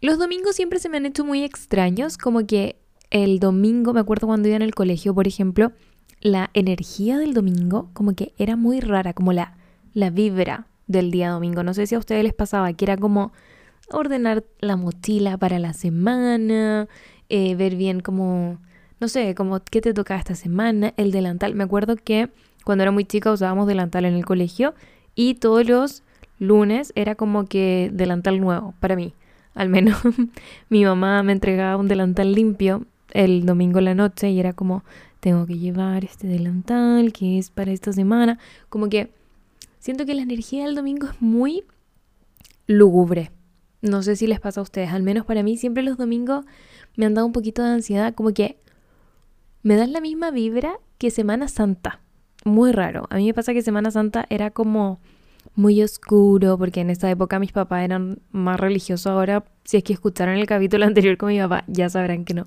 Los domingos siempre se me han hecho muy extraños, como que el domingo, me acuerdo cuando iba en el colegio, por ejemplo, la energía del domingo como que era muy rara, como la, la vibra del día domingo. No sé si a ustedes les pasaba que era como ordenar la mochila para la semana, eh, ver bien como, no sé, como qué te tocaba esta semana, el delantal. Me acuerdo que cuando era muy chica usábamos delantal en el colegio y todos los lunes era como que delantal nuevo para mí. Al menos mi mamá me entregaba un delantal limpio el domingo en la noche y era como, tengo que llevar este delantal que es para esta semana. Como que siento que la energía del domingo es muy lúgubre. No sé si les pasa a ustedes, al menos para mí siempre los domingos me han dado un poquito de ansiedad, como que me dan la misma vibra que Semana Santa. Muy raro. A mí me pasa que Semana Santa era como muy oscuro, porque en esa época mis papás eran más religiosos. Ahora, si es que escucharon el capítulo anterior con mi papá, ya sabrán que no.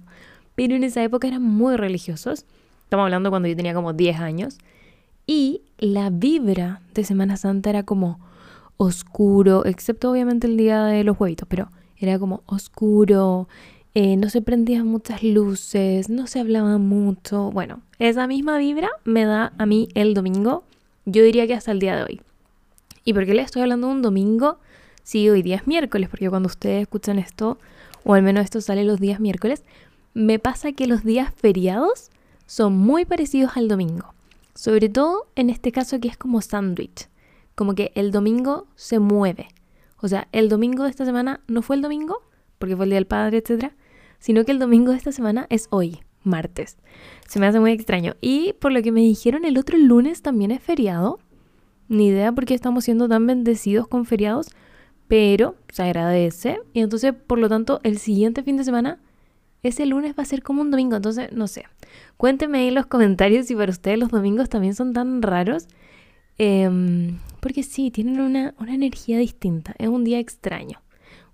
Pero en esa época eran muy religiosos. Estamos hablando cuando yo tenía como 10 años. Y la vibra de Semana Santa era como oscuro, excepto obviamente el día de los huevitos, pero era como oscuro, eh, no se prendían muchas luces, no se hablaba mucho. Bueno, esa misma vibra me da a mí el domingo, yo diría que hasta el día de hoy. ¿Y por qué le estoy hablando de un domingo? Sí, hoy día es miércoles, porque cuando ustedes escuchan esto, o al menos esto sale los días miércoles, me pasa que los días feriados son muy parecidos al domingo. Sobre todo en este caso que es como sándwich. Como que el domingo se mueve. O sea, el domingo de esta semana no fue el domingo, porque fue el Día del Padre, etc. Sino que el domingo de esta semana es hoy, martes. Se me hace muy extraño. Y por lo que me dijeron, el otro lunes también es feriado. Ni idea por qué estamos siendo tan bendecidos con feriados, pero se agradece. Y entonces, por lo tanto, el siguiente fin de semana ese lunes va a ser como un domingo, entonces no sé. Cuéntenme ahí en los comentarios si para ustedes los domingos también son tan raros. Em, porque sí, tienen una, una energía distinta. Es un día extraño.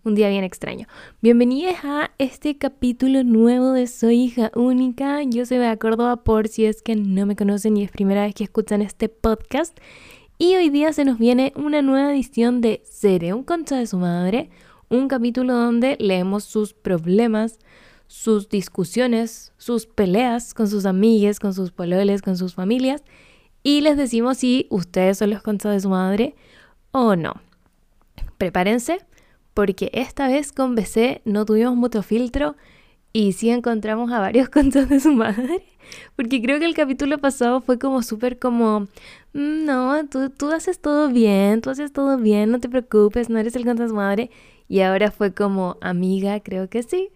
Un día bien extraño. Bienvenidos a este capítulo nuevo de Soy hija única. Yo soy de Córdoba por si es que no me conocen y es primera vez que escuchan este podcast. Y hoy día se nos viene una nueva edición de Seré un concha de su madre. Un capítulo donde leemos sus problemas, sus discusiones, sus peleas con sus amigues, con sus pololes, con sus familias y les decimos si ustedes son los conchas de su madre o no. Prepárense porque esta vez con BC no tuvimos mucho filtro y sí encontramos a varios conchas de su madre. Porque creo que el capítulo pasado fue como súper como, mm, no, tú, tú haces todo bien, tú haces todo bien, no te preocupes, no eres el madre. Y ahora fue como, amiga, creo que sí,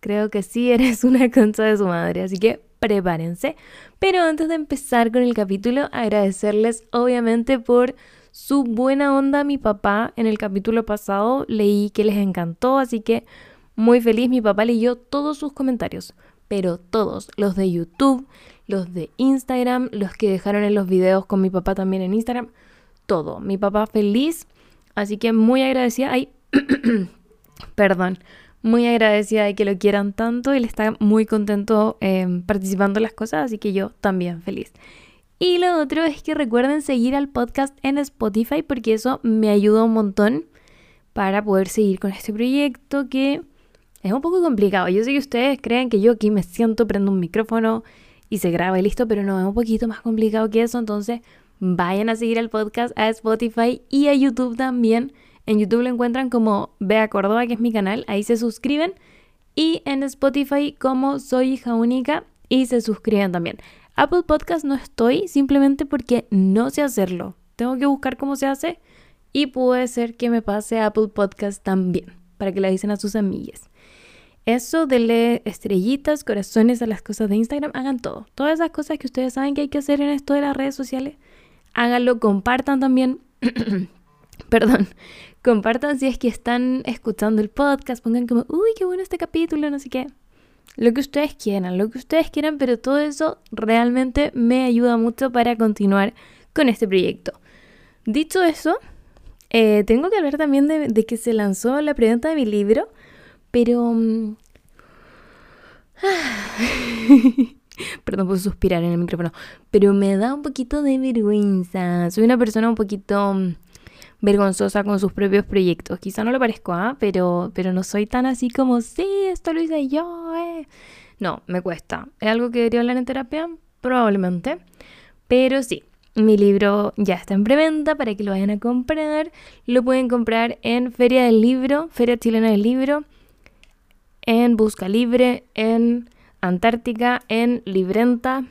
Creo que sí eres una concha de su madre, así que prepárense. Pero antes de empezar con el capítulo, agradecerles obviamente por su buena onda mi papá. En el capítulo pasado leí que les encantó, así que muy feliz. Mi papá leyó todos sus comentarios, pero todos, los de YouTube, los de Instagram, los que dejaron en los videos con mi papá también en Instagram, todo. Mi papá feliz, así que muy agradecida. Ay, perdón muy agradecida de que lo quieran tanto él está muy contento eh, participando en las cosas, así que yo también feliz. Y lo otro es que recuerden seguir al podcast en Spotify porque eso me ayuda un montón para poder seguir con este proyecto que es un poco complicado. Yo sé que ustedes creen que yo aquí me siento, prendo un micrófono y se graba y listo, pero no, es un poquito más complicado que eso. Entonces vayan a seguir al podcast a Spotify y a YouTube también en YouTube lo encuentran como Bea Córdoba, que es mi canal, ahí se suscriben. Y en Spotify como Soy hija única y se suscriben también. Apple Podcast no estoy simplemente porque no sé hacerlo. Tengo que buscar cómo se hace y puede ser que me pase Apple Podcast también, para que le dicen a sus amigas. Eso, denle estrellitas, corazones a las cosas de Instagram, hagan todo. Todas esas cosas que ustedes saben que hay que hacer en esto de las redes sociales, háganlo, compartan también. Perdón, Compartan si es que están escuchando el podcast, pongan como, uy, qué bueno este capítulo, no sé qué. Lo que ustedes quieran, lo que ustedes quieran, pero todo eso realmente me ayuda mucho para continuar con este proyecto. Dicho eso, eh, tengo que hablar también de, que se lanzó la preventa de mi libro, pero... Mm, perdón por suspirar en el micrófono, pero me da un poquito de vergüenza. Soy una persona un poquito mm, vergonzosa con sus propios proyectos. Quizá no lo parezco, ¿ah? Pero, pero no soy tan así como, sí, esto lo hice yo, eh. No, me cuesta. ¿Es algo que debería hablar en terapia? Probablemente. Pero sí, mi libro ya está en preventa para que lo vayan a comprar. Lo pueden comprar en Feria del Libro, Feria Chilena del Libro, en Busca Libre, en Antártica, en Librenta.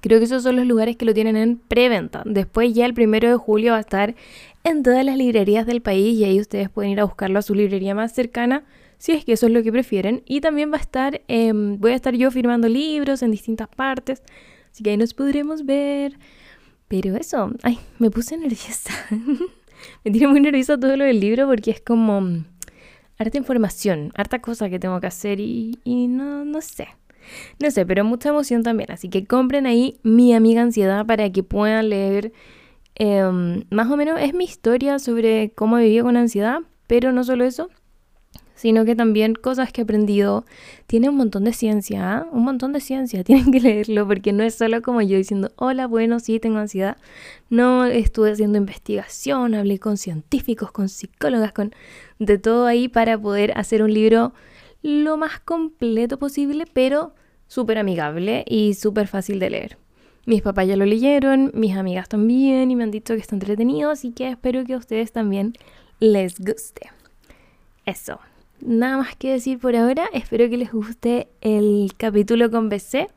Creo que esos son los lugares que lo tienen en preventa. Después ya el primero de julio va a estar en todas las librerías del país y ahí ustedes pueden ir a buscarlo a su librería más cercana si es que eso es lo que prefieren. Y también va a estar, em, voy a estar yo firmando libros en distintas partes, así que ahí nos podremos ver. Pero eso, ay, me puse nerviosa. me tiene muy nerviosa todo lo del libro porque es como harta información, harta cosa que tengo que hacer y, y no, no sé. No sé, pero mucha emoción también. Así que compren ahí mi amiga ansiedad para que puedan leer. Em, más o menos es mi historia sobre cómo viví con ansiedad, pero no solo eso, sino que también cosas que he aprendido. Tiene un montón de ciencia, ¿ah? un montón de ciencia, tienen que leerlo porque no es solo como yo diciendo, hola, bueno, sí, tengo ansiedad. No, estuve haciendo investigación, hablé con científicos, con psicólogas, con de todo ahí para poder hacer un libro lo más completo posible, pero súper amigable y súper fácil de leer. Mis papás ya lo leyeron, mis amigas también y me han dicho que está entretenido, así que espero que a ustedes también les guste. Eso nada más que decir por ahora. Espero que les guste el capítulo con BC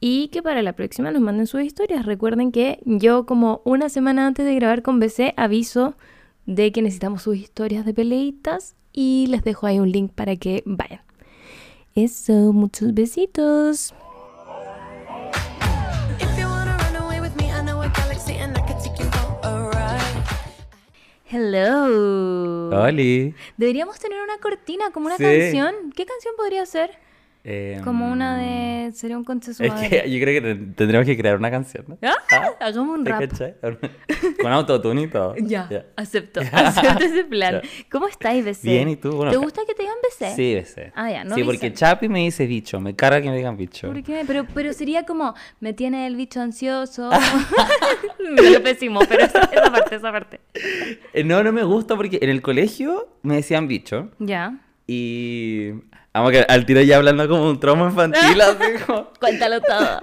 y que para la próxima nos manden sus historias. Recuerden que yo como una semana antes de grabar con BC aviso de que necesitamos sus historias de peleitas y les dejo ahí un link para que vayan. Eso, muchos besitos. Hello. Oli. Deberíamos tener una cortina como una canción. ¿Qué canción podría ser? Em, como una de. Sería un conceso. Es que yo creo que tendríamos que crear una canción, ¿no? ¿Ah? Hagamos un rap. Con autotune y todo. Ya, acepto. Acepto ese plan. ¿Cómo estáis, BC? Bien, ¿y tú? ¿Te gusta que te digan BC? Sí, BC. Ah, ya, no Sí, porque Chapi me dice bicho. Me carga que me digan bicho. ¿Por qué? Pero, pero sería como, me tiene el bicho ansioso. me lo pésimo, pero esa, esa parte, esa parte. Eh, no, no me gusta porque en el colegio me decían bicho. Ya. Y Vamos que al tiro ya hablando como un trauma infantil, así como... Cuéntalo todo.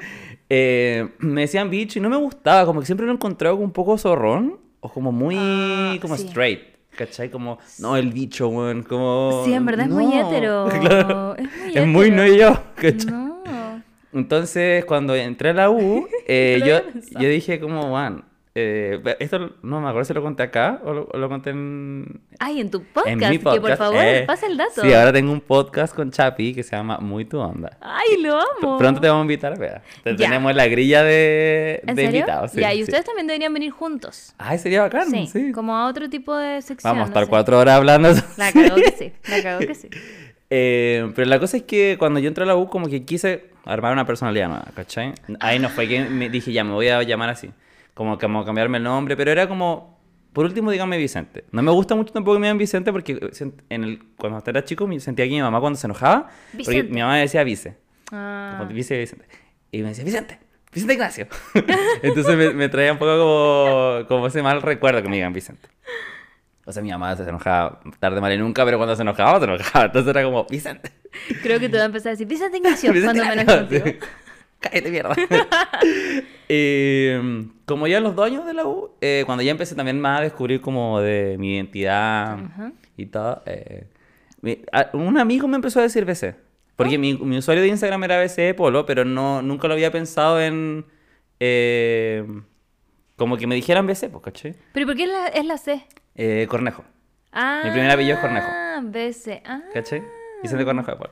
Eh, me decían bicho y no me gustaba, como que siempre lo encontraba como un poco zorrón, o como muy, Ah, como sí. straight, ¿cachai? Como, no, el bicho, weón, como... Sí, en verdad es muy no. hetero. Claro. Es muy Es muy no yo, ¿cachai? No. Entonces, cuando entré a la U, eh, yo, yo dije como, man, eh, esto no me acuerdo si lo conté acá o lo, lo conté en, Ay, en tu podcast, en mi que por podcast. favor, eh. pasa el dato. Sí, ahora tengo un podcast con Chapi que se llama Muy Tu Onda. Ay, lo amo. Pronto te vamos a invitar, vea. Te Ya. tenemos la grilla de, ¿En de serio? invitados. sí, ya, y sí. ustedes también deberían venir juntos. Ay, sería bacán, Sí, sí. como a otro tipo de sección. Vamos a no estar sé. cuatro horas hablando. La cagó que sí, la cagó que sí. Eh, pero la cosa es que cuando yo entré a la U, como que quise armar una personalidad nueva, ¿cachai? Ahí no fue que me dije, ya, me voy a llamar así. Como, como cambiarme el nombre, pero era como, por último, dígame Vicente. No me gusta mucho tampoco que me digan Vicente porque en el, cuando era chico me sentía que mi mamá cuando se enojaba, porque Vicente. mi mamá me decía Vice. Ah, Como Vice Vicente. Y me decía, Vicente, Vicente Ignacio. Entonces me, me traía un poco como, como ese mal recuerdo que me digan Vicente. O sea, mi mamá se enojaba tarde, mal y nunca, pero cuando se enojaba, se enojaba. Entonces era como, Vicente. creo que te va a empezar a decir Vicente Ignacio Vicente cuando me Ignacio, enoje contigo. sí. Cállate, mierda. Y, como ya en los dos años de la U, eh, cuando ya empecé también más a descubrir como de mi identidad y todo, eh, mi- a- un amigo me empezó a decir BC. Porque Oh. mi, mi usuario de Instagram era BC Polo, pero no, nunca lo había pensado en... eh, como que me dijeran BC, pues, ¿cachai? ¿Pero por qué es la, es la C? Eh, Cornejo, Ah, Mi primer apellido es Cornejo. BC. Ah, ¿cachai? Vicente Cornejo de Polo.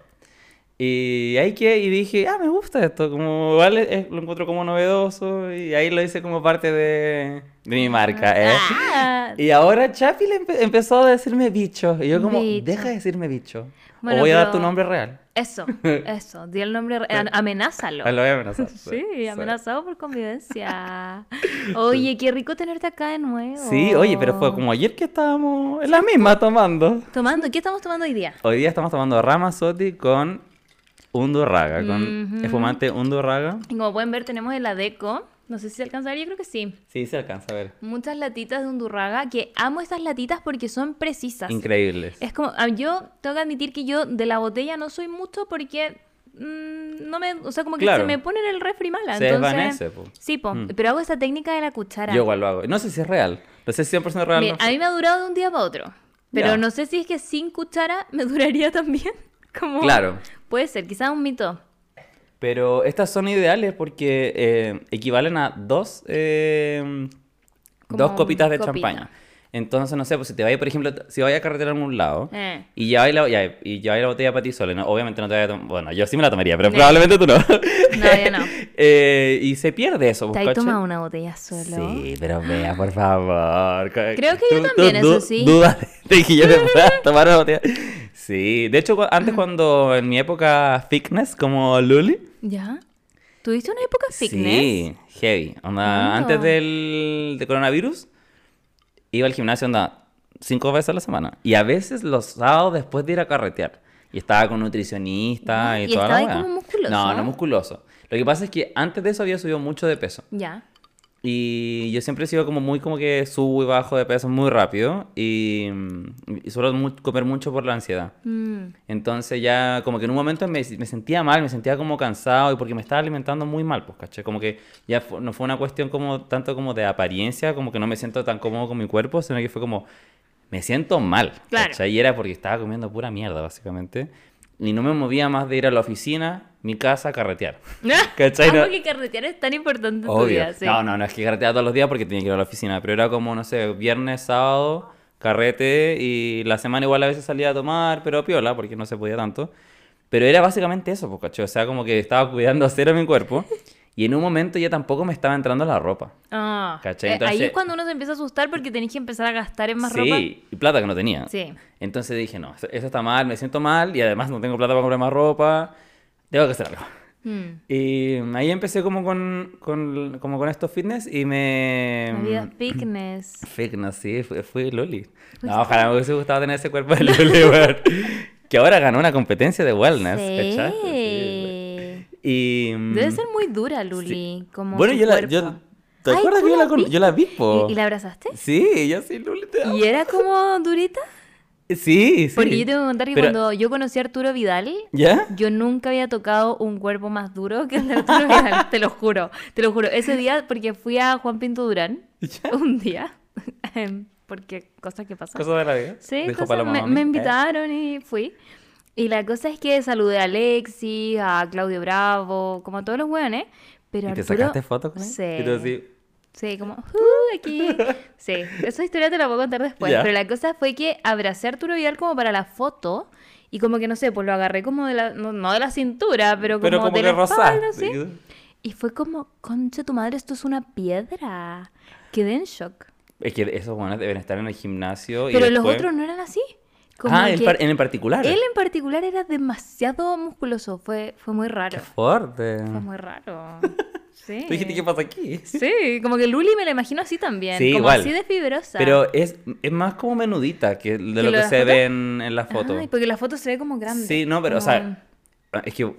Y ahí que, y dije, ah, me gusta esto, como es- es- lo encuentro como novedoso, y ahí lo hice como parte de, de mi marca, ¿eh? Ah. Y ahora Chapi le empe- empezó a decirme bicho, y yo como, Bicho. deja de decirme bicho, Bueno, o voy a dar tu nombre real. Eso, eso. Di el nombre. re- a- Amenázalo. Ah, lo voy a amenazar. Sí, amenazado por convivencia. Oye, qué rico tenerte acá de nuevo. Sí, oye, pero fue como ayer que estábamos en la misma tomando. Tomando, ¿qué estamos tomando hoy día? Hoy día estamos tomando Ramazotti con Undurraga, con Ujú. espumante Undurraga. Y como pueden ver, tenemos el Adeco, No sé si se alcanza a ver, yo creo que sí. Sí, se alcanza a ver. Muchas latitas de Undurraga, que amo estas latitas porque son precisas. Increíbles. Es como, ah, yo tengo que admitir que yo de la botella no soy mucho porque mm, no me, o sea, como que Claro. se me pone en el refri mala. Se entonces, desvanece, po. Sí, po, Mm. pero hago esa técnica de la cuchara. Yo igual lo hago. No sé si es real. No sé si es 100% real. Mira, no a mí me ha durado de un día para otro, pero no sé si es que sin cuchara me duraría también. Como, Claro. Puede ser, quizás un mito. Pero estas son ideales porque eh, equivalen a dos, eh, dos copitas de copita. champaña. Entonces, no sé, pues si te vayas, por ejemplo, si vayas a carretera a algún lado Eh. y lleváis la, ya, y lleváis la botella para ti sola, ¿no? obviamente no te vayas a tomar. Bueno, yo sí me la tomaría, pero Sí. probablemente tú no. No, yo no. Eh, y se pierde eso, ¿Te pues, has ¿cachai? tomado una botella solo? Sí, pero vea, por favor. Creo que yo también, eso sí. Duda de que yo me pueda tomar una botella. Sí, de hecho, antes cuando en mi época fitness, como Luli. ¿Ya? ¿Tuviste una época fitness? Sí, heavy. Onda, antes del de coronavirus, iba al gimnasio onda cinco veces a la semana. Y a veces los sábados después de ir a carretear. Y estaba con nutricionista y, ¿y toda la estaba ahí weá. como musculoso? No, no musculoso. Lo que pasa es que antes de eso había subido mucho de peso. Ya. Y yo siempre he sido como muy como que subo y bajo de peso muy rápido. Y, y suelo mu- comer mucho por la ansiedad. Mm. Entonces ya como que en un momento me, me sentía mal, me sentía como cansado y porque me estaba alimentando muy mal, pues, ¿cachai? Como que ya fu- no fue una cuestión como tanto como de apariencia, como que no me siento tan cómodo con mi cuerpo, sino que fue como, me siento mal, Claro. ¿cachai? Y era porque estaba comiendo pura mierda, básicamente. Y no me movía más de ir a la oficina, mi casa, a carretear. ¿Cachai? No- que carretear es tan importante en tu Obvio. vida, sí. No, no, no es que carreteaba todos los días porque tenía que ir a la oficina, pero era como, no sé, viernes, sábado, carrete y la semana igual a veces salía a tomar, pero piola porque no se podía tanto. Pero era básicamente eso, pues, ¿cachai? O sea, como que estaba cuidando cero mi cuerpo y en un momento ya tampoco me estaba entrando la ropa. Ah, ¿Cachai? eh, ahí Entonces- es cuando uno se empieza a asustar porque tenés que empezar a gastar en más sí, ropa. y plata que no tenía. Sí. Entonces dije, no, eso, eso está mal, me siento mal y además no tengo plata para comprar más ropa, tengo que hacer algo. Mm. Y ahí empecé como con, con, como con estos fitness y me... La vida fitness. Fitness, sí, fui, fui Loli. No, ojalá me hubiese gustado tener ese cuerpo de Loli. Que ahora ganó una competencia de wellness, ¿cachai? Sí, Sí. Y... mm, Debe ser muy dura, Luli. Como Bueno, yo la... Yo, ¿Te Ay, acuerdas ¿tú que yo la la, con- viste? yo la vi, po? ¿Y, y la abrazaste? Sí, yo sí, Luli, te amo. ¿Y era como durita? Sí, sí. Porque yo tengo que contar que Pero- cuando yo conocí a Arturo Vidal, ¿Ya? yo nunca había tocado un cuerpo más duro que el de Arturo Vidal, te lo juro, te lo juro. Ese día, porque fui a Juan Pinto Durán, ¿Ya? un día, em, porque cosas que pasan. Cosa de la vida. Sí, cosas- me, me invitaron y fui. Y la cosa es que saludé a Alexis, a Claudio Bravo, como a todos los hueones. Pero ¿Y te Arturo- sacaste fotos con él? Sí. Y tú así... Sí, como, "Uh, aquí. Sí, esa historia te la puedo contar después. Ya. Pero la cosa fue que abracé a Arturo Vidal como para la foto. Y como que no sé, pues lo agarré como de la, no, no de la cintura, pero como, Pero como de la espalda. ¿sí? Y fue como, concha tu madre, esto es una piedra. Quedé en shock. Es que esos buenos deben estar en el gimnasio y Pero los después- otros no eran así. Como Ah, que en particular. él en particular era demasiado musculoso. Fue, fue muy raro. Fuerte. Fue muy raro. Sí. Tú dijiste, ¿qué pasa aquí? Sí, como que Luli me la imagino así también. Sí, como igual. así de fibrosa. Pero es, es más como menudita que de lo lo que se foto? ve en, en la foto. Ay, porque la foto se ve como grande. Sí, no, pero, o sea, es que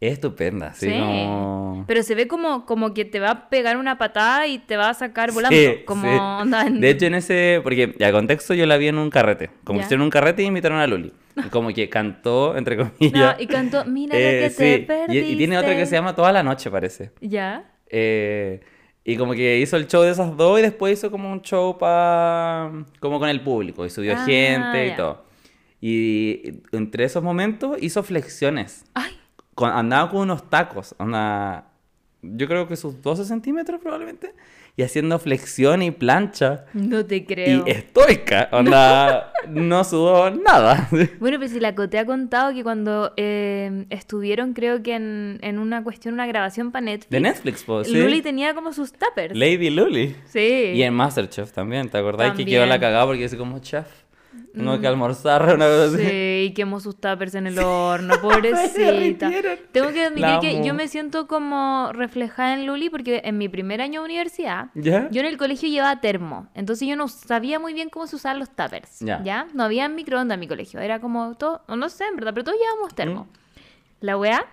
es estupenda, sí, Sí. no... Pero se ve como, como que te va a pegar una patada y te va a sacar volando. Sí, como sí. onda en- De hecho, en ese... Porque, ya, contexto, yo la vi en un carrete. Como hicieron un carrete y invitaron a Luli. Y como que cantó, entre No, comillas. y cantó, mira eh, lo que te Y- perdiste. Y, tiene otra que se llama Toda la Noche, parece. ¿Ya? Eh, y como que hizo el show de esas dos y después hizo como un show pa... como con el público y subió Ah, gente y todo. Y entre esos momentos hizo flexiones. Ay, Con- andaba con unos tacos, anda, yo creo que sus 12 centímetros probablemente, y haciendo flexión y plancha. no te creo. Y estoica, onda, no sudó nada. Bueno, pues si la Cote ha contado que cuando eh, estuvieron, creo que en, en una cuestión, una grabación para Netflix, De Netflix, pues, sí. Luli tenía como sus tuppers. Lady Luli. Sí. Y en Masterchef también, ¿te acordás que quedó la cagada porque dice como chef? Tengo que almorzar una cosa así. Sí, quemó sus tuppers en el horno, pobrecita. Tengo que admitir La que amo. yo me siento como reflejada en Luli porque en mi primer año de universidad, ¿Ya? yo en el colegio llevaba termo, entonces yo no sabía muy bien cómo se usaban los tuppers, Ya. ¿ya? No había microondas en mi colegio, era como todo, no sé, en verdad, pero todos llevábamos termo. Mm. La weá,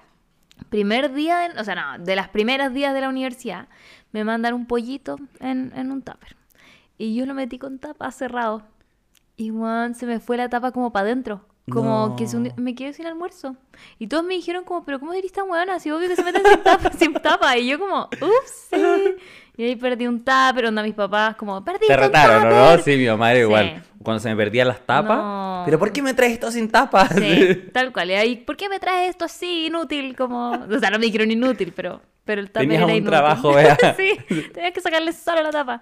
primer día, de- o sea, no, de las primeras días de la universidad, me mandan un pollito en, en un tupper. Y yo lo metí con tapa cerrado. Y weón, se me fue la tapa como para adentro. Como que se No. hundió- me quedé sin almuerzo. Y todos me dijeron como, pero ¿cómo eres tan weona? Si obvio que se meten sin tapa, sin tapa. Y yo como, ups. Y ahí perdí un tupper, onda mis papás como, perdí Te retaron, ¿o ¿no? tupper". Sí, mi mamá era Sí. igual. Cuando se me perdían las tapas. No. ¿Pero por qué me traes esto sin tapas? Sí, tal cual. Y ahí, ¿por qué me traes esto así, inútil? Como... O sea, no me dijeron inútil, pero, pero el tupper Tenías era un inútil. trabajo, vea. sí, tenías que sacarle solo la tapa.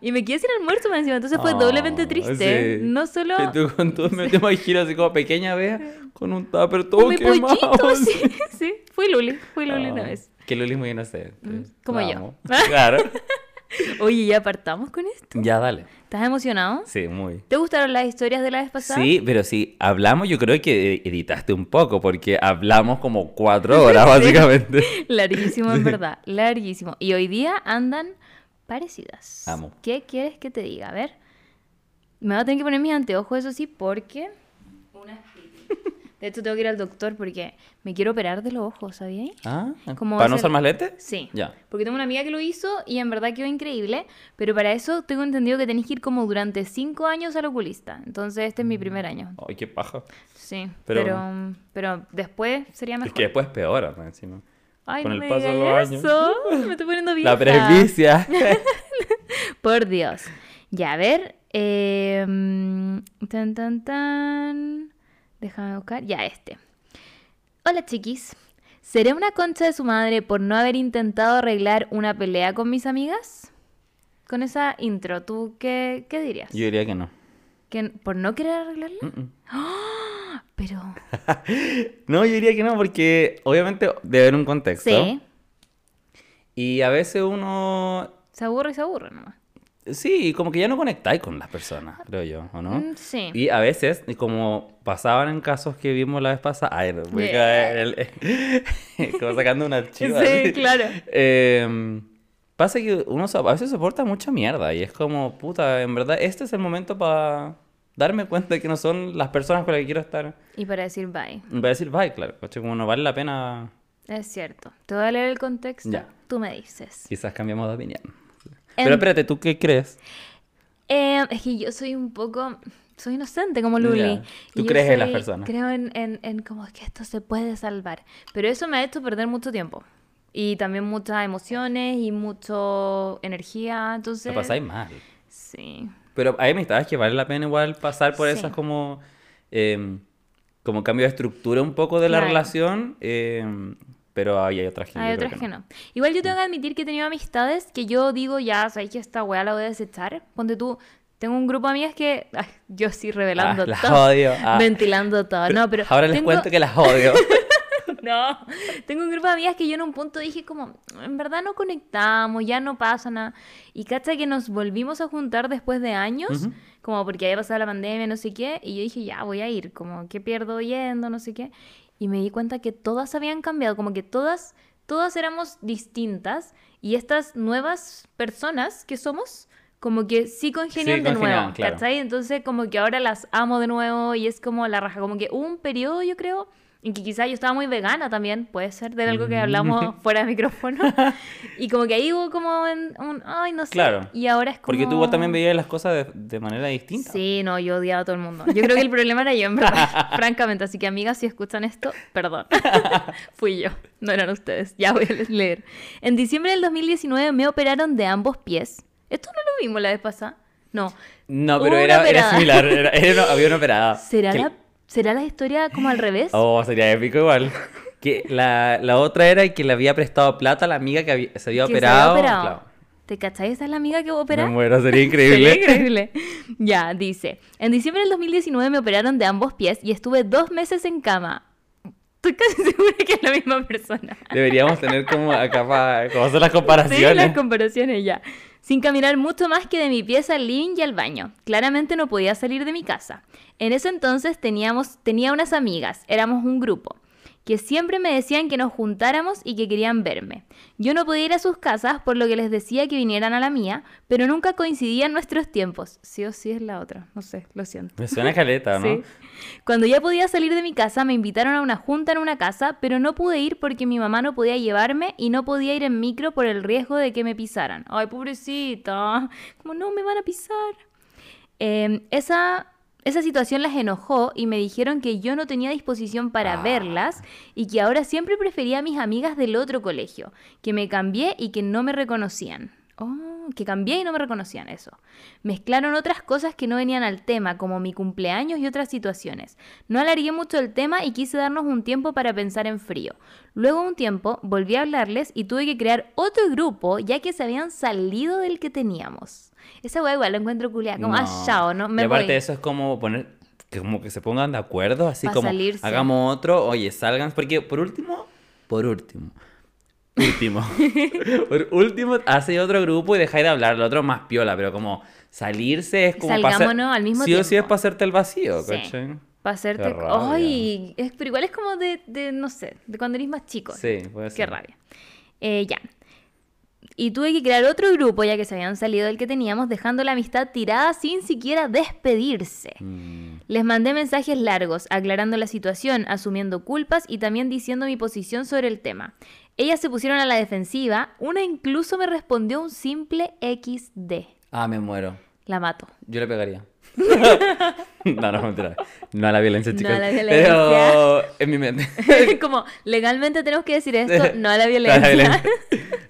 Y me quedé sin almuerzo más encima, entonces fue Oh, doblemente triste. sí. No solo Y tú con tu me imagino así como pequeña, vea, con un tupper todo con mi quemado. pollito, sí, sí. Fui Luli, fui Luli una Ah, vez. Que Luli es muy inocente. Como yo. Claro. Oye, ¿ya apartamos con esto? Ya, dale. ¿Estás emocionado? Sí, muy. ¿Te gustaron las historias de la vez pasada? Sí, pero sí, hablamos, yo creo que editaste un poco, porque hablamos como cuatro horas, básicamente. Larguísimo, en verdad. Larguísimo. Y hoy día andan parecidas. Amo. ¿Qué quieres que te diga? A ver. Me voy a tener que poner mis anteojos, eso sí, porque. Una. De hecho, tengo que ir al doctor porque me quiero operar de los ojos, ¿sabías? Ah, Como ¿Para no usar más lentes? Sí. Ya. Porque tengo una amiga que lo hizo y en verdad quedó increíble. Pero para eso tengo entendido que tenéis que ir como durante cinco años al oculista. Entonces, este es mi primer año. Ay, qué paja. Sí. Pero- Pero, pero, después sería mejor. Es que después peor, ¿no? encima. Ay, con no el me paso de los eso. Me estoy poniendo vieja. La presbicia. Por Dios. Ya, a ver. eh, tan, tan, tan. Déjame buscar. Ya, este. Hola, chiquis. ¿Seré una concha de su madre por no haber intentado arreglar una pelea con mis amigas? Con esa intro, ¿tú qué, qué dirías? Yo diría que no. ¿Que ¿Por no querer arreglarla? Mm. Pero... No, yo diría que no, porque obviamente debe haber un contexto. Sí. Y a veces uno. Se aburre y se aburre nomás. Sí, como que ya no conectáis con las personas, creo yo, ¿o no? Mm, sí. Y a veces, y como pasaban en casos que vimos la vez pasada, ay, no, voy a Yeah. caer el- como sacando una chiva. Sí, así. claro. Eh, pasa que uno a veces soporta mucha mierda y es como, puta, en verdad, este es el momento para darme cuenta de que no son las personas con las que quiero estar. Y para decir bye. Voy a decir, bye, claro, coche, como no vale la pena, Es cierto. Te voy a leer el contexto. Ya. Tú me dices. quizás cambiamos de opinión. Pero espérate, ¿tú qué crees? Eh, es que yo soy un poco... Soy inocente como Luli. Tú crees en las personas. Creo en, en, en como que esto se puede salvar. Pero eso me ha hecho perder mucho tiempo. Y también muchas emociones y mucho energía. Entonces... Lo pasáis mal. Sí. Pero hay amistades que vale la pena igual pasar por Sí. esas como, eh, como cambio de estructura un poco de la Claro. relación, eh, pero hay otras que Hay otras que que no. Igual yo tengo que admitir que he tenido amistades que yo digo, ya, sabes que esta weá la voy a desechar. Ponte tú, tengo un grupo de amigas que. ay, yo sí revelando Ah, las todo. odio. Ah. Ventilando todo. No, pero. Ahora les tengo- cuento que las odio. No, tengo un grupo de amigas que yo en un punto dije como, en verdad no conectamos, ya no pasa nada. Y cacha que nos volvimos a juntar después de años, Ujú. como porque había pasado la pandemia, no sé qué, y yo dije, ya voy a ir, como, ¿qué pierdo yendo? No sé qué. Y me di cuenta que todas habían cambiado, como que todas, todas éramos distintas, y estas nuevas personas que somos, como que sí congenian Sí, de nuevo, claro. ¿cachai? Entonces como que ahora las amo de nuevo y es como la raja, como que hubo un periodo, yo creo, en que quizás yo estaba muy vegana también, puede ser, de algo que Mm. hablamos fuera de micrófono. y como que ahí hubo como en un, ay, no sé. Claro. Y ahora es como... Porque tú también veías las cosas de, de manera distinta. Sí, no, yo odiaba a todo el mundo. Yo creo que el problema era yo, en verdad, francamente. Así que, amigas, si escuchan esto, perdón. Fui yo, no eran ustedes. Ya voy a leer. En diciembre del 2019 me operaron de ambos pies. Esto no lo vimos la vez pasada. No. No, pero era, era similar. Era, era había una operada. ¿Será Que- la, ¿Será la historia como al revés? Oh, sería épico igual. Que la, la otra era que le había prestado plata a la amiga que había- se había Que se operado. había operado. Claro. ¿Te cachai? Esa es la amiga que va a operar. Me muero, sería increíble. Sería increíble. Ya, dice. En diciembre del 2019 me operaron de ambos pies y estuve dos meses en cama. Estoy casi segura que es la misma persona. Deberíamos tener como acá para como hacer las Sí, comparaciones. las comparaciones ya. Sin caminar mucho más que de mi pieza al living y al baño. Claramente no podía salir de mi casa. En ese entonces teníamos, tenía unas amigas, éramos un grupo, que siempre me decían que nos juntáramos y que querían verme. Yo no podía ir a sus casas, por lo que les decía que vinieran a la mía, pero nunca coincidían nuestros tiempos. Sí o sí es la otra, no sé, lo siento. Me suena caleta, ¿no? Sí. Cuando ya podía salir de mi casa, me invitaron a una junta en una casa, pero no pude ir porque mi mamá no podía llevarme y no podía ir en micro por el riesgo de que me pisaran. Ay, pobrecita, como no me van a pisar. Eh, esa, esa situación las enojó y me dijeron que yo no tenía disposición para Ah. verlas y que ahora siempre prefería a mis amigas del otro colegio, que me cambié y que no me reconocían. Oh, que cambié y no me reconocían eso. Mezclaron otras cosas que no venían al tema, como mi cumpleaños y otras situaciones. No alargué mucho el tema y quise darnos un tiempo para pensar en frío. Luego un tiempo volví a hablarles y tuve que crear otro grupo ya que se habían salido del que teníamos. Esa hueá igual lo encuentro culiada, como, ah, chao, ¿no? Me y aparte voy. eso es como poner, que como que se pongan de acuerdo, así Pa' como salirse. hagamos otro, oye, salgan, porque por último, por último, último, por último, hace otro grupo y dejáis de hablar, el otro más piola, pero como salirse es como pa' hacer- Salgámonos al mismo sí o sí es tiempo. para hacerte el vacío, Sí. ¿cachai? Para hacerte... Qué. Ay, es, pero igual es como de, de, no sé, de cuando eres más chico. Sí, puede Qué ser. rabia. Eh, ya. Y tuve que crear otro grupo ya que se habían salido del que teníamos, dejando la amistad tirada sin siquiera despedirse. Mm, Les mandé mensajes largos, aclarando la situación, asumiendo culpas y también diciendo mi posición sobre el tema. Ellas se pusieron a la defensiva, una incluso me respondió un simple XD. Ah, me muero. La mato. Yo le pegaría. no, no, mentira. No a la violencia, No chicos. a la Pero en mi mente. como, legalmente tenemos que decir esto, no a la No a violencia. la violencia.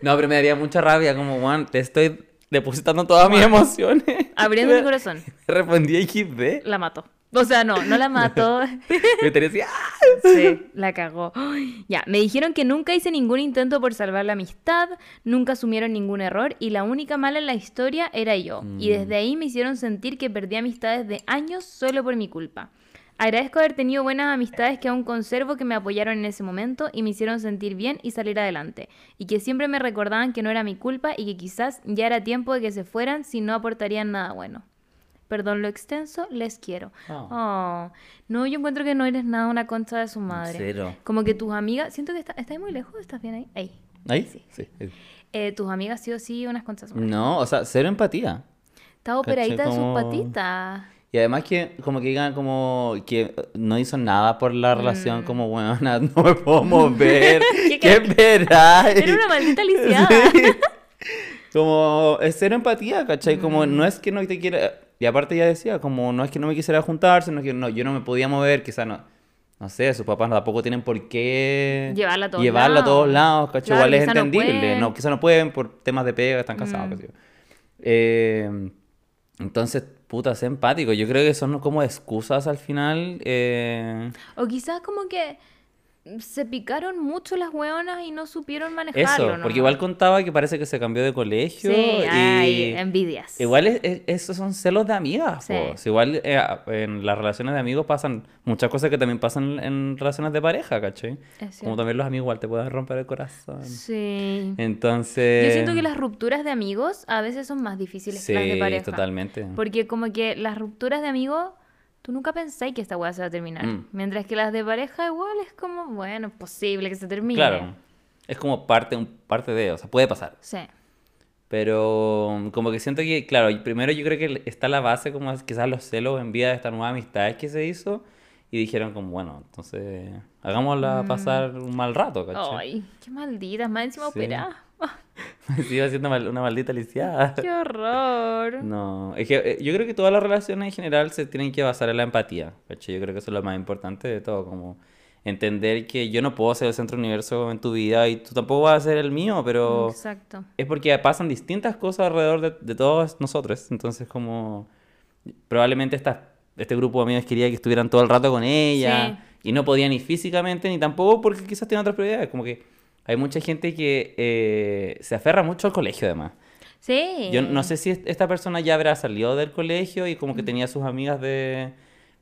No, pero me daría mucha rabia, como, Juan, te estoy depositando todas mis emociones. Abriendo mi corazón. Respondí XD. La mato. O sea, no, no la mato. Me así, ¡ah! Sí, la cagó. Ya, me dijeron que nunca hice ningún intento por salvar la amistad, nunca asumieron ningún error y la única mala en la historia era yo. Y desde ahí me hicieron sentir que perdí amistades de años solo por mi culpa. Agradezco haber tenido buenas amistades que aún conservo que me apoyaron en ese momento y me hicieron sentir bien y salir adelante. Y que siempre me recordaban que no era mi culpa y que quizás ya era tiempo de que se fueran si no aportarían nada bueno. Perdón lo extenso, les quiero. Oh. Oh, no, yo encuentro que no eres nada una concha de su madre. Cero. Como que tus amigas, siento que está, ¿estás muy lejos? ¿Estás bien ahí? Ahí. ¿Ahí? Sí. Sí. Eh, tus amigas sí o sí unas conchas de su madre. No, o sea, cero empatía. Está operadita de sus patitas. Y además que como que digan como que no hizo nada por la relación, como, bueno, no me puedo mover. Mm. ¿Qué ¿Qué? Era una maldita lisiada. Sí. Como es cero empatía, ¿cachai? Como no es que no te quiera... Y aparte ya decía, como no es que no me quisiera juntar, sino que no, yo no me podía mover, quizás no... No sé, sus papás tampoco tienen por qué Llevarla a todos llevarla a todos lados, ¿cachai? Claro, Igual es no entendible. pueden. No, quizás no pueden por temas de pega, están casados, Mm. Eh, entonces, puta, sé empático. Yo creo que son como excusas al final. eh, O quizás como que se picaron mucho las hueonas y no supieron manejarlo. Eso, porque igual contaba que parece que se cambió de colegio. Sí, y... hay envidias. Igual es- es- esos son celos de amigas. Sí. Si Igual eh, en las relaciones de amigos pasan muchas cosas que también pasan en relaciones de pareja, ¿cachai? Como también los amigos igual te pueden romper el corazón. Sí. Entonces... Yo siento que las rupturas de amigos a veces son más difíciles que las de Sí, pareja. totalmente. Porque como que las rupturas de amigos, tú nunca pensáis que esta weá se va a terminar. Mm. Mientras que las de pareja igual es como, bueno, es posible que se termine. Claro. Es como parte, un, parte de, o sea, puede pasar. Sí. Pero um, como que siento que, claro, primero yo creo que está la base como quizás los celos en vida de esta nueva amistad que se hizo y dijeron como, bueno, entonces hagámosla pasar un mal rato, ¿cachai? Mm. Ay, qué malditas, más encima Sí. Se iba haciendo mal- una maldita lisiada. Qué horror. No, es que eh, yo creo que todas las relaciones en general se tienen que basar en la empatía, ¿cachai? Yo creo que eso es lo más importante de todo, como entender que yo no puedo ser el centro universo en tu vida y tú tampoco vas a ser el mío, pero Exacto. es porque pasan distintas cosas alrededor de, de todos nosotros, entonces como probablemente esta, este grupo de amigos quería que estuvieran todo el rato con ella y no podía ni físicamente ni tampoco porque quizás tienen otras prioridades, como que hay mucha gente que eh, se aferra mucho al colegio además. Sí. Yo no sé si est- esta persona ya habrá salido del colegio y como que tenía sus amigas de...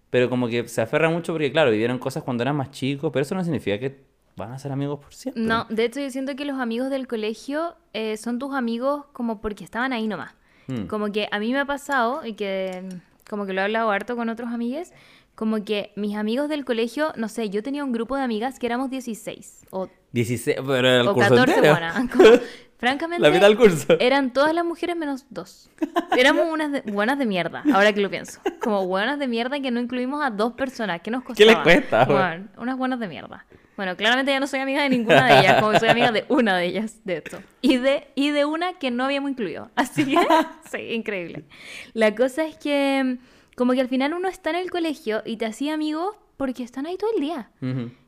Pero como que se aferra mucho porque, claro, vivieron cosas cuando eran más chicos, pero eso no significa que van a ser amigos por siempre. No, de hecho yo siento que los amigos del colegio eh, son tus amigos como porque estaban ahí nomás. Mm. Como que a mí me ha pasado y que como que lo he hablado harto con otros amigues, Como que mis amigos del colegio, no sé, yo tenía un grupo de amigas que éramos 16 o, 16, pero era el o curso 14 entero. buenas. Como, francamente, La mitad del curso. eran todas las mujeres menos dos. Éramos unas de- buenas de mierda, ahora que lo pienso. Como buenas de mierda que no incluimos a dos personas. ¿Qué nos ¿Qué costaba? les cuesta? Bueno, unas buenas de mierda. Bueno, claramente ya no soy amiga de ninguna de ellas, como que soy amiga de una de ellas, de esto. Y de, y de una que no habíamos incluido. Así que, sí, increíble. La cosa es que, como que al final uno está en el colegio y te hacía amigos porque están ahí todo el día.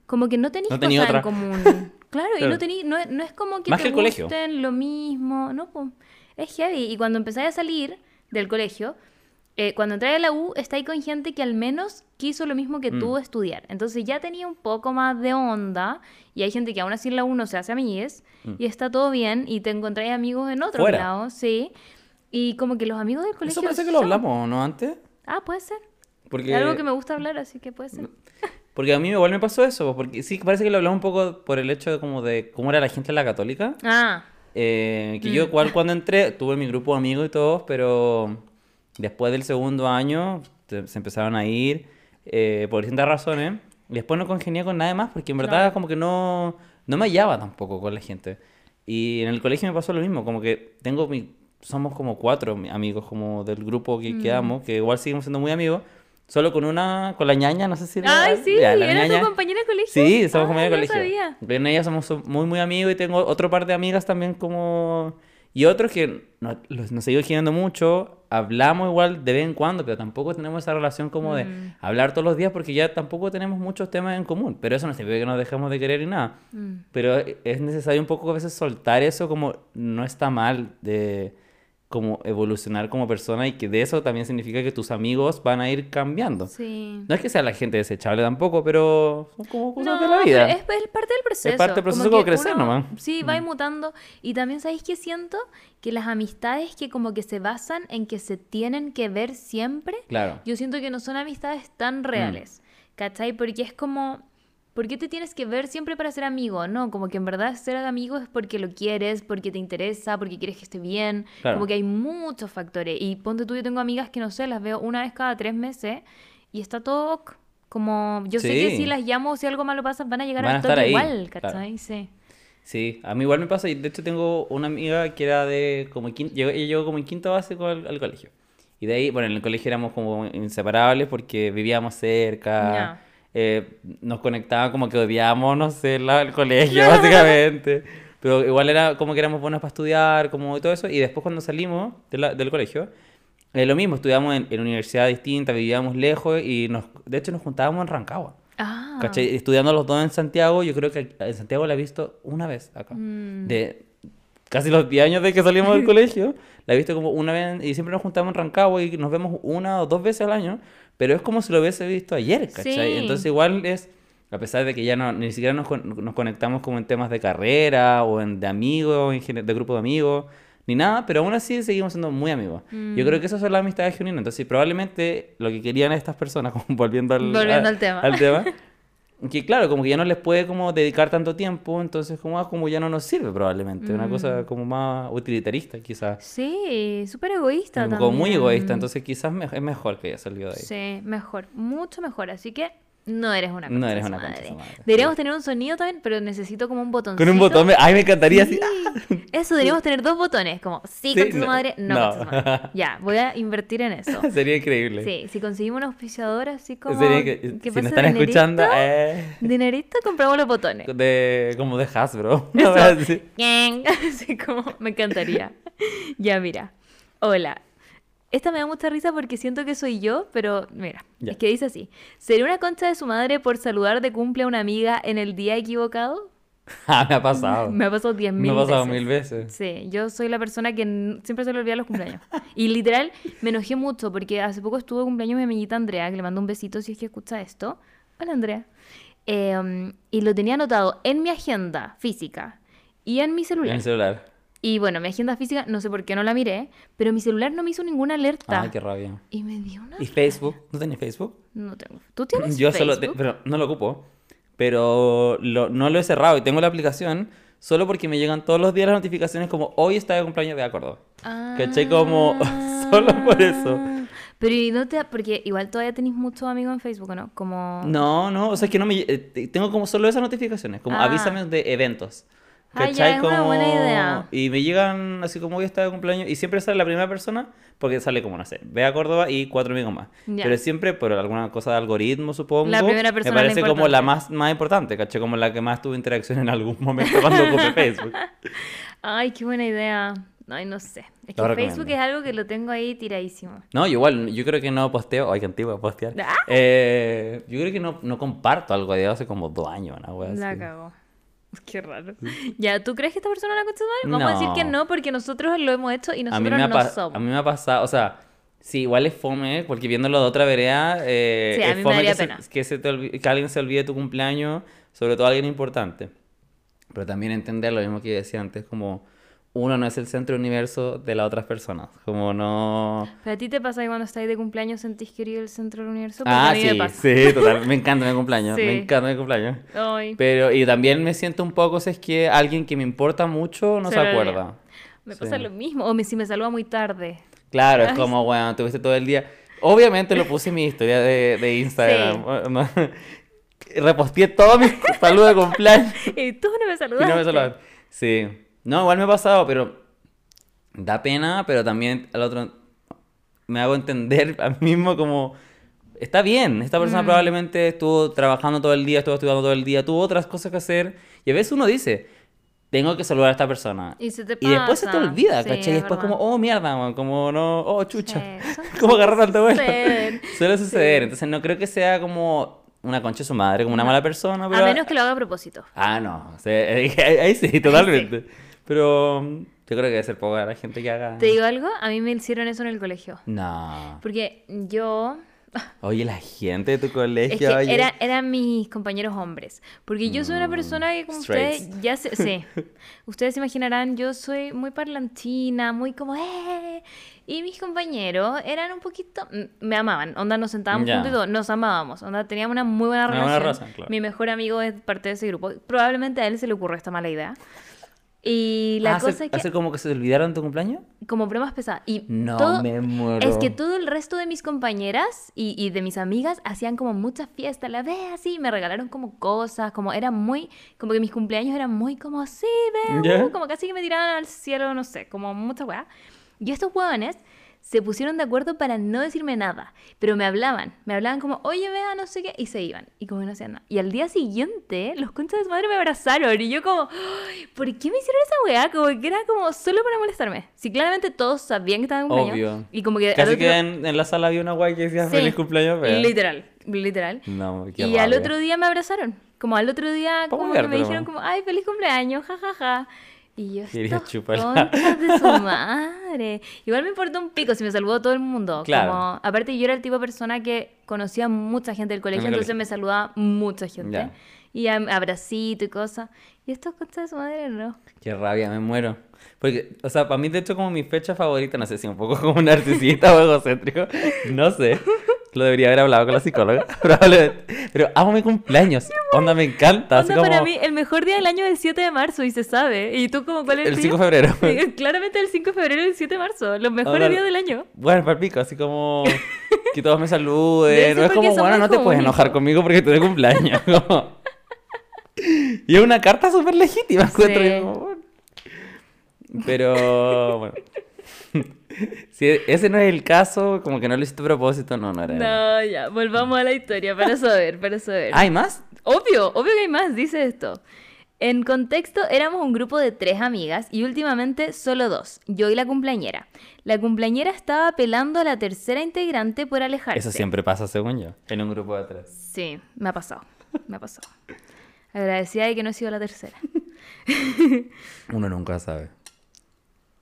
Como que no tenéis No cosas en común. Claro, y no, tení, no, no es como que Más te que el colegio. gusten lo mismo. No, es heavy. Y cuando empezáis a salir del colegio, eh, cuando entré a la U, estáis con gente que al menos quiso lo mismo que Mm. tú estudiar. Entonces ya tenía un poco más de onda. Y hay gente que aún así en la U no se hace amigues. Y está todo bien. Y te encontráis amigos en otros Mm. Fuera. lados, sí. Y como que los amigos del colegio. Eso parece que lo hablamos, ¿no? Antes. Ah, puede ser. Porque... Es algo que me gusta hablar, así que puede ser. Porque a mí igual me pasó eso, porque sí, parece que lo hablamos un poco por el hecho de como de cómo era la gente en la católica. Ah, Eh, que Mm. yo igual cuando entré tuve mi grupo de amigos y todos, pero después del segundo año se empezaron a ir eh, por distintas razones. Y después no congenié con nadie más porque en verdad como que no, no me hallaba tampoco con la gente. Y en el colegio me pasó lo mismo, como que tengo mi, somos como cuatro mi- amigos como del grupo que Mm. quedamos, que igual seguimos siendo muy amigos. Solo con una, con la ñaña, no sé si la- Ay, sí, ya, la ¿era ñaña. tu compañera de colegio? Sí, somos Ah, compañeros de colegio. sabía. Con ella somos so- muy, muy amigos y tengo otro par de amigas también como... Y otros que no- los- nos seguimos girando mucho, hablamos igual de vez en cuando, pero tampoco tenemos esa relación como de Mm. hablar todos los días porque ya tampoco tenemos muchos temas en común. Pero eso no significa que nos dejemos de querer ni nada. Mm. Pero es necesario un poco a veces soltar eso como no está mal de como evolucionar como persona y que de eso también significa que tus amigos van a ir cambiando. Sí. No es que sea la gente desechable tampoco, pero son como cosas No, de la vida. Es, es parte del proceso. parte del proceso como que crecer uno, nomás. Sí, va mutando. Y también, ¿sabéis que siento? Que las amistades que como que se basan en que se tienen que ver siempre, Claro. yo siento que no son amistades Mm. tan reales. ¿Cachai? Porque es como... ¿Por qué te tienes que ver siempre para ser amigo? No, como que en verdad ser amigo es porque lo quieres, porque te interesa, porque quieres que esté bien. Claro. Como que hay muchos factores. Y ponte tú, yo tengo amigas que no sé, las veo una vez cada tres meses y está todo. Como yo sé que Sí. si las llamo o si algo malo pasa, van a llegar Van a al estar ahí, igual, claro. ¿cachai? Sí. Sí, a mí igual me pasa. Y de hecho tengo una amiga que era de como quinto, ella llegó como en quinto básico al, al colegio. Y de ahí, bueno, en el colegio éramos como inseparables porque vivíamos cerca. Ya. Eh, nos conectaba como que odiábamos, no sé, la- el colegio, básicamente. Pero igual era como que éramos buenos para estudiar, como y todo eso. Y después cuando salimos de la- del colegio, eh, lo mismo, estudiamos en, en universidades distintas, vivíamos lejos y nos, de hecho nos juntábamos en Rancagua. Ah. ¿Cachai? Estudiando los dos en Santiago, yo creo que en Santiago la he visto una vez acá. Mm. De casi los 10 años de que salimos del colegio, la he visto como una vez y siempre nos juntamos en Rancagua y nos vemos una o dos veces al año, pero es como si lo hubiese visto ayer, ¿cachai? Sí. Entonces igual es, a pesar de que ya no, ni siquiera nos, nos conectamos como en temas de carrera o en, de amigos, en de grupo de amigos, ni nada, pero aún así seguimos siendo muy amigos. Mm. Yo creo que esas son las amistades genuinas, entonces probablemente lo que querían estas personas, como volviendo al, Volviendo a- al tema. al tema, que claro, como que ya no les puede como dedicar tanto tiempo, entonces como, ah, como ya no nos sirve probablemente, una Mm. cosa como más utilitarista quizás, Sí, súper egoísta como, también. como muy egoísta, entonces quizás me- es mejor que haya salido de ahí. Sí, mejor, mucho mejor. Así que no eres una No concha de eres una madre. Deberíamos tener un sonido también, pero necesito como un botoncito. Con un botón, ay me encantaría así. Sí. Eso, deberíamos tener dos botones, como sí, Sí, no, madre, no, no. de su madre. Ya, voy a invertir en eso. Sería increíble. Sí, si conseguimos un auspiciador así como Sería que- si nos están dinerito, escuchando, eh, dinerito, compramos los botones. de, como de Hasbro. una Eso. así. Así como me encantaría. Ya, mira. Hola. Esta me da mucha risa porque siento que soy yo, pero mira, es que dice así. ¿Sería una concha de su madre por saludar de cumple a una amiga en el día equivocado? Ah, me ha pasado. Me ha pasado diez Me mil ha pasado veces. mil veces. Sí, yo soy la persona que siempre se le olvida los cumpleaños. Y literal, me enojé mucho porque hace poco estuvo de cumpleaños mi amiguita Andrea, que le mando un besito si es que escucha esto. Hola, Andrea. Eh, y lo tenía anotado en mi agenda física y en mi En celular. el celular. Y bueno, mi agenda física, no sé por qué no la miré, pero mi celular no me hizo ninguna alerta. Ay, qué rabia. Y me dio una... ¿Y Facebook? ¿No tenés Facebook? No tengo. ¿Tú tienes Yo Facebook? solo, te- pero no lo ocupo, pero lo- no lo he cerrado y tengo la aplicación solo porque me llegan todos los días las notificaciones como hoy está de cumpleaños de acuerdo. ¿Cachai? Como solo por eso. Pero ¿y no te... Porque igual todavía tenéis muchos amigos en Facebook, ¿no? Como... No, no, o sea, es que no me... eh, Tengo como solo esas notificaciones, como Ah. avísame de eventos. Ah, ya, es una Como- buena idea. Y me llegan así como hoy está de cumpleaños y siempre sale la primera persona porque sale como, no sé, ve a Córdoba y cuatro amigos más. Ya. Pero siempre por alguna cosa de algoritmo, supongo. La primera persona Me la parece como la más, más importante, ¿cachai? Como la que más tuvo interacción en algún momento cuando ocupé Facebook. Ay, qué buena idea. Ay, no sé. Es que Facebook es algo que lo tengo ahí tiradísimo. No, yo igual, yo creo que no posteo, ay, qué antiguo postear. Ah. Eh, yo creo que no, no comparto algo de hace como dos años, una wea La así. cagó. Qué raro. Ya, ¿tú crees que esta persona la concha de madre? Vamos a decir que No. porque nosotros lo hemos hecho y nosotros me no somos. a mí me ha pasado, o sea, sí, igual es fome, porque viéndolo de otra vereda, eh, Sí, a es mí me fome daría que, se- pena. que, se te que alguien se olvide tu cumpleaños, sobre todo alguien importante. Pero también entender lo mismo que decía antes, como uno no es el centro del universo de las otras personas, como no... Pero a ti te pasa que cuando estáis de cumpleaños sentís que eres el centro del universo. Porque Ah, a mí me sí, pasa. sí, total, me encanta mi cumpleaños, Sí. me encanta mi cumpleaños. Ay, Pero, y también me siento un poco si es que alguien que me importa mucho no Se acuerda. me Sí. pasa lo mismo. O me, si me saluda muy tarde. Claro, es como, bueno, tuviste todo el día. Obviamente lo puse en mi historia de, de Instagram. ¿no? Reposteé todos mis saludos de cumpleaños Y tú no me y saludaste. no me saludaron. Sí. No, igual me ha pasado, pero da pena, pero también al otro me hago entender a mí mismo como está bien, esta Mm. persona probablemente estuvo trabajando todo el día, estuvo estudiando todo el día, tuvo otras cosas que hacer y a veces uno dice, tengo que saludar a esta persona. Y se te Y después se te pasa. olvida, Sí, ¿cachai? Y es después como, oh, mierda, man, como no, oh, chucha. Sí, como agarrar tanto vuelo. Suele suceder, Sí. entonces no creo que sea como una concha de su madre, como una mala persona, A pero... menos que lo haga a propósito. Ah, no, o sea, ahí, ahí sí, totalmente. Pero yo creo que debe ser poca la gente que haga... ¿Te digo algo? A mí me hicieron eso en el colegio. No. Porque yo... Oye, la gente de tu Es colegio, que oye. era- eran mis compañeros hombres. Porque yo soy una Mm, persona que, como ustedes ya se, sí, ustedes se imaginarán, yo soy muy parlantina, muy como, ¡eh! Y mis compañeros eran un poquito, mm, me amaban, onda nos sentábamos juntos y todo, nos amábamos, onda teníamos una muy buena Una relación. buena relación, claro. Mi mejor amigo es parte de ese grupo. Probablemente a él se le ocurrió esta mala idea. Y la Ah, cosa ¿hace- es que, ¿Hace como que se olvidaron tu cumpleaños? como bromas pesadas. Y No, todo, me muero. es que todo el resto de mis compañeras y, y de mis amigas hacían como muchas fiestas, la ve así, me regalaron como cosas, como era muy, como que mis cumpleaños eran muy como así, ve, ¿Ya? uh, como casi que me tiraban al cielo, no sé, como muchas weas. Y estos hueones se pusieron de acuerdo para no decirme nada, pero me hablaban, me hablaban como, oye, vea, no sé qué, y se iban, y como que no hacían nada. Y al día siguiente, los conchas de su madre me abrazaron, y yo como, "Ay, ¿por qué me hicieron esa weá? Como que era como solo para molestarme. Si claramente todos sabían que estaba en cumpleaños. Obvio. Y como que al Casi otro- que en, en la sala había una guay que decía Sí, feliz cumpleaños, pero... Literal, literal. No, qué Y al rabia. otro día me abrazaron. Como al otro día, como que me dijeron como, ay, feliz cumpleaños, jajaja. Y yo, Quería chuparla. de su madre. Igual me importó un pico si me saludó todo el mundo. Claro. Como, aparte yo era el tipo de persona que conocía mucha gente del colegio, el entonces colegio. me saludaba mucha gente. Ya. Y abracito y cosas. Y estos conchas de su madre no. Qué rabia, me muero. Porque, o sea, para mí, de hecho, como mi fecha favorita, no sé si un poco como narcisista o egocéntrico, no sé. Lo debería haber hablado con la psicóloga, probablemente. Pero amo mi cumpleaños. Onda, me encanta. Así Onda, como para mí, el mejor día del año es el 7 de marzo y se sabe. ¿Y tú como cuál es el el tuyo? 5 de febrero. Sí, Claramente el 5 de febrero y el 7 de marzo, los mejores días del año. Bueno, para pico, así como que todos me saluden. No es como, bueno, no te puedes enojar conmigo porque estoy de cumpleaños. como- Y es una carta súper legítima, encuentro yo. Pero, bueno. Si ese no es el caso, como que no lo hiciste a propósito, no, no era. No, ya, volvamos a la historia para saber, para saber. ¿Hay más? Obvio, obvio que hay más, dice esto. En contexto, éramos un grupo de tres amigas y últimamente solo dos, yo y la cumpleañera. La cumpleañera estaba apelando a la tercera integrante por alejarse. Eso siempre pasa, según yo, en un grupo de tres. Sí, me ha pasado, me ha pasado. Agradecida de que no he sido la tercera. Uno nunca sabe.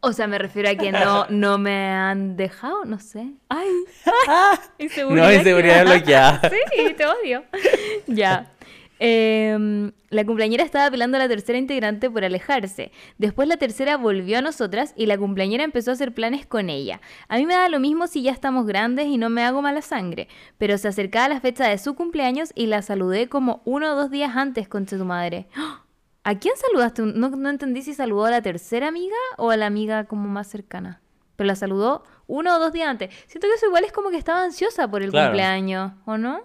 O sea, me refiero a que no, no me han dejado, no sé. Ay, inseguridad. No, inseguridad que- bloqueada. Sí, te odio. ya. Em, la cumpleañera estaba apelando a la tercera integrante por alejarse. Después la tercera volvió a nosotras y la cumpleañera empezó a hacer planes con ella. A mí me da lo mismo si ya estamos grandes y no me hago mala sangre, pero se acercaba la fecha de su cumpleaños y la saludé como uno o dos días antes, concha tu madre. ¡Ah! ¿A quién saludaste? No, no entendí si saludó a la tercera amiga o a la amiga como más cercana. pero la saludó uno o dos días antes. Siento que eso igual es como que estaba ansiosa por el Claro. cumpleaños, ¿o no?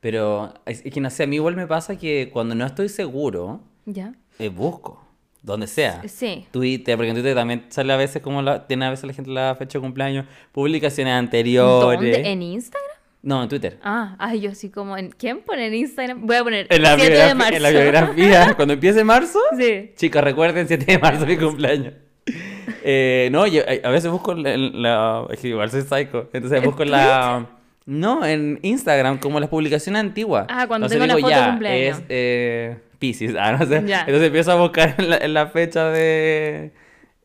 Pero es, que no sé, a mí igual me pasa que cuando no estoy seguro, Ya. eh, busco, donde sea. Sí. Twitter, porque en Twitter también sale a veces como la, tiene a veces la gente la fecha de cumpleaños, publicaciones anteriores. ¿Dónde? ¿En Instagram? No, en Twitter. Ah, ay, yo así como en ¿quién pone en Instagram? Voy a poner En la, 7 de marzo. en la biografía, cuando empiece marzo, Sí. chicos, recuerden 7 de marzo mi cumpleaños. Eh, no, yo a a veces busco en la, la- es que igual soy psycho, entonces ¿En busco en la no, en Instagram como las publicaciones antiguas. Ah, cuando Entonces tengo la digo, foto de ya, cumpleaños. Es eh, Pisces, ah, no sé. Ya. Entonces empiezo a buscar en la, en la fecha de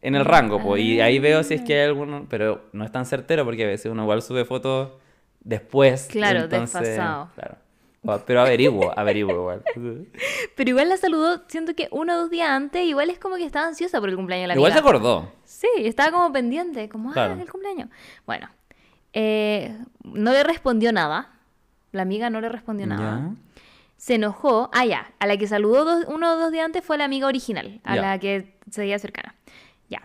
en el rango, pues, y ahí veo si es que hay alguno, pero no es tan certero porque a veces uno igual sube fotos después. Claro, entonces, desfasado. Claro. Pero averiguo, averiguo igual. Pero igual la saludó, siento que uno o dos días antes, igual es como que estaba ansiosa por el cumpleaños de la Igual se acordó. Sí, estaba como pendiente, como, Claro. ah, el cumpleaños. Bueno, eh, no le respondió nada. La amiga no le respondió nada. Ya. Se enojó. Ah, ya. A la que saludó dos- uno o dos días antes fue la amiga original, a Ya. la que seguía cercana. Ya.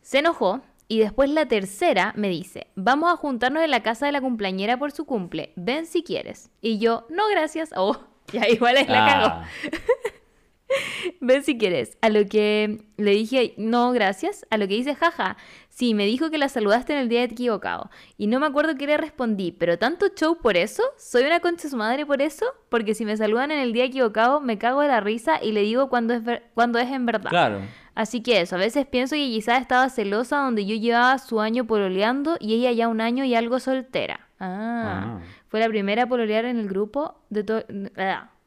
Se enojó y después la tercera me dice, vamos a juntarnos en la casa de la cumpleañera por su cumple. Ven si quieres. Y yo, no, gracias. Oh, ya igual es la cago. Ah, Ven si quieres. A lo que le dije, no, gracias. A lo que dice, jaja. Sí, me dijo que la saludaste en el día equivocado. Y no me acuerdo qué le respondí, pero tanto show por eso. ¿Soy una concha de su madre por eso? Porque si me saludan en el día equivocado, me cago de la risa y le digo cuando es, ver- cuando es en verdad. Claro. Así que eso, a veces pienso que quizás estaba celosa donde yo llevaba su año pololeando y ella ya un año y algo soltera. Ah, Ah. fue la primera a pololear en el grupo de todo...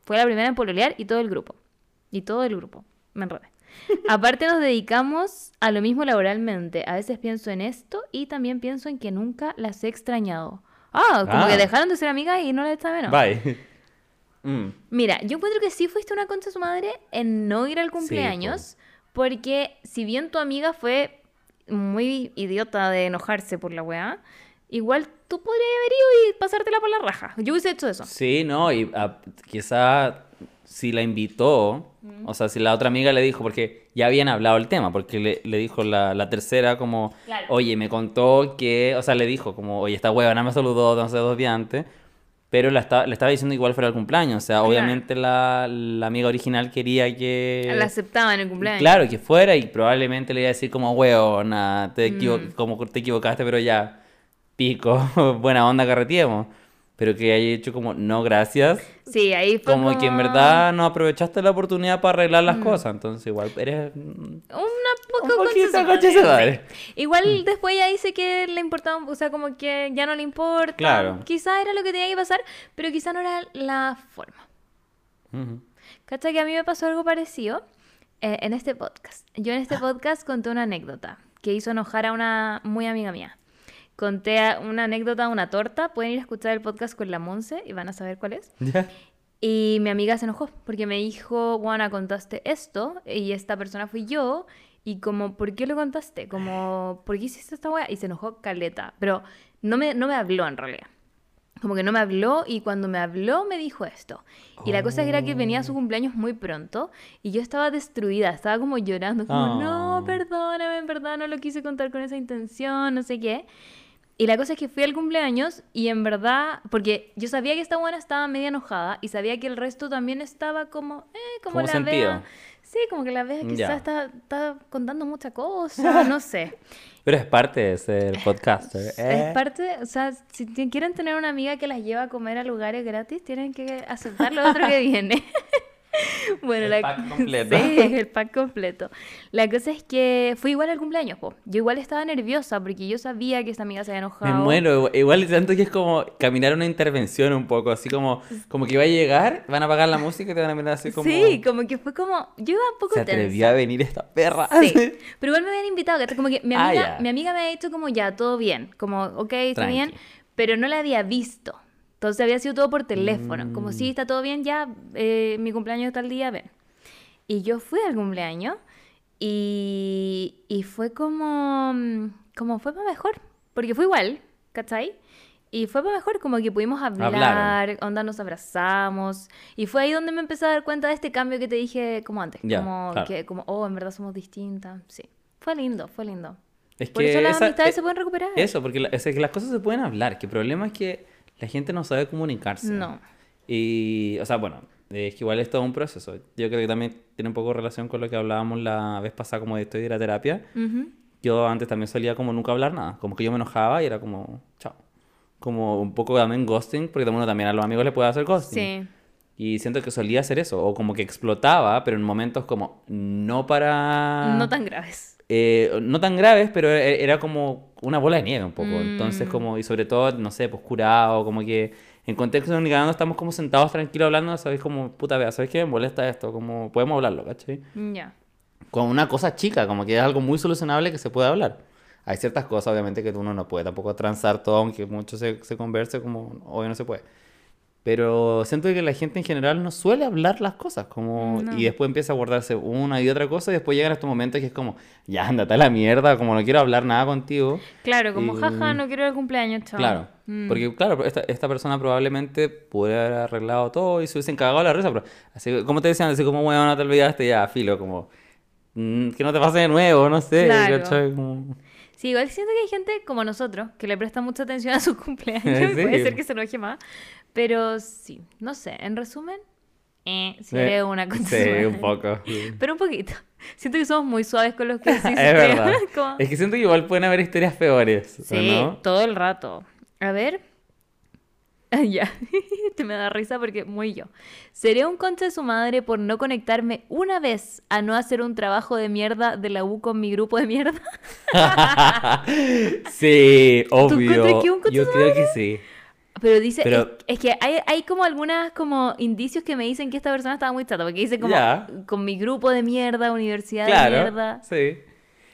Fue la primera en pololear y todo el grupo. Y todo el grupo. Me enredé. Aparte nos dedicamos a lo mismo laboralmente. A veces pienso en esto y también pienso en que nunca las he extrañado. Ah, como Ah. que dejaron de ser amigas y no las está menos. Bye. Mm. Mira, yo encuentro que sí fuiste una concha de su madre en no ir al cumpleaños, porque si bien tu amiga fue muy idiota de enojarse por la weá, igual tú podrías haber ido y pasártela por la raja. Yo hubiese hecho eso. Sí, no, y ah, quizá si la invitó, o sea, si la otra amiga le dijo, porque ya habían hablado el tema, porque le, le dijo la, la tercera como, Claro. oye, me contó que, o sea, le dijo como, oye, esta huevona me saludó, no sé, dos días antes, pero la esta- le estaba diciendo igual fuera el cumpleaños, o sea, Claro. obviamente la, la amiga original quería que... La aceptaba en el cumpleaños. Claro, que fuera y probablemente le iba a decir como, weona, te, equivo- Mm. como te equivocaste, pero ya, pico, buena onda, carreteemos. Pero que haya hecho como, no, gracias. Sí, ahí fue Como, que en verdad no aprovechaste la oportunidad para arreglar las cosas. Entonces igual eres... mm, Una poca Un sí. Igual después ya dice que le importaba, o sea, como que ya no le importa. Claro. Quizá era lo que tenía que pasar, pero quizá no era la forma. ujú. ¿Cachai? Que a mí me pasó algo parecido eh, en este podcast. Yo en este podcast conté una anécdota que hizo enojar a una muy amiga mía. Conté una anécdota una torta. Pueden ir a escuchar el podcast con la Monse y van a saber cuál es. Y mi amiga se enojó porque me dijo, Juana, contaste esto y esta persona fui yo. Y como, ¿por qué lo contaste? Como, ¿por qué hiciste esta weá? Y se enojó caleta. Pero no me, no me habló en realidad. Como que no me habló y cuando me habló me dijo esto. Y la cosa era que venía su cumpleaños muy pronto y yo estaba destruida, estaba como llorando, como, no, Oh. perdóname, en verdad no lo quise contar con esa intención, no sé qué. Y la cosa es que fui al cumpleaños y en verdad, porque yo sabía que esta buena estaba media enojada y sabía que el resto también estaba como, eh, como ¿Cómo la sentido? vea. Sí, como que la vea quizás está, está contando mucha cosa, no sé. Pero es parte de ser podcaster. ¿eh? Es parte, o sea, si quieren tener una amiga que las lleva a comer a lugares gratis, tienen que aceptar lo otro que viene. bueno, El la... pack completo. Sí, el pack completo. La cosa es que fui igual al cumpleaños, po. Yo igual estaba nerviosa porque yo sabía que esta amiga se había Me enojado. muero. Igual siento que es como caminar una intervención un poco. Así como, como que va a llegar, van a apagar la música y te van a mirar así como... Sí, como que fue como... Yo iba un poco Se tensa. atrevió a venir esta perra. Sí, pero igual me habían invitado, ¿cachai? como que mi Ah, amiga, mi amiga me había dicho como ya, todo bien, como, ok, está bien, pero no la había visto. Entonces había sido todo por teléfono, como Mm. sí, está todo bien, ya, eh, mi cumpleaños está el día, ven. Y yo fui al cumpleaños y, y fue como, mm, como fue para mejor, porque fue igual, ¿cachai? Y fue para mejor, como que pudimos hablar, Hablaron. onda nos abrazamos. Y fue ahí donde me empecé a dar cuenta de este cambio que te dije como antes. Ya, como claro. que, como, oh, en verdad somos distintas. Sí. Fue lindo, fue lindo. Es Por eso las esa- amistades eh, se pueden recuperar. Eso, porque la- es que las cosas se pueden hablar, que el problema es que la gente no sabe comunicarse. No. Y, o sea, bueno, es que igual es todo un proceso. Yo creo que también tiene un poco relación con lo que hablábamos la vez pasada como de esto de ir a terapia. Ujú. Yo antes también solía como nunca hablar nada, como que yo me enojaba y era como, chao. Como un poco también ghosting, porque uno también a los amigos le puede hacer ghosting. Sí. Y siento que solía hacer eso, o como que explotaba, pero en momentos como no para... No tan graves. Eh, no tan graves, pero e- era como una bola de nieve un poco. Mm. Entonces, como, y sobre todo, no sé, pues curado, como que en contexto de Unicagando estamos como sentados tranquilos hablando, ¿sabes? Como, puta, vea, ¿sabes qué me molesta esto? Como, podemos hablarlo, ¿cachai? Ya. Con una cosa chica, como que es algo muy solucionable que se puede hablar. Hay ciertas cosas, obviamente, que uno no puede tampoco transar todo, aunque mucho se, se converse, como, hoy no se puede. Pero siento que la gente en general no suele hablar las cosas, como, No. y después empieza a guardarse una y otra cosa, y después llegan estos momentos que es como, ya, ándate a la mierda, como no quiero hablar nada contigo. Claro, como Y- jaja, no quiero el cumpleaños, chao. Claro, Mm. porque claro, esta, esta persona probablemente pudiera haber arreglado todo y se hubiesen cagado la risa, pero así como te decían, así como, bueno, no te olvidaste, ya, filo, como, mm, que no te pase de nuevo, no sé, Claro. ¿cachai? Como- Sí, igual siento que hay gente como nosotros que le presta mucha atención a sus cumpleaños. Sí. Puede ser que se enoje más. Pero sí, no sé. En resumen, eh, si Sí. eres una concha Sí, madre. un poco. sí. Pero un poquito. Siento que somos muy suaves con los que sí es verdad. Como- Es que siento que igual pueden haber historias peores, ¿o Sí, ¿no? todo el rato. A ver. Ya. Te me da risa porque muy yo. Seré un concha de su madre por no conectarme una vez a no hacer un trabajo de mierda de la U con mi grupo de mierda. sí, obvio. que un concha Yo su creo que sí. Pero dice, Pero- es, es que hay, hay como algunas como indicios que me dicen que esta persona estaba muy chata, porque dice como Ya. con mi grupo de mierda, universidad de mierda. sí.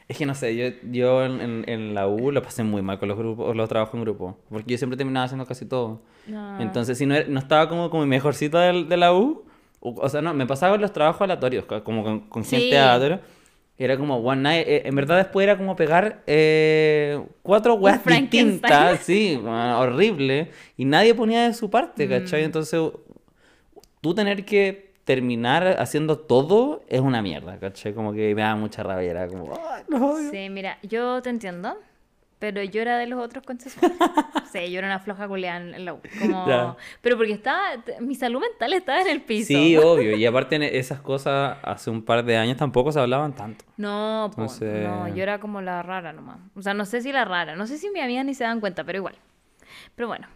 Es que no sé, yo, yo en, en- la U lo pasé muy mal con los grupos, los trabajos en grupo, porque yo siempre terminaba haciendo casi todo. Ah. Entonces, si no, no estaba como, como mi mejor cita del- de, la U, o, o sea, no, me pasaba con los trabajos aleatorios, co- como con, con gente Sí. aleatoria. Era como one night, eh, en verdad después era como pegar eh, cuatro weas distintas, sí, bueno, horrible, y nadie ponía de su parte, Mm. ¿cachai? Entonces, tú tener que terminar haciendo todo es una mierda, ¿cachai? Como que me da mucha rabia, era como, ay, odio. Sí, mira, yo te entiendo, pero yo era de los otros conchas. sí, yo era una floja culeada en la U. Como... Ya. Pero porque estaba, mi salud mental estaba en el piso. Sí, obvio, y aparte esas cosas hace un par de años tampoco se hablaban tanto. No, Entonces- no, yo era como la rara nomás. O sea, no sé si la rara, no sé si mis amigas ni se dan cuenta, pero igual. Pero bueno,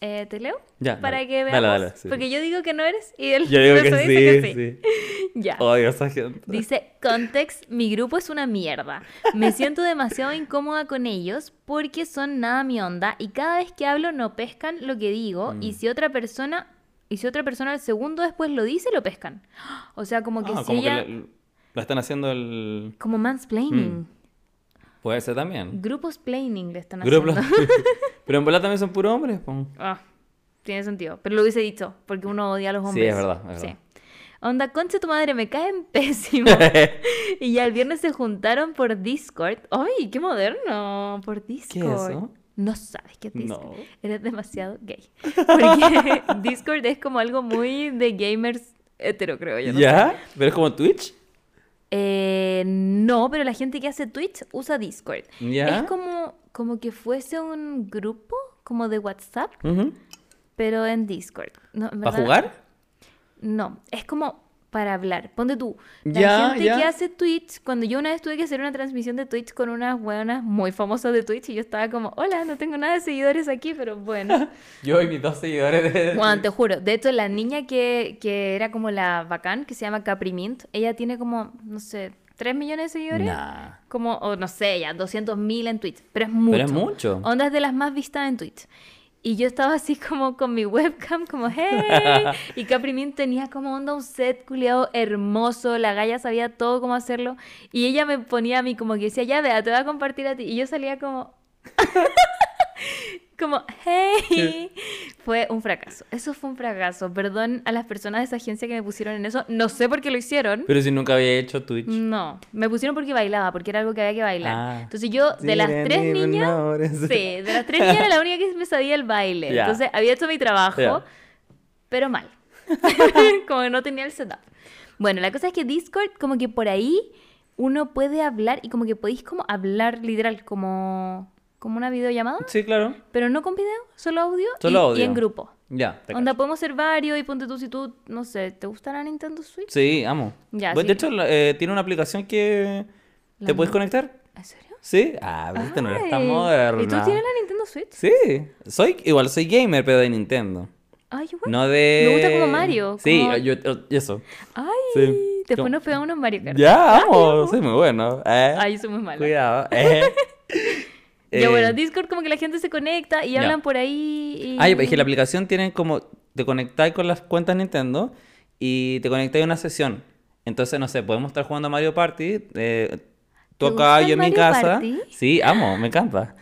eh, ¿te leo? Ya, Para dale. que veamos. dale, sí. Porque yo digo que no eres y él Yo digo que sí, dice que sí. Ya. Odio a esa gente. Dice, context, mi grupo es una mierda. Me siento demasiado incómoda con ellos porque son nada mi onda y cada vez que hablo no pescan lo que digo y si otra persona y si otra persona al segundo después lo dice, lo pescan. O sea, como que Ah, si como ella... que le- están haciendo el... Como mansplaining. Mm. Puede ser también. Grupos planning le están Grupo- haciendo. Pero en bola también son puros hombres. Ah, tiene sentido. Pero lo hubiese dicho, porque uno odia a los Sí, hombres. es verdad, es Sí. verdad. Onda, concha tu madre, me caen pésimo. y ya el viernes se juntaron por Discord. ¡Ay, qué moderno! Por Discord. eso? No sabes qué es Discord. No. Eres demasiado gay. Porque Discord es como algo muy de gamers hetero, creo yo. no sé. ¿Ya? ¿Pero es como Twitch? Eh, no, pero la gente que hace Twitch usa Discord. ¿Ya? Es como, como que fuese un grupo, como de WhatsApp, pero en Discord. No, ¿Para jugar? No, es como para hablar. Ponte tú. La Ya, gente ya. que hace Twitch, cuando yo una vez tuve que hacer una transmisión de Twitch con unas hueonas muy famosas de Twitch y yo estaba como, hola, no tengo nada de seguidores aquí, pero bueno. Yo y mis dos seguidores de... Juan, te juro. De hecho, la niña que, que era como la bacán, que se llama Capri Mint, ella tiene como, no sé, 3 millones de seguidores. Nah. Como, o no sé, ya, 200 mil en Twitch. Pero es mucho. Pero es mucho. Onda es de las más vistas en Twitch. Y yo estaba así como con mi webcam, como, hey. Y Capri Mint tenía como onda un set culiado hermoso. La galla sabía todo cómo hacerlo. Y ella me ponía a mí como que decía, ya vea, te voy a compartir a ti. Y yo salía como. como, hey. Fue un fracaso. Eso fue un fracaso. Perdón a las personas de esa agencia que me pusieron en eso. No sé por qué lo hicieron. Pero si nunca había hecho Twitch. No, me pusieron porque bailaba, porque era algo que había que bailar. Ah. Entonces yo, de las tres niñas, sí, de las tres niñas era la única que me sabía el baile. Entonces había hecho mi trabajo, pero mal. como que no tenía el setup. Bueno, la cosa es que Discord, como que por ahí uno puede hablar y como que podéis como hablar literal, como, como una videollamada, Sí, claro. pero no con video, solo audio, Solo y, audio. y en grupo. Ya, te Onda, cacho. podemos ser varios y ponte tú si tú, no sé, ¿te gusta la Nintendo Switch? Sí, amo. Ya, Bueno, sí. De hecho, eh, tiene una aplicación que La te puedes conectar. ¿En serio? Sí. Ah, viste, no eres tan moderna. ¿Y tú tienes la Nintendo Switch? Sí. Soy, igual soy gamer, pero de Nintendo. Ay, igual. No de... Me gusta como Mario, Sí, como- yo, yo- eso. Ay, Sí. después Como- nos pegamos unos Mario Kart. Ya, amo. Soy muy bueno. Eh. Ay, soy muy mala. Cuidado. Eh. Ya Eh, bueno, Discord como que la gente se conecta y Ya. hablan por ahí y... Ah, ya, es que la aplicación tiene como. Te conectáis con las cuentas Nintendo y te conectáis a una sesión. Entonces, no sé, podemos estar jugando Mario Party. Eh, tú ¿Te acá, yo en mi casa. Party? Sí, amo, me encanta.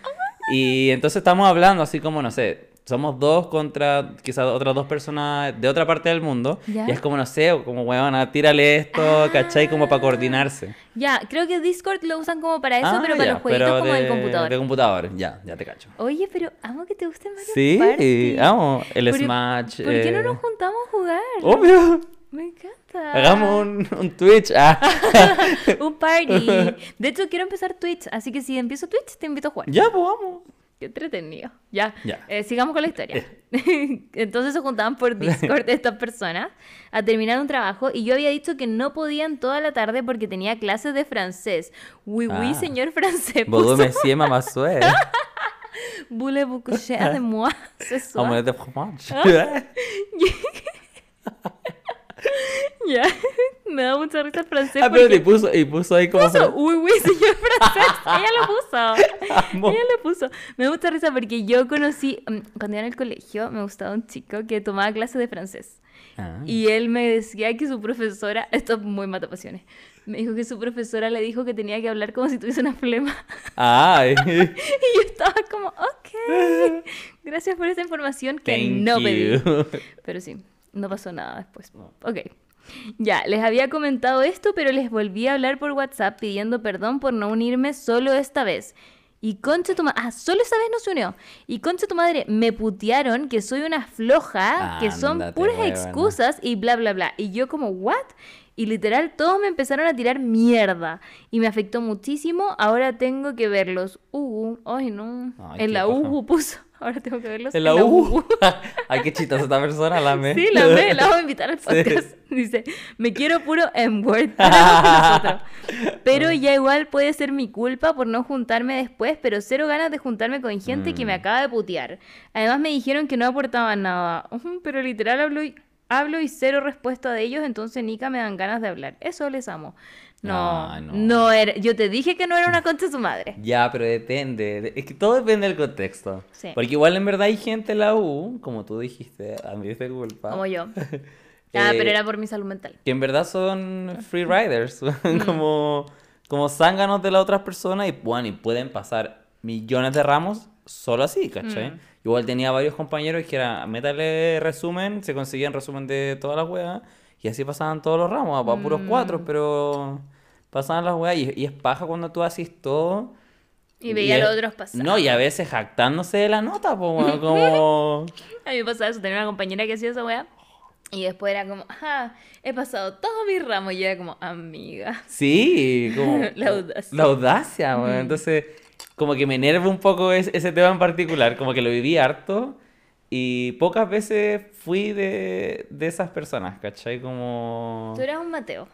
Y entonces estamos hablando así como, no sé, somos dos contra quizás otras dos personas de otra parte del mundo. Ya. Y es como, no sé, como, weón, tírale esto, ¿cachai? Como para coordinarse. Ya, creo que Discord lo usan como para eso, Ah, pero para los jueguitos como del de- computador. De computador, ya, ya te cacho. Oye, pero amo que te guste Mario Sí, amo. El ¿Por- Smash. ¿Por qué no eh, nos juntamos a jugar? Obvio. Me encanta. Hagamos un, un Twitch. Ah. Un party. De hecho, quiero empezar Twitch, así que si empiezo Twitch, te invito a jugar. ya, pues vamos. Qué entretenido. Ya, Ya. eh, sigamos con la historia. Entonces se juntaban por Discord estas personas a terminar un trabajo y yo había dicho que no podían toda la tarde porque tenía clases de francés. Oui, oui, Ah. señor francés. Vos puso. me sied ma sué. Voulez-vous coucher avec moi? Omelette de fromage. Ya, me da mucha risa el francés Ah, pero y puso, y puso ahí como. puso, oui, oui, señor francés. Ella lo puso. Amo. Ella lo puso. Me da mucha risa porque yo conocí, mm, cuando iba en el colegio, me gustaba un chico que tomaba clases de francés. Ah. Y él me decía que su profesora, esto es muy matapasiones, me dijo que su profesora le dijo que tenía que hablar como si tuviese una flema. Ay. Y yo estaba como, ok, gracias por esa información que Thank no pedí. you. Pero sí, no pasó nada después. Ok. Ya, les había comentado esto, pero les volví a hablar por WhatsApp pidiendo perdón por no unirme solo esta vez. Y concha tu madre, ah, solo esta vez no se unió. Y concha tu madre, me putearon que soy una floja, que son puras excusas y bla, bla, bla. Y yo como, ¿what? Y literal, todos me empezaron a tirar mierda. Y me afectó muchísimo. Ahora tengo que verlos. Uh, ay no. Ay, en la paja. UU puso. Ahora tengo que verlos En la U. Ay, qué chistosa esta persona, la me. Sí, la la vamos a invitar al Sí. podcast. Dice, me quiero puro M-word. Pero ya igual puede ser mi culpa por no juntarme después, pero cero ganas de juntarme con gente que me Mm. acaba de putear. Además me dijeron que no aportaban nada. Pero literal hablo y, hablo y cero respuesta de ellos, entonces Nika me dan ganas de hablar. Eso les amo. No, no. no. era, yo te dije que no era una concha de su madre. Ya, pero depende. de- Es que todo depende del contexto. Sí. Porque igual en verdad hay gente en la U, como tú dijiste, a mí es culpa. Como yo. Ah, Eh, pero era por mi salud mental. que en verdad son free riders, como, como zánganos de las otras personas y, bueno, y pueden pasar millones de ramos solo así, ¿cachai? Mm. Igual tenía varios compañeros que era, métale resumen, se conseguían resumen de todas las weas y así pasaban todos los ramos, a, a puros Mm. cuatro, pero pasaban las weas y, y es paja cuando tú haces todo. Y veía a es- los otros pasar. No, y a veces jactándose de la nota, como... A mí me pasaba eso, tenía una compañera que hacía esa weá. Y después era como, ah, he pasado todo mi ramo. Y yo era como, amiga. Sí, como... La audacia. La audacia, weón. Entonces, como que me enerva un poco es- ese tema en particular, como que lo viví harto y pocas veces fui de, de esas personas, ¿cachai? Como... Tú eras un Mateo.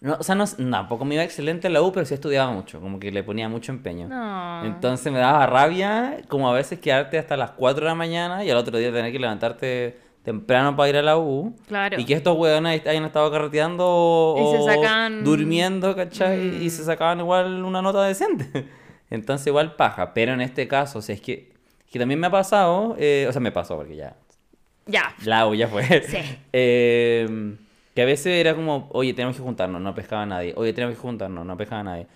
No, o sea, no, tampoco me iba excelente en la U, pero sí estudiaba mucho, como que le ponía mucho empeño. No. Entonces me daba rabia como a veces quedarte hasta las 4 de la mañana y al otro día tener que levantarte temprano para ir a la U. Claro. Y que estos hueones hayan estado carreteando o Y se sacan- durmiendo, ¿cachai? Mm. Y se sacaban igual una nota decente. Entonces igual paja. Pero en este caso, o sea, es que, que también me ha pasado, eh, o sea, me pasó porque ya, Ya. la U ya fue. Sí. Eh, que a veces era como, oye, tenemos que juntarnos, no pescaba nadie. Oye, tenemos que juntarnos, no pescaba nadie.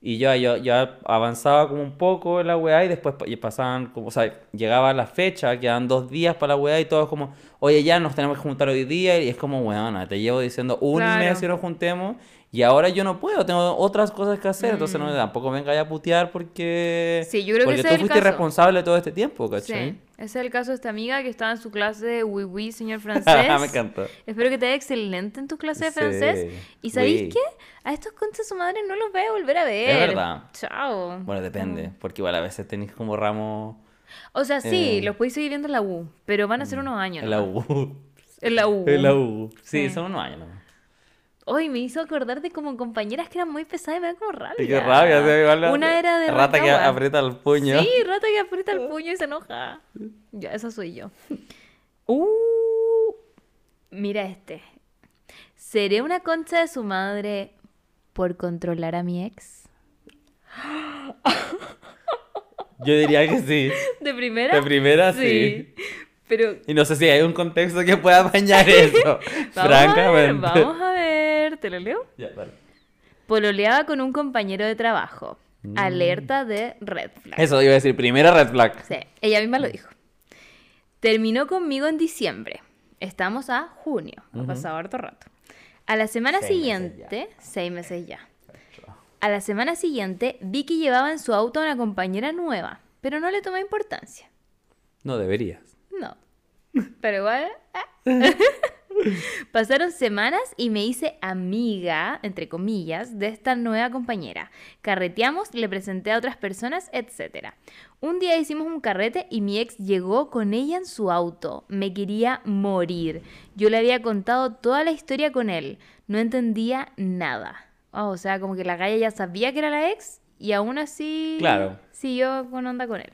Y yo, yo ya avanzaba como un poco en la weá y después pasaban, como, o sea, llegaba la fecha, quedaban dos días para la weá y todos como, oye, ya nos tenemos que juntar hoy día. Y es como, weona, te llevo diciendo un Claro. mes que nos juntemos Y ahora yo no puedo, tengo otras cosas que hacer, entonces no tampoco venga a putear porque... Mm. Sí, yo creo que porque ese tú fuiste responsable todo este tiempo, ¿cachai? Sí, ese es el caso de esta amiga que estaba en su clase de oui oui, señor francés. Me encantó. Espero que te vaya excelente en tu clase de Sí, francés. ¿Y sabéis oui. qué? A estos conchas su madre no los voy a volver a ver. Es verdad. Chao. Bueno, depende, porque igual a veces tenéis como ramos O sea, sí, Eh. los podéis seguir viendo en la U, pero van a ser unos años. en la nomás. U. En la U. En la U. Sí, Sí. son unos años. ¿no? Hoy me hizo acordar de como compañeras que eran muy pesadas y me da como rabia. Y qué rabia, sí, igual la- Una era de Rata que Rancagua. aprieta el puño. Sí, rata que aprieta el puño y se enoja. Ya, esa soy yo. Uh, mira este. ¿Seré una concha de su madre por controlar a mi ex? Yo diría que sí. ¿De primera? De primera, sí. Pero Y no sé si hay un contexto que pueda apañar eso. vamos a ver, francamente. vamos a ver. ¿Te lo leo? Ya. Pololeaba con un compañero de trabajo. Mm. Alerta de red flag. Eso iba a decir, primera red flag. Sí, ella misma lo dijo. Terminó conmigo en diciembre. Estamos a junio. Ha pasado harto rato. A la semana Seis meses siguiente, seis meses ya. A la semana siguiente vi que llevaba en su auto a una compañera nueva, pero no le tomé importancia. No deberías. No. Pero igual. ah. Pasaron semanas y me hice amiga, entre comillas, de esta nueva compañera. Carreteamos, le presenté a otras personas, etc. Un día hicimos un carrete y mi ex llegó con ella en su auto. Me quería morir. Yo le había contado toda la historia con él. No entendía nada. Oh, o sea, como que la galla ya sabía que era la ex y aún así Claro. siguió con onda con él.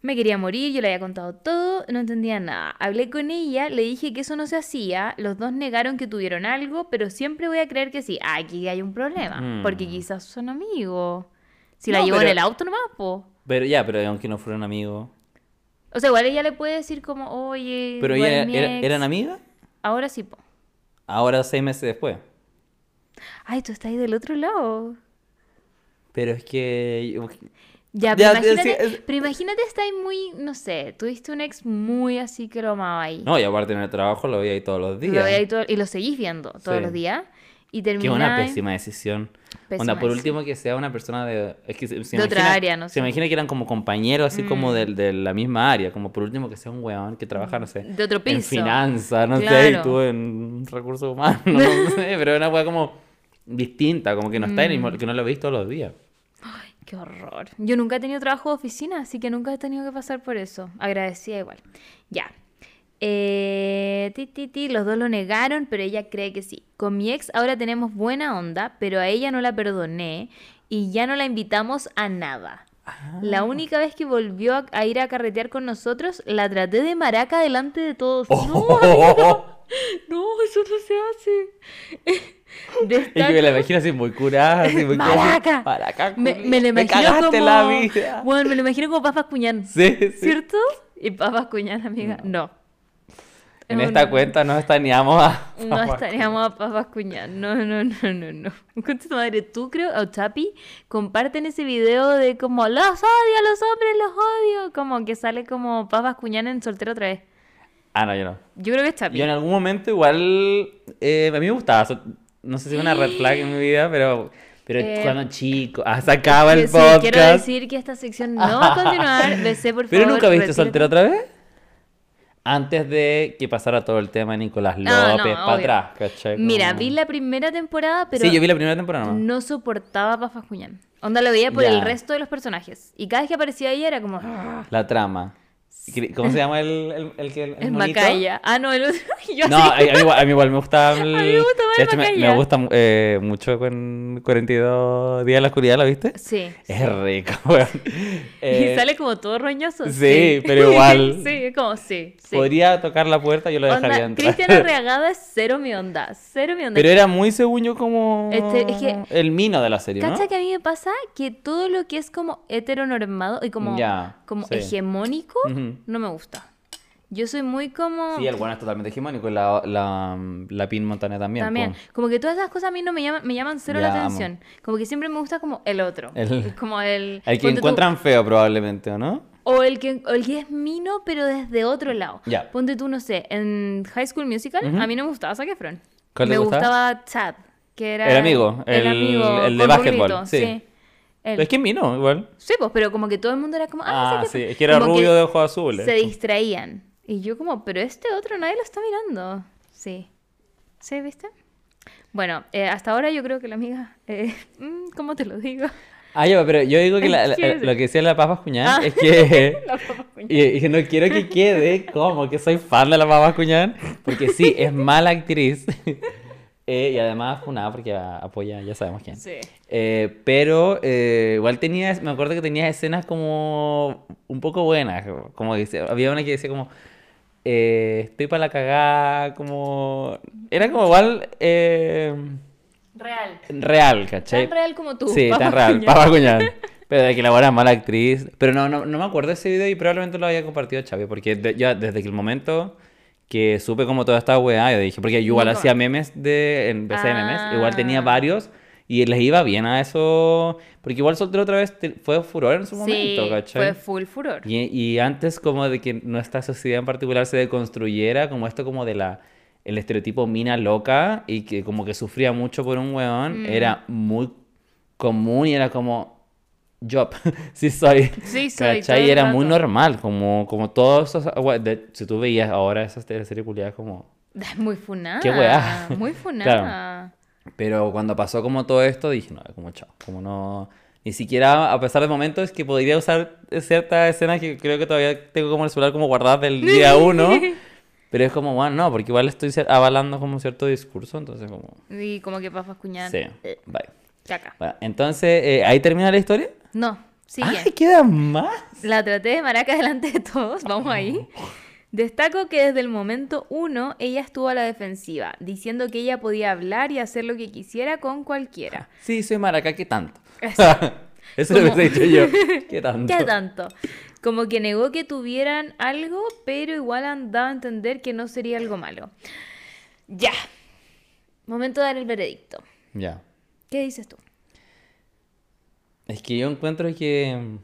Me quería morir, yo le había contado todo, no entendía nada. Hablé con ella, le dije que eso no se hacía, los dos negaron que tuvieron algo, pero siempre voy a creer que sí. Aquí hay un problema, Mm. porque quizás son amigos. Si No, la llevó pero- en el auto nomás, po. Pero ya, pero aunque no fueran amigos. O sea, igual ella le puede decir como, oye, Pero ella es mi era- ex". eran amigas. Ahora sí, po. Ahora seis meses después. Ay, tú estás ahí del otro lado. Pero es que. Ya, Ya, pero, sí, imagínate, es- pero imagínate estar ahí muy, no sé, tuviste un ex muy así que lo amaba ahí. No, y aparte en el trabajo lo veía ahí todos los días. Lo veía ahí todo- y lo seguís viendo todos Sí. los días. Y Qué termina una pésima decisión. Pésima Onda, por decisión. último que sea una persona de... Es que se, se De otra área, no Se sé. Mm. imagina que eran como compañeros, así como de, de la misma área. Como por último que sea un weón que trabaja, no sé... De otro En piso. finanzas, no sé, y tú en recursos humanos, no sé. Pero una weá como distinta, como que no está en el Mm. mismo- que no lo veis todos los días. Qué horror. Yo nunca he tenido trabajo de oficina, así que nunca he tenido que pasar por eso. Agradecida igual. Ya. Eh, ti, ti, ti, los dos lo negaron, pero ella cree que sí. Con mi ex ahora tenemos buena onda, pero a ella no la perdoné y ya no la invitamos a nada. Ah. La única vez que volvió a, a ir a carretear con nosotros, la traté de maraca delante de todos. Oh. No, no, eso no se hace. Y Destaco- que me la imagino así muy curada, así muy Maraca. Maraca, Me, me lo imagino cagaste como... la vida. Bueno, me lo imagino como papas cuñán. Sí, sí. ¿Cierto? Y papas cuñán, amiga. No. En Es esta cuenta no estaríamos a... No estaríamos a papas cuñán. No, no, no, no, no. Concha tu madre, tú creo, o Chapi, comparten ese video de como los odio, los hombres los odio. Como que sale como papas cuñán en soltero otra vez. Ah, no, yo no. Yo creo que es Chapi. Yo en algún momento igual... eh, a mí me gustaba. so- No sé si es una red flag en mi vida, pero... Pero Eh, cuando chico... Ah, se acaba el sí, podcast. quiero decir que esta sección no va a continuar. Besé, por ¿Pero favor. nunca viste soltero otra vez? Antes de que pasara todo el tema de Nicolás López Ah, no, para obvio. atrás, ¿cachai? Mira, vi la primera temporada, pero Sí, yo vi la primera temporada nomás. no soportaba a Papas Cuñán. Onda lo veía por el resto de los personajes. Y cada vez que aparecía ella era como... La trama. ¿Cómo se llama el, el, el que el, monito? Macaya. Ah, no, el otro. Yo No, a, a mí, igual- a mí igual me gusta. El... A mí me gusta más de el hecho, Macaya. me gusta eh, mucho con 42 días en la oscuridad, ¿la viste? Sí. Es rico, weón. Eh, y sale como todo roñoso. sí, pero igual. sí, como sí. sí. Podría tocar la puerta, yo lo Onda, dejaría entrar. Cristian Arriagada es cero mi onda. Cero mi onda. Pero era muy, según yo, como Este, es que- el mino de la serie, ¿no? ¿Cacha que a mí me pasa que todo lo que es como heteronormado y como, Ya, como hegemónico. No me gusta? Yo soy muy como... Sí, el bueno es totalmente hegemónico y la, la, la Pin Montana también. También, como que todas esas cosas a mí no me llaman, me llaman cero Ya, la amo. atención. Como que siempre me gusta como el otro. El- como el... El que tú- encuentran feo, probablemente, ¿o no? O el que, o el que es mino, pero desde otro lado. Ya. Ponte tú, no sé, en High School Musical, a mí no me gustaba Zac Efron. ¿Cuál te me gustaba? gustaba Chad, Que era El amigo, el- amigo el de básquetbol, rulito, sí. Él. Es que Mino, igual. Sí, pues, pero como que todo el mundo era como, ah, Ah, no sí, es que era como rubio de ojos azules. Se distraían. Y yo como, pero este otro nadie lo está mirando. Sí. ¿Sí, viste? Bueno, eh, hasta ahora yo creo que la amiga, eh, mm, ¿cómo te lo digo? Ah, ya, pero yo digo que la- la- lo que decía la papa cuñán Ah. es que... La papa cuñada. Y, y no quiero que quede como que soy fan de la papa cuñán, porque sí, es mala actriz. Eh, y además funada porque a- apoya, ya sabemos quién. Sí. Eh, pero eh, igual tenía, me acuerdo que tenía escenas como un poco buenas. Como decía- había una que decía como, eh, estoy para la cagada, como... Era como igual eh, Real. real, ¿cachai? Tan real como tú. Sí, Papa tan real. Papa Cuñán. Pero de que la buena es mala actriz. Pero no, no, no me acuerdo de ese video y probablemente lo había compartido Xavi, porque de- ya desde que el momento que supe como toda esta weá, yo dije, porque yo igual hacía memes de, en vez de memes, igual tenía Ah. varios y les iba bien a eso, porque igual soltero otra vez te- fue furor en su Sí, momento, ¿cachai? fue full furor. Y, y antes como de que nuestra sociedad en particular se deconstruyera, como esto como de la el estereotipo mina loca y que como que sufría mucho por un weón, Mm. era muy común y era como yo sí soy. Sí, soy, era muy normal, como, como todos esos... de- si tú veías ahora esas teleseries culiadas como... Muy funada. Qué weá. Muy funada. Pero cuando pasó como todo esto, dije, no, como chao, como no... Ni siquiera, a pesar de momentos que podría usar ciertas escenas que creo que todavía tengo como el celular como guardadas del día uno. pero es como, bueno, no, porque igual estoy avalando como cierto discurso, entonces como... Y como que papas cuñadas. Sí, bye. Bueno, entonces, eh, ¿ahí termina la historia? No, sigue. ¡Ay, queda más! La traté de maraca delante de todos, vamos ahí. Destaco que desde el momento uno ella estuvo a la defensiva, diciendo que ella podía hablar y hacer lo que quisiera con cualquiera. Sí, soy maraca, ¿qué tanto? Eso. Eso es lo que he dicho yo. ¿Qué tanto? ¿Qué tanto? Como que negó que tuvieran algo, pero igual han dado a entender que no sería algo malo. Ya. Momento de dar el veredicto. Ya. ¿Qué dices tú? Es que yo encuentro que...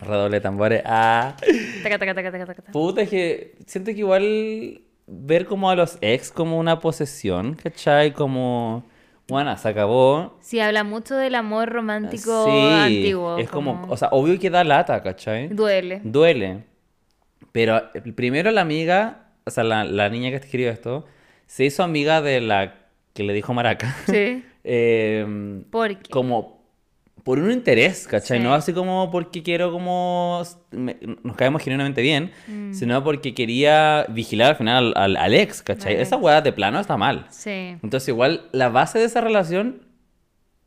Redoble de tambores. Ah. Taca, taca, taca. Puta, es que siento que igual ver como a los ex como una posesión, ¿cachai? Como, bueno, se acabó. Sí, habla mucho del amor romántico Sí, antiguo. es como, o sea, obvio que da lata, ¿cachai? Duele. Duele. Pero primero la amiga, o sea, la, la niña que escribió esto, se hizo amiga de la que le dijo Maraca. Sí. Eh, Porque. como por un interés, ¿cachai? Sí. No así como porque quiero como me- nos caemos genuinamente bien, Mm. sino porque quería vigilar al final al, al- ex, ¿cachai? Esa weá de plano está mal. Sí. Entonces igual la base de esa relación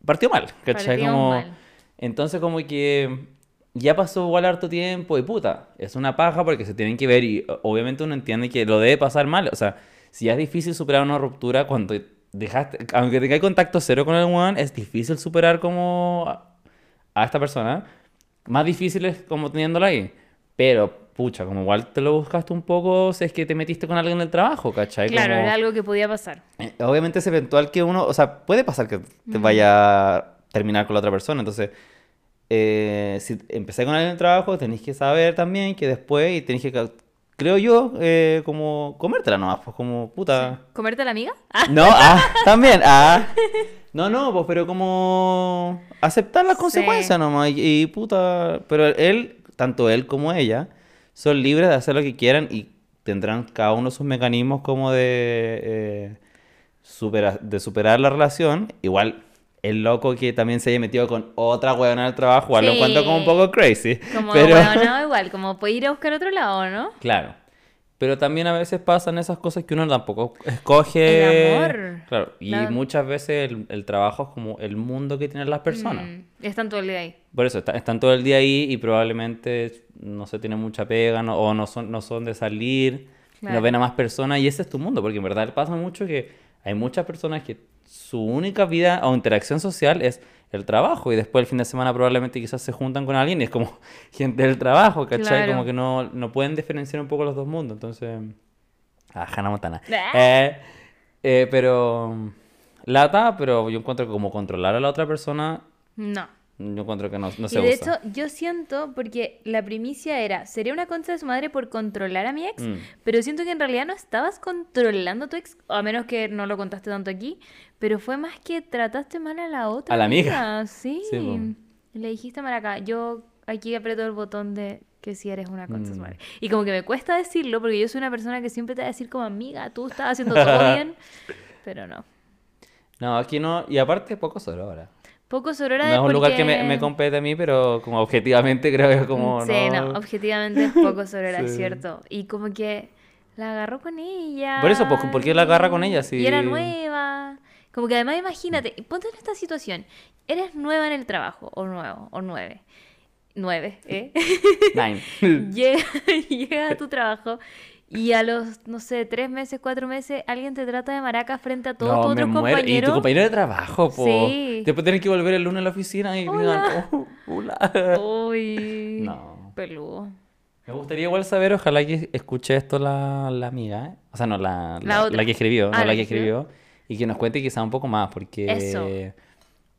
partió mal, ¿cachai? Partió como... mal. Entonces como que ya pasó igual harto tiempo y puta, es una paja porque se tienen que ver y obviamente uno entiende que lo debe pasar mal, o sea, si ya es difícil superar una ruptura cuando dejaste, aunque tengáis contacto cero con el one, es difícil superar como a, esta persona, más difícil es como teniéndola ahí, pero pucha, como igual te lo buscaste un poco, si es que te metiste con alguien del trabajo, ¿cachai? Claro, Como- era algo que podía pasar. eh, Obviamente es eventual que uno, o sea, puede pasar que te vaya a terminar con la otra persona, entonces, eh, si empecé con alguien en el trabajo, tenéis que saber también que después, y tenéis que, creo yo, eh, como comértela nomás, pues como puta. ¿Comerte a la amiga? Ah, No, ah, también, ah. No, no, pues, pero como aceptar las Sí. consecuencias nomás, y, y puta, pero él, tanto él como ella, son libres de hacer lo que quieran y tendrán cada uno sus mecanismos como de, eh, supera- de superar la relación. Igual, el loco que también se haya metido con otra huevona el trabajo, igual lo encuentro como un poco crazy. como pero... bueno, no, igual, como puede ir a buscar otro lado, ¿no? Claro. Pero también a veces pasan esas cosas que uno tampoco escoge. El amor. Claro. Y La- muchas veces el, el trabajo es como el mundo que tienen las personas. Mm, están todo el día ahí. Por eso, está- están todo el día ahí y probablemente no se tienen mucha pega no- o no son, no son de salir. Claro. No ven a más personas y ese es tu mundo. Porque en verdad pasa mucho que hay muchas personas que su única vida o interacción social es el trabajo y después el fin de semana probablemente quizás se juntan con alguien y es como gente del trabajo, ¿cachai? Claro. Como que no, no pueden diferenciar un poco los dos mundos, entonces... Ah, Hannah Montana. Eh, eh, pero... Lata, pero yo encuentro que como controlar a la otra persona, No. Yo encuentro que no, no Y se de usa. hecho, yo siento, porque la primicia era, sería una concha de su madre por controlar a mi ex, Mm. pero siento que en realidad no estabas controlando a tu ex, a menos que no lo contaste tanto aquí, pero fue más que trataste mal a la otra A la amiga. Sí. Sí. Le dijiste mal acá, yo aquí aprieto el botón de que si eres una concha de su Mm. madre. Y como que me cuesta decirlo, porque yo soy una persona que siempre te va a decir como amiga, tú estás haciendo todo bien, pero no. No, aquí no. Y aparte, poco solo ahora. Poco sorora No es un lugar que me, porque- me compete a mí, pero como objetivamente creo que como Sí, no, no... objetivamente es poco sorora, Sí. es cierto. Y como que la agarró con ella. Por eso, pues, ¿por qué la agarra con ella si- Y era nueva. Como que además imagínate, ponte en esta situación. Eres nueva en el trabajo, o nuevo, o nueve. Nueve, ¿eh? Nine. Llega- Llegas a tu trabajo y a los, no sé, tres meses, cuatro meses, alguien te trata de maraca frente a todos No, tus otros muero. Y tu compañeros. compañero de trabajo, po. Sí. Después tienes que volver el lunes a la oficina y digan, "Oh, hola. Uy, No. peludo. Me gustaría igual saber, ojalá que escuche esto la, la amiga, ¿eh? O sea, no, la, La la, que escribió, Ah, no la que escribió. Y que nos cuente quizá un poco más, porque Eso.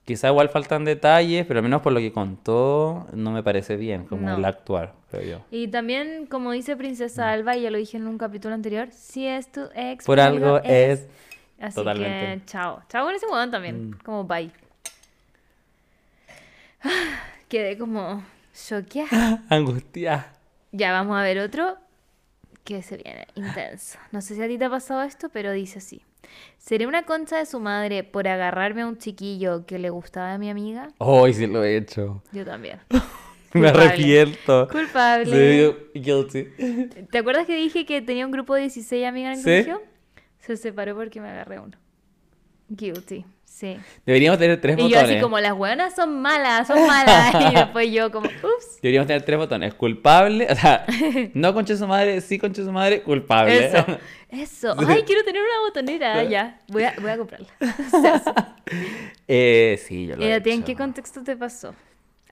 Quizá igual faltan detalles, pero al menos por lo que contó, no me parece bien como No. el actuar, creo yo. Y también, como dice Princesa Alba, y ya lo dije en un capítulo anterior, si es tu ex, Por algo es... Así Totalmente. que, chao. Chao con ese huevón también. Mm. Como bye. Quedé como choqueada. Angustia. Ya vamos a ver otro que se viene intenso. No sé si a ti te ha pasado esto, pero dice así. ¿Seré una concha de su madre por agarrarme a un chiquillo que le gustaba a mi amiga? Hoy sí lo he hecho. Yo también. Me arrepiento. Culpable. Sí, guilty. ¿Te acuerdas que dije que tenía un grupo de 16 amigas en el Sí. colegio? Se separó porque me agarré uno. Guilty, sí. Deberíamos tener tres Y yo botones. así como, las hueonas son malas, son malas. Y después yo como, ups. Deberíamos tener tres botones. Culpable, o sea, no conche su madre, sí conche su madre, culpable. Eso, eso. Ay, quiero tener una botonera. Ya, voy a, voy a comprarla. Eh, sí, yo lo ¿Y he a ti en qué contexto te pasó?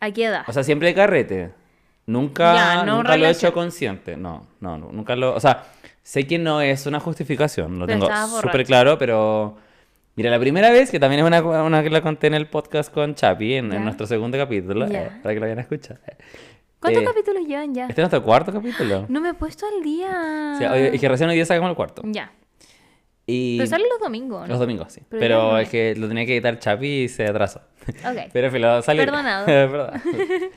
¿A qué edad? O sea, siempre de carrete. Nunca, Ya, no nunca lo he hecho consciente. No, no, nunca lo... O sea, sé que no es una justificación, lo Pero tengo súper claro, pero... Mira, la primera vez, que también es una, una que la conté en el podcast con Chapi, en, en nuestro segundo capítulo, eh, para que lo vayan a escuchar. ¿Cuántos eh, capítulos llevan ya? Este es nuestro cuarto capítulo. No me he puesto al día. Sí, es que recién hoy día sacamos el cuarto. Ya. Y... Pero salen los domingos, ¿no? Los domingos, sí. Pero Pero, es que lo tenía que editar Chapi y se atrasó. Ok. Pero filo, salió. Perdonado. Perdón.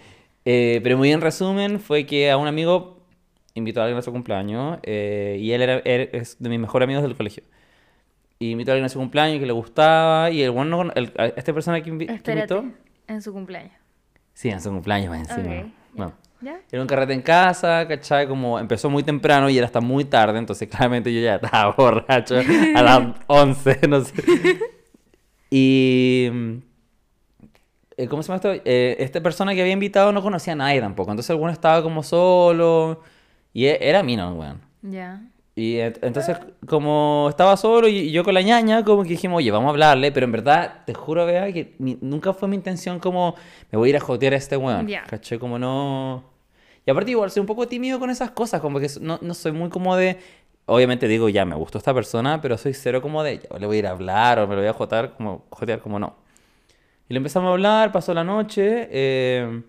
Eh, pero muy en resumen, fue que a un amigo invitó a alguien a su cumpleaños eh, y él era, él es de mis mejores amigos del colegio. Y invitó a alguien a su cumpleaños que le gustaba y el bueno, el, esta persona que, invi- que Espérate. invitó. En su cumpleaños. Sí, en su cumpleaños más encima. Era un carrete en casa, ¿cachai? Como empezó muy temprano y era hasta muy tarde, entonces claramente yo ya estaba borracho a las 11, no sé. Y... mm, eh, ¿Cómo se llama esto? Eh, esta persona que había invitado no conocía a nadie tampoco, entonces el bueno estaba como solo y e- era Mino, weón. Ya. Y ent- entonces, como estaba solo y yo con la ñaña, como que dijimos, oye, vamos a hablarle, pero en verdad, te juro, vea, que mi- nunca fue mi intención como, me voy a ir a jotear a este weón. Ya. ¿Caché? Como no... Y aparte igual soy un poco tímido con esas cosas, como que no, no soy muy como de... Obviamente digo, ya, me gustó esta persona, pero soy cero como de, ya, le voy a ir a hablar o me lo voy a jotear como, jotear como no. Y le empezamos a hablar, pasó la noche, eh,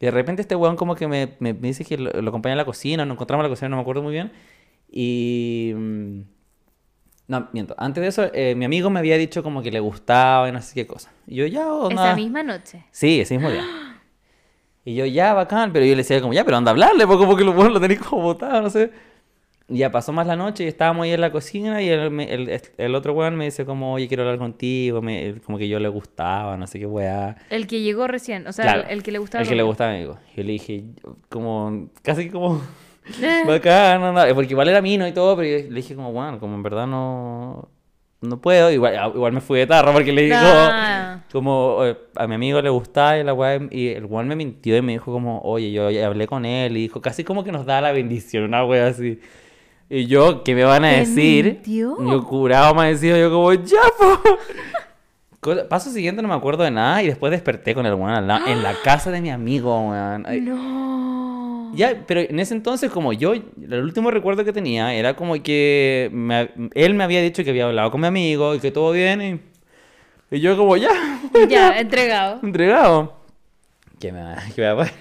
y de repente este weón como que me, me- me dice que lo, lo acompaña a la cocina, nos encontramos en la cocina, no me acuerdo muy bien. Y... mm, No, miento. Antes de eso, eh, mi amigo me había dicho como que le gustaba y no sé qué cosa. Y yo, ya, o Esa misma noche. Sí, ese mismo día. Y yo, ya, bacán, pero yo le decía como, ya, pero anda a hablarle, porque como que lo, lo tenéis como botado, no sé. Y ya pasó más la noche y estábamos ahí en la cocina y el, el, el otro weón me dice como, oye, quiero hablar contigo, me- como que yo le gustaba, no sé qué weá. El que llegó recién. O sea, Claro, el, el que le gustaba. El que le gustaba, amigo. Yo le dije, como, casi como, bacán, anda, porque igual era mino y todo, pero yo le dije como, bueno, como en verdad no, no puedo. Igual, igual me fui de tarro porque le digo, Ah. como eh, a mi amigo le gustaba y la weá, y el weón me mintió y me dijo como, oye, yo hablé con él y dijo, casi como que nos da la bendición, una weá así. Y yo, ¿qué me van a ¿Te decir? mintió? Yo curado me decía, yo como, ya, po. Paso siguiente no me acuerdo de nada y después desperté con el weón en la casa de mi amigo, weón. No. Ya, pero en ese entonces, como yo, el último recuerdo que tenía era como que me- él me había dicho que había hablado con mi amigo y que todo bien y, y yo como, ya, Ya, entregado. entregado. ¿Qué me va?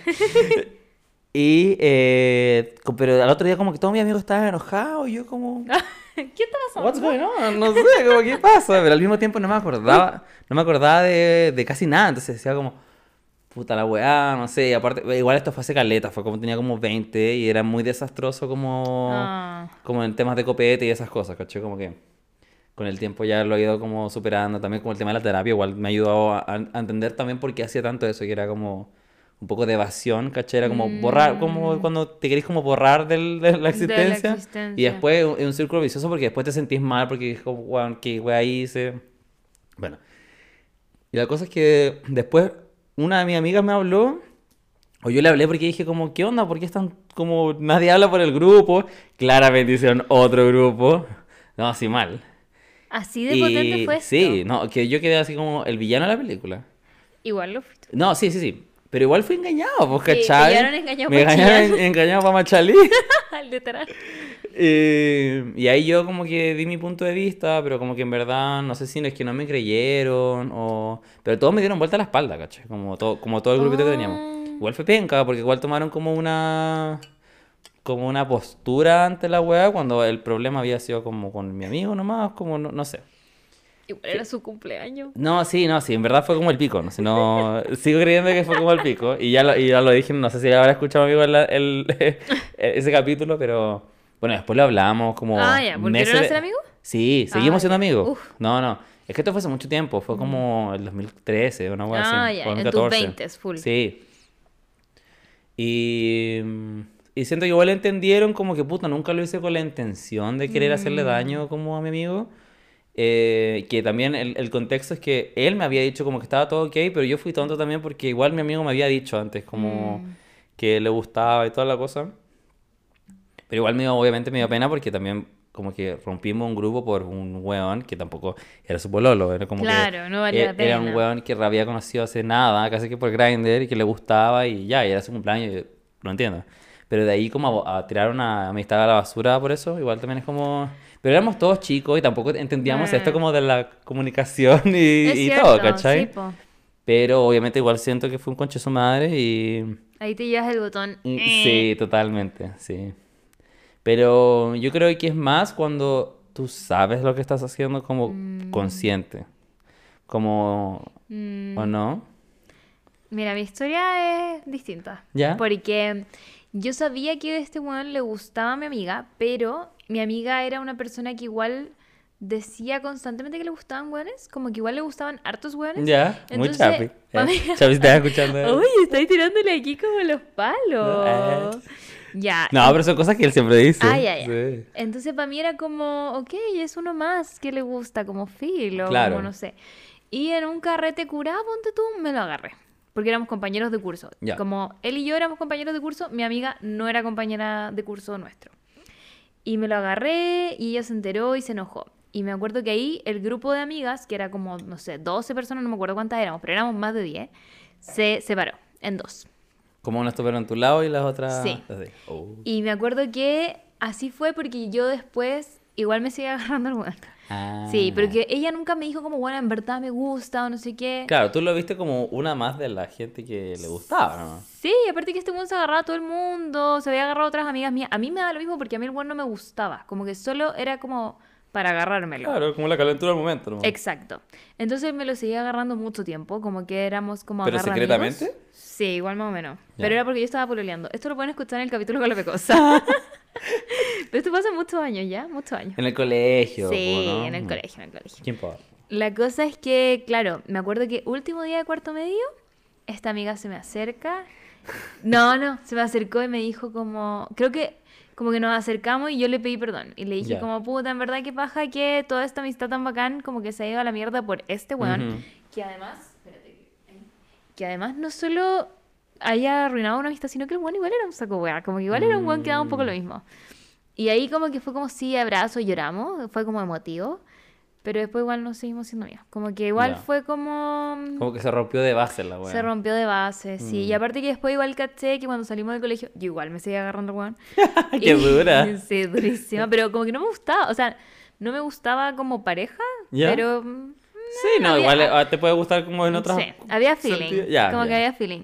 Y, eh, pero al otro día como que todos mis amigos estaban enojados y yo como, ¿Qué está pasando? what's going on? No sé, como, ¿qué pasa? Pero al mismo tiempo no me acordaba, no me acordaba de, de casi nada, entonces decía como, puta la weá, no sé, y aparte, igual esto fue hace caleta, fue como tenía como 20 y era muy desastroso como, Ah. como en temas de copete y esas cosas, ¿cachai? Como que con el tiempo ya lo he ido como superando, también como el tema de la terapia, igual me ha ayudado a, a entender también por qué hacía tanto eso, que era como un poco de evasión, ¿cachai? Era como borrar, como cuando te querés como borrar del- de la existencia. Y existencia. después es un círculo vicioso porque después te sentís mal porque es como, qué wea hice. Bueno. Y la cosa es que después una de mis amigas me habló, o yo le hablé porque dije como, ¿qué onda? ¿Por qué están como, nadie habla por el grupo? Claramente hicieron otro grupo. No, así mal. Así de potente fue esto. sí, no, que yo quedé así como el villano de la película. Igual lo fuiste. No, sí, sí, sí. Pero igual fui engañado, pues, Sí, ¿cachai? pillaron engañado Me engañaron engañado para Machalí. Literal. Eh, y ahí yo como que di mi punto de vista, pero como que en verdad, no sé si es que no me creyeron o... Pero todos me dieron vuelta a la espalda, ¿cachai? Como todo, como todo el grupito que teníamos. Ah. Igual fue penca, porque igual tomaron como una... Como una postura ante la weá cuando el problema había sido como con mi amigo nomás, como no, no sé. Igual era su cumpleaños. No, sí, no, sí, en verdad fue como el pico, no, si no, sigo creyendo que fue como el pico, y ya lo, y ya lo dije, no sé si habrá escuchado amigo el, el- ese capítulo, pero bueno, después lo hablamos como Ah, ya, ¿volvieron meses a ser amigos? Sí, seguimos Ah, siendo amigos. Uf. No, no, es que esto fue hace mucho tiempo, fue como el 2013, una cosa Ah, así, ya, o en tus 2014. 20s, full. Sí. Y, y siento que igual entendieron como que puta, nunca lo hice con la intención de querer Mm. hacerle daño como a mi amigo. Eh, que también el, el contexto es que él me había dicho como que estaba todo ok, pero yo fui tonto también porque igual mi amigo me había dicho antes como Mm. que le gustaba y toda la cosa. Pero igual me dio- obviamente me dio pena porque también como que rompimos un grupo por un weón que tampoco era su pololo, era como que Claro, no valía la e- era un pena. weón que había conocido hace nada, casi que por Grindr y que le gustaba y ya, y era su cumpleaños, no entiendo. Pero de ahí como a, a tirar una amistad a la basura por eso, igual también es como... Pero éramos todos chicos y tampoco entendíamos Ah. esto como de la comunicación y, y cierto, todo, ¿cachai? sí. Pero obviamente igual siento que fue un conche su madre y... Ahí te llevas el botón. Mm, eh. Sí, totalmente, sí. Pero yo creo que es más cuando tú sabes lo que estás haciendo como consciente. Como... Mm, ¿O no? Mira, mi historia es distinta. ¿Ya? Porque yo sabía que a este weón le gustaba a mi amiga, pero mi amiga era una persona que igual decía constantemente que le gustaban weones, como que igual le gustaban hartos weones. Ya, muy Entonces, chapi. pa' Eh, mí- Chapi, ¿estás escuchando? Uy, estáis tirándole aquí como los palos. No, Ya. No, pero son cosas que él siempre dice. Ah, ya, ya. Sí. Entonces para mí era como, ok, es uno más que le gusta, como filo, Claro. como no sé. Y en un carrete curado, ponte tú, me lo agarré. Porque éramos compañeros de curso. Ya. Como él y yo éramos compañeros de curso, mi amiga no era compañera de curso nuestro. Y me lo agarré y ella se enteró y se enojó. Y me acuerdo que ahí el grupo de amigas, que era como, no sé, 12 personas, no me acuerdo cuántas éramos, pero éramos más de 10, se separó en dos. Como una estuvieron en tu lado y las otras... Sí. Oh. Y me acuerdo que así fue porque yo después igual me seguía agarrando al weón. Ah. Sí, pero que ella nunca me dijo como, bueno, en verdad me gusta o no sé qué. Claro, tú lo viste como una más de la gente que le gustaba, ¿no? Sí, aparte que este weón se agarraba a todo el mundo, se había agarrado a otras amigas mías. A mí me da lo mismo porque a mí el weón no me gustaba. Como que solo era como para agarrármelo. Claro, como la calentura del momento, ¿no? Exacto. Entonces me lo seguía agarrando mucho tiempo, como que éramos como ¿Pero secretamente? amigos. Sí, igual más o menos. Ya. Pero era porque yo estaba pololeando. Esto lo pueden escuchar en el capítulo con la pecosa. Pero esto pasa muchos años ya, muchos años. En el colegio. Sí, ¿no? en el colegio, en el colegio. ¿Quién importa? La cosa es que, claro, me acuerdo que último día de cuarto medio, esta amiga se me acerca. No, no, se me acercó y me dijo como, creo que como que nos acercamos y yo le pedí perdón. Y le dije Ya. como, puta, en verdad qué paja que toda esta amistad tan bacán como que se ha ido a la mierda por este weón. Ujú. Que además, que- que además no solo haya arruinado una amistad, sino que el weón igual era un saco weá. Como que igual era un weón que daba un poco Mm. lo mismo. Y ahí como que fue como sí, abrazo, lloramos, fue como emotivo. Pero después igual nos seguimos siendo amigos. Como que igual fue como... Como que se rompió de base la weá. Se rompió de base, sí. Y Mm. aparte que después igual caché que cuando salimos del colegio, yo igual me seguía agarrando el weón. ¡Qué dura! Sí, durísima. Pero como que no me gustaba. O sea, no me gustaba como pareja, pero... Sí, no, había- igual eh, te puede gustar como en otras... Sí, había feeling. Ya, como que ya. había feeling.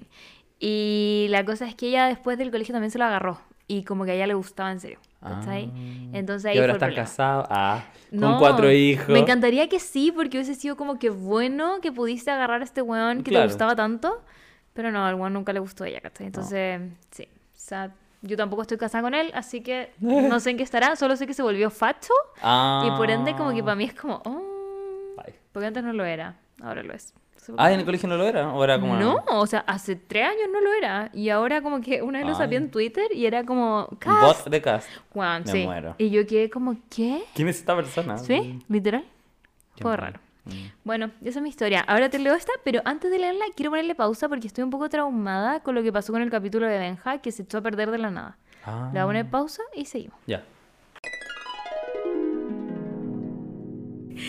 Y la cosa es que ella después del colegio también se lo agarró. Y como que a ella le gustaba en serio. ¿Cachai? Ah. Entonces Y ahí ahora el están problema. casados. Ah, con No, cuatro hijos. Me encantaría que sí, porque hubiese sido como que bueno que pudiste agarrar a este weón que Claro. te gustaba tanto. Pero no, al weón nunca le gustó a ella, ¿cachai? Entonces, sí. O sea, yo tampoco estoy casada con él, así que no sé en qué estará. Solo sé que se volvió facho. Ah. Y por ende, como que para mí es como, oh. Porque antes no lo era, ahora lo es. Ah. ¿en el colegio no lo era? ¿O era como una- No, o sea, hace tres años no lo era. Y ahora como que una vez lo sabía en Twitter y era como, cast. bot de cast. Juan, Me sí. muero. Y yo quedé como, ¿qué? ¿Quién es esta persona? ¿Sí? ¿Literal? Fue raro. Mm. Bueno, esa es mi historia. Ahora te leo esta, pero antes de leerla quiero ponerle pausa porque estoy un poco traumada con lo que pasó con el capítulo de Benja, que se echó a perder de la nada. Ah. Le voy a poner pausa y seguimos. Ya.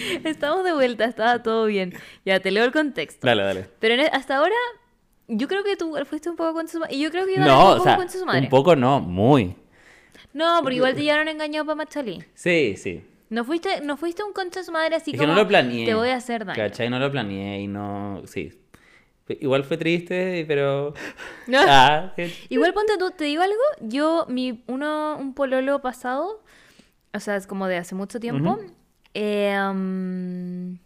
Estamos de vuelta, estaba todo bien. Ya, te leo el contexto. Dale, dale. Pero en- hasta ahora, yo creo que tú fuiste un poco contra su madre. Y yo creo que también No, un o poco sea, contra su madre. un poco no, muy. No, porque igual te llevaron engañado para Machalí. Sí, sí. No fuiste, no fuiste un contra su madre así Es que como no lo planeé. te voy a hacer daño. ¿Cachai? No lo planeé y no... Sí. Igual fue triste, pero... No. Ah, sí. Igual ponte tú, te digo algo, yo, mi, uno, un pololo pasado, o sea, es como de hace mucho tiempo. Eh, mm,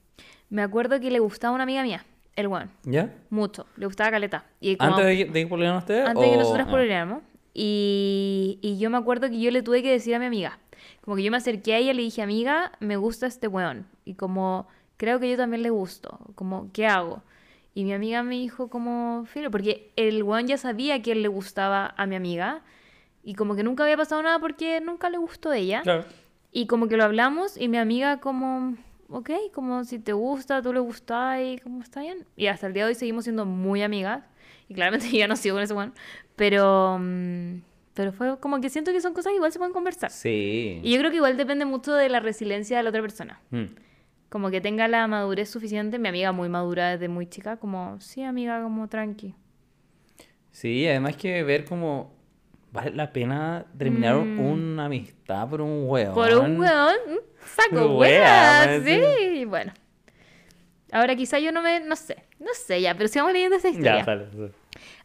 me acuerdo que le gustaba una amiga mía, el weón, ¿Ya? mucho, le gustaba caleta. Y como- ¿Antes de que, de que pololearan ustedes? antes de que nosotros ah. Y, y yo me acuerdo que yo le tuve que decir a mi amiga, como que yo me acerqué a ella y le dije, amiga, me gusta este weón. Y como, creo que yo también le gusto, como, ¿qué hago? Y mi amiga me dijo como, filo, porque el weón ya sabía que él le gustaba a mi amiga. Y como que nunca había pasado nada porque nunca le gustó a ella. Claro. Y como que lo hablamos y mi amiga como, ok, como si te gusta, tú le gustas y como está bien. Y hasta el día de hoy seguimos siendo muy amigas. Y claramente yo ya no sigo con ese weón. Pero, mm, pero fue como que siento que son cosas que igual se pueden conversar. Sí. Y yo creo que igual depende mucho de la resiliencia de la otra persona. Mm. Como que tenga la madurez suficiente. Mi amiga muy madura desde muy chica, como, sí, amiga, como tranqui. Sí, además que ver como... Vale la pena terminar Mm. una amistad por un hueón. Por un un saco man, sí. Bueno. Ahora quizá yo no me, no sé, no sé ya, pero sigamos leyendo esta historia. Ya, sale. sale.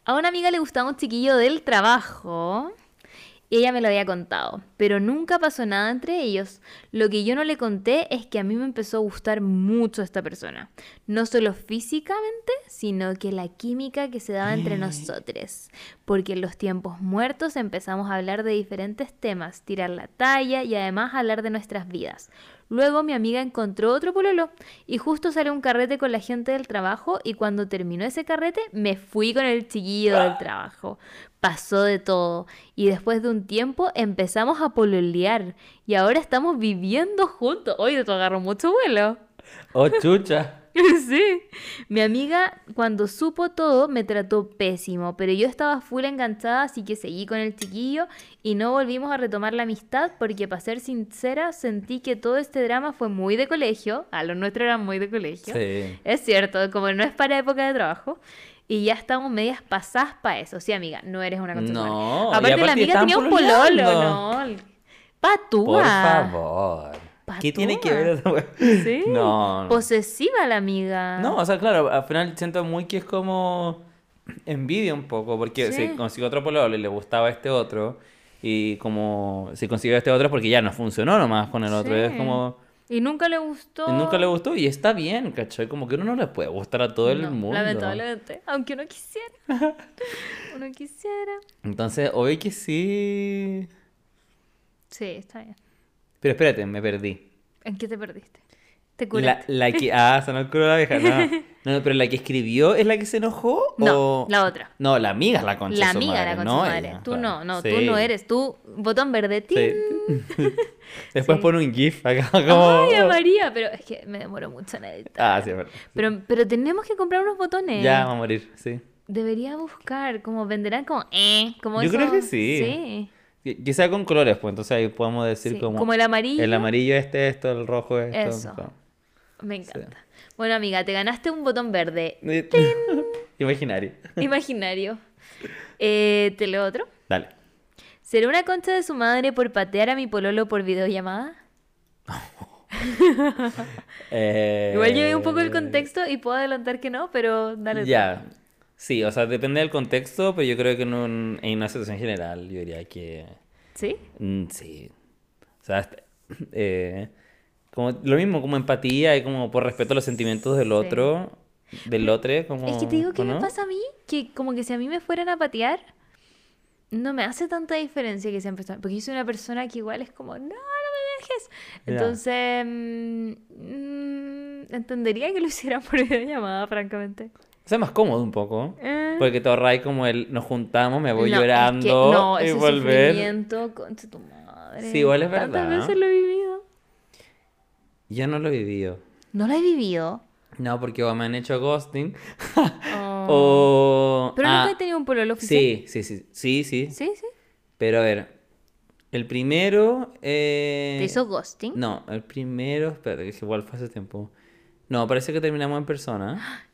A una amiga le gustaba un chiquillo del trabajo y ella me lo había contado, pero nunca pasó nada entre ellos. Lo que yo no le conté es que a mí me empezó a gustar mucho esta persona, no solo físicamente, sino que la química que se daba entre nosotros, porque en los tiempos muertos empezamos a hablar de diferentes temas, tirar la talla y además hablar de nuestras vidas. Luego mi amiga encontró otro pololo y justo salió un carrete con la gente del trabajo y cuando terminó ese carrete me fui con el chiquillo del trabajo. Pasó de todo y después de un tiempo empezamos a pololear y ahora estamos viviendo juntos. Oye, te agarró mucho vuelo. Oh, chucha. Sí. Mi amiga, cuando supo todo, me trató pésimo, pero yo estaba full enganchada, así que seguí con el chiquillo y no volvimos a retomar la amistad porque, para ser sincera, sentí que todo este drama fue muy de colegio. A lo nuestro era muy de colegio. Sí. Es cierto, como no es para época de trabajo. Y ya estamos medias pasadas para eso. Sí, amiga, no eres una. No, y Aparte, la aparte amiga tenía un pololo. ¿no? Patúa. Por favor. ¿Qué tiene que ver esa? Sí. No. no. Posesiva la amiga. No, o sea, claro, al final siento muy que es como envidia un poco, porque Sí. si consiguió otro pololo y le gustaba este otro, y como si consiguió este otro es porque ya no funcionó nomás con el otro, es como... Y nunca le gustó. y Nunca le gustó y está bien, ¿cachai? Como que uno no le puede gustar a todo el mundo. Lamentablemente. Aunque uno quisiera. uno quisiera. Entonces, hoy que sí... Sí, está bien. Pero espérate, me perdí. ¿En qué te perdiste? Te La, la que... Ah, el culo de la vieja, no. No, pero la que escribió es la que se enojó No, o... la otra. No, la amiga es la concha La amiga madre, la concha no madre. ella, Tú claro. no, no, Sí. tú no eres. Tú, botón verde. Sí. Después Sí. pone un GIF acá como. Ay, a María, pero es que me demoro mucho en editar. Ah, sí, es verdad. Pero, pero tenemos que comprar unos botones. Ya va a morir, sí. Debería buscar, como venderán como eh, como Yo creo eso. que sí. Sí. Sea con colores, pues entonces ahí podemos decir sí. como. el amarillo. El amarillo este, esto, el rojo esto. Eso. como- Me encanta. Bueno, amiga, te ganaste un botón verde Imaginario. imaginario. Eh, ¿Te leo otro? Dale. ¿Será una concha de su madre por patear a mi pololo por videollamada? Eh, Igual llevé un poco el contexto y puedo adelantar que no, pero dale. Ya. Sí, o sea, depende del contexto, pero yo creo que en, un- en una situación general yo diría que ¿Sí? mm, sí. O sea, eh, como lo mismo, como empatía y como por respeto a los sentimientos del Sí. otro, del otro, como... Es que te digo que ¿o me no? pasa a mí, que como que si a mí me fueran a patear, no me hace tanta diferencia que sean personas. Porque yo soy una persona que igual es como, no, no me dejes. Entonces, mm, mm, entendería que lo hicieran por videollamada, francamente. O sea, es más cómodo un poco. Eh, Porque te ahorráis como el nos juntamos, me voy no, es que llorando no, y ese volver. sufrimiento, concha tu madre. Sí, igual es verdad. veces lo he vivido. Yo no lo he vivido. No lo he vivido. No, porque o me han hecho ghosting. o... Pero ah, nunca he tenido un pololo oficial. Sí, sí, sí, sí, sí. Sí, sí. Pero a ver, el primero... Eh... ¿Te hizo ghosting? No, el primero, espérate, que igual fue hace tiempo. No, parece que terminamos en persona.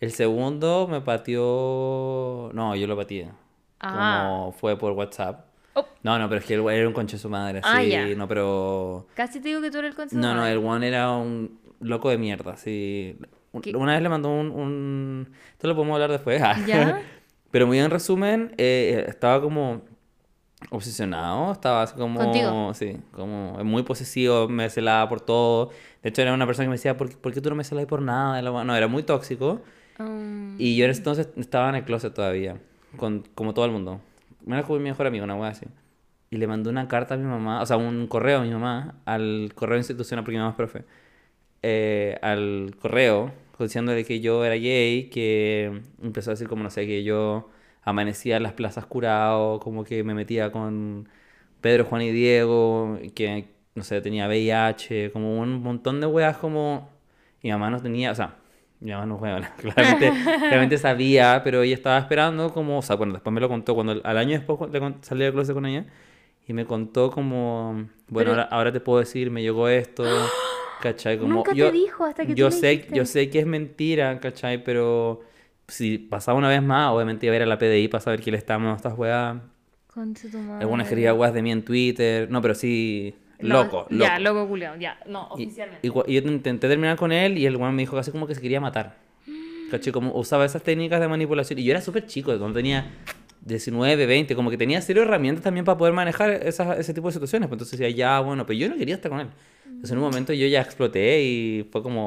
El segundo me pateó... No, yo lo pateé. Ah. Como fue por WhatsApp. Oh. No, no, pero es que el güey era un conche de su madre, Ah, no, pero... Casi te digo que tú eres el consejo. No, no, el one era un loco de mierda, sí. Una vez le mandó un, un... Esto lo podemos hablar después. ah. ¿Ya? Pero muy en resumen, eh, estaba como obsesionado, estaba así como... ¿Contigo? Sí, como muy posesivo, me celaba por todo. De hecho, era una persona que me decía, ¿por, qué- por qué tú no me celas por nada? No, era muy tóxico. Um, Y yo en ese entonces estaba en el closet todavía, con, como todo el mundo. Era como mi mejor amigo, una wea así. Y le mandé una carta a mi mamá, o sea, un correo a mi mamá, al correo institucional, porque mi mamá es profe, eh, al correo, diciéndole que yo era gay, que empezó a decir como, no sé, que yo amanecía en las plazas curado, como que me metía con Pedro, Juan y Diego, que, no sé, tenía VIH, como un montón de weas como... Mi mamá no tenía, o sea, mi mamá no juega, claramente, claramente sabía, pero ella estaba esperando como, o sea, bueno, después me lo contó, cuando al año después le con- salí del closet con ella, y me contó como, bueno, Pero- ahora, ahora te puedo decir, me llegó esto, ¿cachai? Como, Nunca te yo, dijo hasta que tú yo le sé, yo sé que es mentira, ¿cachai? Pero si pasaba una vez más, obviamente iba a ir a la PDI para saber quién le está mandando estas weas. Concha tu madre. Algunas quería weas de mí en Twitter, no, pero sí, No, loco, loco. Ya, loco culiao, ya. No, oficialmente. y yo intenté terminar con él y el weón me dijo casi como que se quería matar. ¿Cachai? Como usaba esas técnicas de manipulación. Y yo era súper chico, cuando tenía 19, 20, como que tenía cero herramientas también para poder manejar esas- ese tipo de situaciones. Pues entonces decía, ya, bueno, pero yo no quería estar con él. Entonces en un momento yo ya exploté y fue como,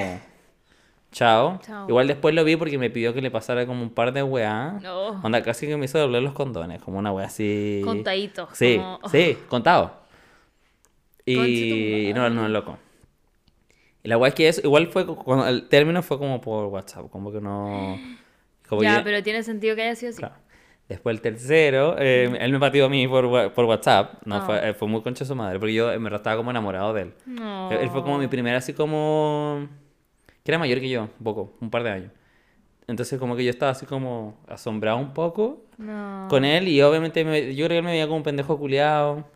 chao. Chao. Igual después lo vi porque me pidió que le pasara como un par de weá. No. Onda, casi que me hizo doblar los condones, como una weá así. Contaditos. Sí, como- sí, contado. Y no, no, loco. Y la weá es que eso, igual fue, cu- cuando el término fue como por WhatsApp, como que no... Como Ya, que- pero tiene sentido que haya sido así. claro. Después el tercero, eh, él me partió a mí por, por WhatsApp, no, Ah. fue, eh, fue muy concha su madre, porque yo en verdad estaba como enamorado de él. No. Él fue como mi primer así como... Que era mayor que yo, un poco, un par de años. Entonces como que yo estaba así como asombrado un poco No. con él y obviamente me- yo creo que él me veía como un pendejo culiado.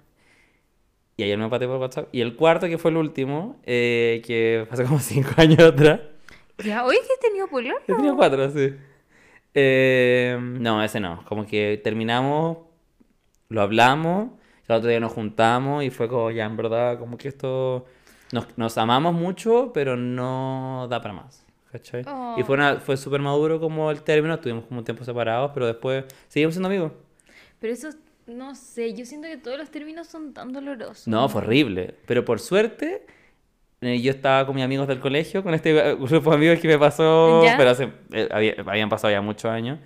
Y ayer me pateé por WhatsApp. Y el cuarto, que fue el último, eh, que hace como cinco años atrás. Ya, oye, que he tenido pololo. Yo tenía cuatro, sí. Eh, no, ese no. Como que terminamos, lo hablamos, el otro día nos juntamos y fue como ya, en verdad, como que esto... Nos, nos amamos mucho, pero no da para más. ¿Cachai? Y fue, una- fue súper maduro como el término, estuvimos como un tiempo separados, pero después seguimos siendo amigos. Pero eso, no sé, yo siento que todos los términos son tan dolorosos. No, fue horrible. Pero por suerte, eh, yo estaba con mis amigos del colegio, con este eh, grupo de amigos que me pasó, ¿Ya? pero hace, eh, había- habían pasado ya muchos años.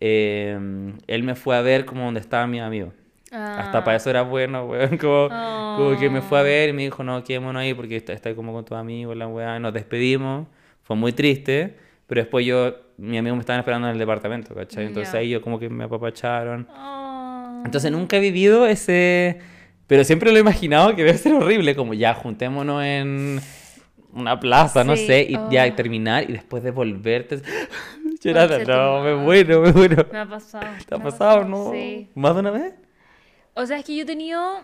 Eh, él me fue a ver como donde estaban mis amigos. Hasta para eso era bueno, weón. Como, como que me fue a ver y me dijo, no, quedémonos ahí porque está, está como con tus amigos, la weá. Nos despedimos. Fue muy triste. Pero después yo, mis amigos me estaban esperando en el departamento, ¿cachai? Entonces Ya. ahí yo como que me apapacharon. Ah. Entonces nunca he vivido ese... Pero siempre lo he imaginado que debe ser horrible, como ya juntémonos en una plaza, no sé, y ya terminar y después de volverte llorando. No, me muero, me muero. Me ha pasado. ¿Te ha pasado, no? Sí. ¿Más de una vez? O sea, es que yo he tenido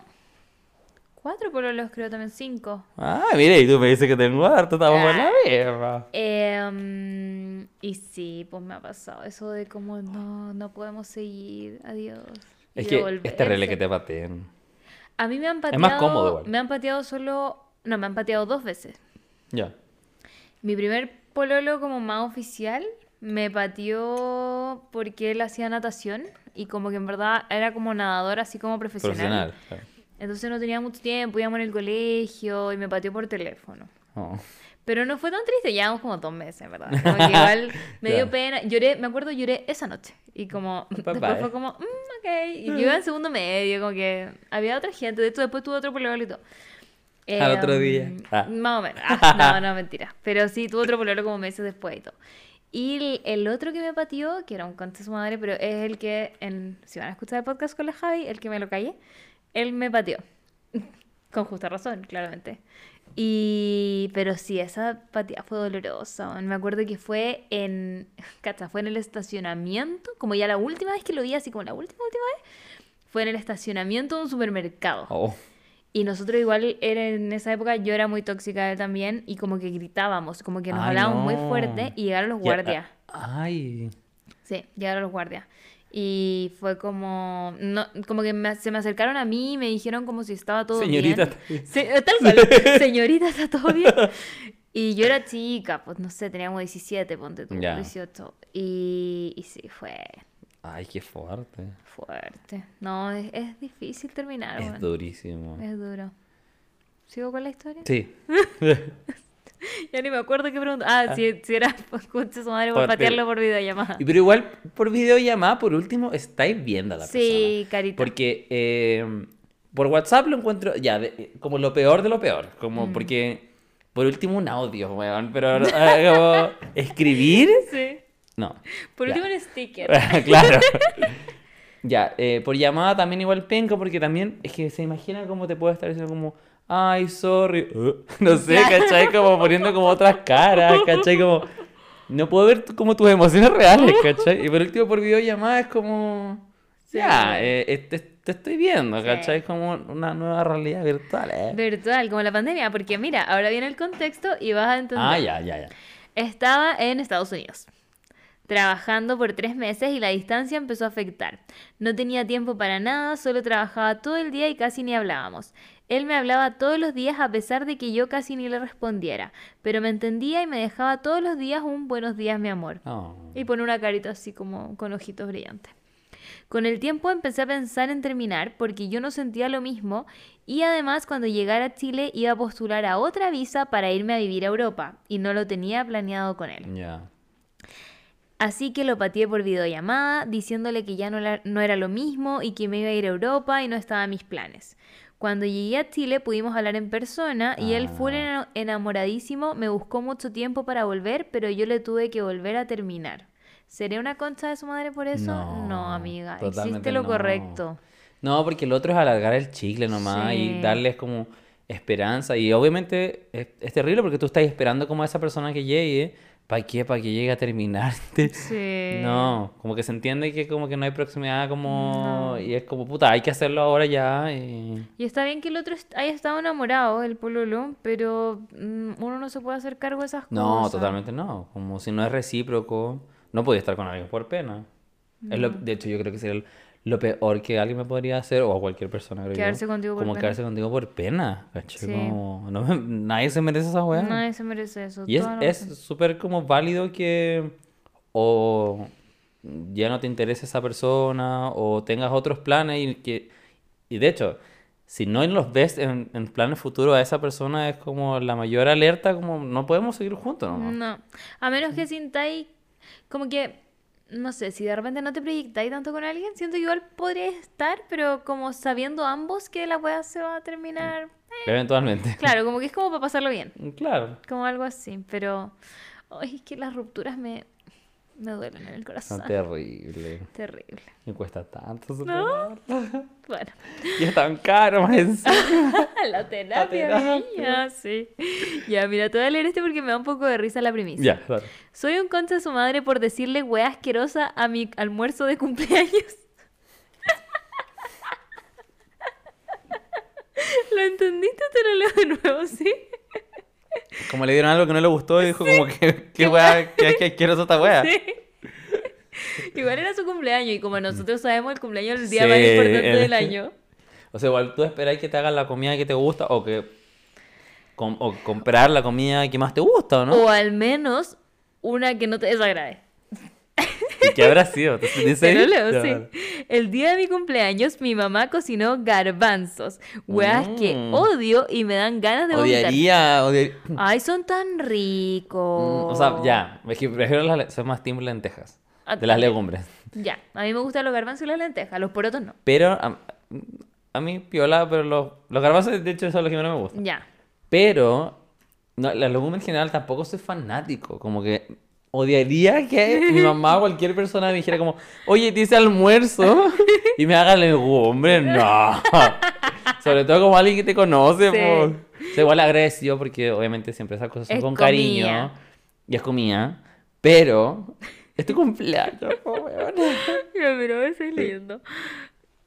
cuatro pololos, creo también cinco. Ah, mire, y tú me dices que tengo harto, estamos en la Ah. misma. Em, y sí, pues me ha pasado eso de como no, no podemos seguir, adiós. Es que es terrible que te pateen. A mí me han pateado. Es más cómodo igual. Me han pateado solo. No, me han pateado dos veces. Ya. Mi primer pololo como más oficial me pateó porque él hacía natación y como que en verdad era como nadador así como profesional. Profesional. claro. Entonces no tenía mucho tiempo, íbamos en el colegio y me pateó por teléfono. Oh. Pero no fue tan triste, llevamos como dos meses, ¿verdad? Como que igual me dio pena. Lloré, me acuerdo, lloré esa noche. Y como, después bye. fue como, mm, ok. Y yo iba en segundo medio, como que había otra gente. De hecho, después tuve otro pololo y todo. Al otro Em, día. Ah. Más o menos. Ah, no, no, mentira. Pero sí, tuvo otro pololo como meses después y todo. Y el, otro que me pateó, que era un conte su madre, pero es el que, en, si van a escuchar el podcast con la Javi, el que me lo callé, él me pateó. Con justa razón, claramente. Y, pero sí, esa pateada fue dolorosa. Me acuerdo que fue en, cacha, fue en el estacionamiento, como ya la última vez que lo vi, así como la última, última vez, fue en el estacionamiento de un supermercado. Oh. Y nosotros igual era en esa época yo era muy tóxica también y como que gritábamos, como que nos Ay, hablábamos muy fuerte y llegaron los guardias. ah, Ay. Sí, llegaron los guardias. Y fue como, no, como que me- se me acercaron a mí y me dijeron como si estaba todo Señorita, bien. está bien. Se- tal cual, señorita, ¿está todo bien? Y yo era chica, pues no sé, tenía como 17, ponte tú, Ya. 18. Y, y sí, fue Ay, qué fuerte. fuerte. No, es, es difícil terminar, Es durísimo. Es duro. ¿Sigo con la historia? Sí. Ya ni me acuerdo qué pregunta. Ah, si, si era escucha su madre por Por- patearlo por videollamada. Y Pero igual, por videollamada, por último, estáis viendo a la Sí, persona. carita. Porque eh, por WhatsApp lo encuentro, ya, de- como lo peor de lo peor. Como porque, por último, un audio, weón. Pero eh, como, escribir, Sí. no. Por Ya. último, un sticker. claro. Ya, eh, por llamada también igual penca, porque también es que se imagina cómo te puede estar diciendo como, ay, sorry, uh", no sé, ¿cachai? Como poniendo como otras caras, ¿cachai? Como, no puedo ver como tus emociones reales, ¿cachai? Y por último por videollamada es como, Sí. ya, eh, te, te estoy viendo, Sí. ¿cachai? Como una nueva realidad virtual, ¿eh? Virtual, como la pandemia. Porque mira, ahora viene el contexto y vas a entender. Ah, ya, ya, ya. Estaba en Estados Unidos, trabajando por tres meses y la distancia empezó a afectar. No tenía tiempo para nada, solo trabajaba todo el día y casi ni hablábamos. Él me hablaba todos los días a pesar de que yo casi ni le respondiera, pero me entendía y me dejaba todos los días un buenos días, mi amor. Oh. Y pone una carita así como con ojitos brillantes. Con el tiempo empecé a pensar en terminar porque yo no sentía lo mismo y además cuando llegara a Chile iba a postular a otra visa para irme a vivir a Europa y no lo tenía planeado con él. Ya. Así que lo pateé por videollamada diciéndole que ya no, la- no era lo mismo y que me iba a ir a Europa y no estaba en mis planes. Cuando llegué a Chile pudimos hablar en persona y él full Ah. ena- enamoradísimo, me buscó mucho tiempo para volver, pero yo le tuve que volver a terminar. ¿Seré una concha de su madre por eso? No, No, amiga, hiciste lo no. correcto. No, porque el otro es alargar el chicle nomás Sí. y darles como esperanza. Y obviamente es, es terrible porque tú estás esperando como a esa persona que llegue. ¿Para qué? ¿Para que llegue a terminarte? Sí. No, como que se entiende que como que no hay proximidad como... No. Y es como, puta, hay que hacerlo ahora ya. Y... Y está bien que el otro haya estado enamorado, el pololo, pero mm, uno no se puede hacer cargo de esas No, cosas. totalmente no. Como si no es recíproco, no podía estar con alguien por pena. Es lo- de hecho, yo creo que sería el- lo peor que alguien me podría hacer, o a cualquier persona, creo yo, Quedarse contigo por Como pena. quedarse contigo por pena, ¿cachai? Sí. Como, no nadie se merece esa weá. Nadie se merece eso. Y es súper como válido que o ya no te interese esa persona o tengas otros planes y que y de hecho si no los ves en, en planes futuros a esa persona es como la mayor alerta como no podemos seguir juntos ¿no? No, a menos que sintáis como que, no sé, si de repente no te proyectáis tanto con alguien, siento que igual podría estar, pero como sabiendo ambos que la weá se va a terminar. eventualmente. Claro, como que es como para pasarlo bien, claro. Como algo así, pero ay, es que las rupturas me, me duelen en el corazón. son terrible Terrible. me cuesta tanto No. Bueno, y es tan caro más encima. la terapia, terapia. niña, sí. Ya, mira, te voy a leer este porque me da un poco de risa la primicia. ya claro. Soy un concha de su madre por decirle wea asquerosa a mi almuerzo de cumpleaños. ¿Lo entendiste? Te lo leo de nuevo, ¿sí? Como le dieron algo que no le gustó y dijo como que qué weá que, que quiero esta weá Sí. Igual era su cumpleaños y como nosotros sabemos el cumpleaños es el día más importante el- del año. O sea, igual tú esperas que te hagan la comida que te gusta o que com- o comprar la comida que más te gusta, ¿o ¿no? O al menos una que no te desagrade. ¿Qué habrá sido? Sí. El día de mi cumpleaños, mi mamá cocinó garbanzos. Que Mm. odio y me dan ganas de vomitar. Odiaría, odiaría. Ay, son tan ricos. Mm, O sea, ya, es que prefiero las, soy más team lentejas. Ah, De las legumbres. Ya, a mí me gustan los garbanzos y las lentejas, los porotos no. Pero a, a mí, piola, pero los, los garbanzos, de hecho, son los que menos me gustan. Ya. Pero no, las legumbres en general tampoco soy fanático. Como que odiaría que mi mamá o cualquier persona me dijera como, oye, te hice almuerzo y me haga legumbre. No. Sobre todo como alguien que te conoce. Sí. po. O sea, igual agradecido porque obviamente siempre esas cosas son Es con comida. cariño. Y es comida. Pero es tu cumpleaños, weona. Ya, pero estoy leyendo.